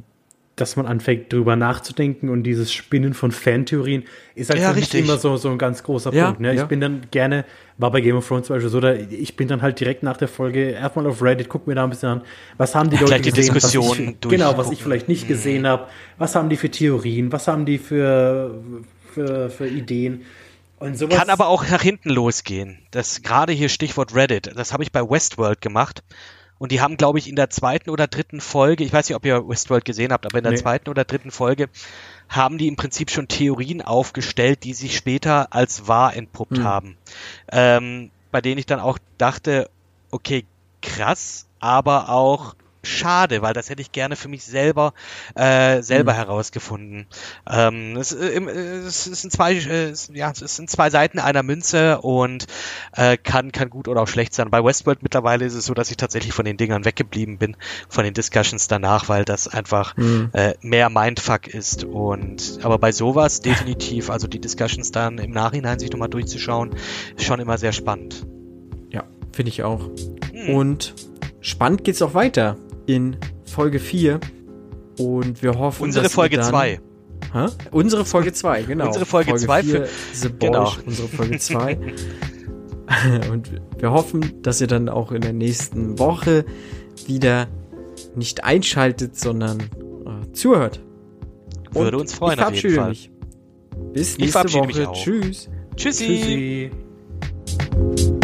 dass man anfängt, drüber nachzudenken und dieses Spinnen von Fantheorien ist halt Ja, für mich immer so, so ein ganz großer Ja, Punkt. Ne? ja. Ich bin dann gerne, war bei Game of Thrones zum Beispiel so, da, ich bin dann halt direkt nach der Folge erstmal auf Reddit, guck mir da ein bisschen an, was haben die Leute gleich die gesehen, was ich, genau, was ich vielleicht nicht gesehen habe, was haben die für Theorien, was haben die für, für, für Ideen und sowas. Kann aber auch nach hinten losgehen. Das gerade hier Stichwort Reddit. Das habe ich bei Westworld gemacht. Und die haben, glaube ich, in der zweiten oder dritten Folge, ich weiß nicht, ob ihr Westworld gesehen habt, aber in der Nee. zweiten oder dritten Folge haben die im Prinzip schon Theorien aufgestellt, die sich später als wahr entpuppt Hm. haben. Ähm, bei denen ich dann auch dachte, okay, krass, aber auch schade, weil das hätte ich gerne für mich selber äh, selber herausgefunden. Ähm, es, äh, äh, es, es sind zwei, äh, ja, es sind zwei Seiten einer Münze und äh, kann kann gut oder auch schlecht sein. Bei Westworld mittlerweile ist es so, dass ich tatsächlich von den Dingern weggeblieben bin, von den Discussions danach, weil das einfach Hm. äh, mehr Mindfuck ist. Und aber bei sowas definitiv, also die Discussions dann im Nachhinein sich nochmal durchzuschauen, ist schon immer sehr spannend. Ja, finde ich auch. Hm. Und spannend geht's auch weiter in Folge 4. Und wir hoffen, Unsere Folge dann- 2. Hä? Unsere Folge 2, genau. Unsere Folge zwei für- The Boys, genau. unsere Folge 2. Und wir hoffen, dass ihr dann auch in der nächsten Woche wieder nicht einschaltet, sondern äh, zuhört. Würde Und uns freuen ich auf jeden Fall. Mich. Bis nächste Woche. Tschüss. Tschüssi. Tschüssi.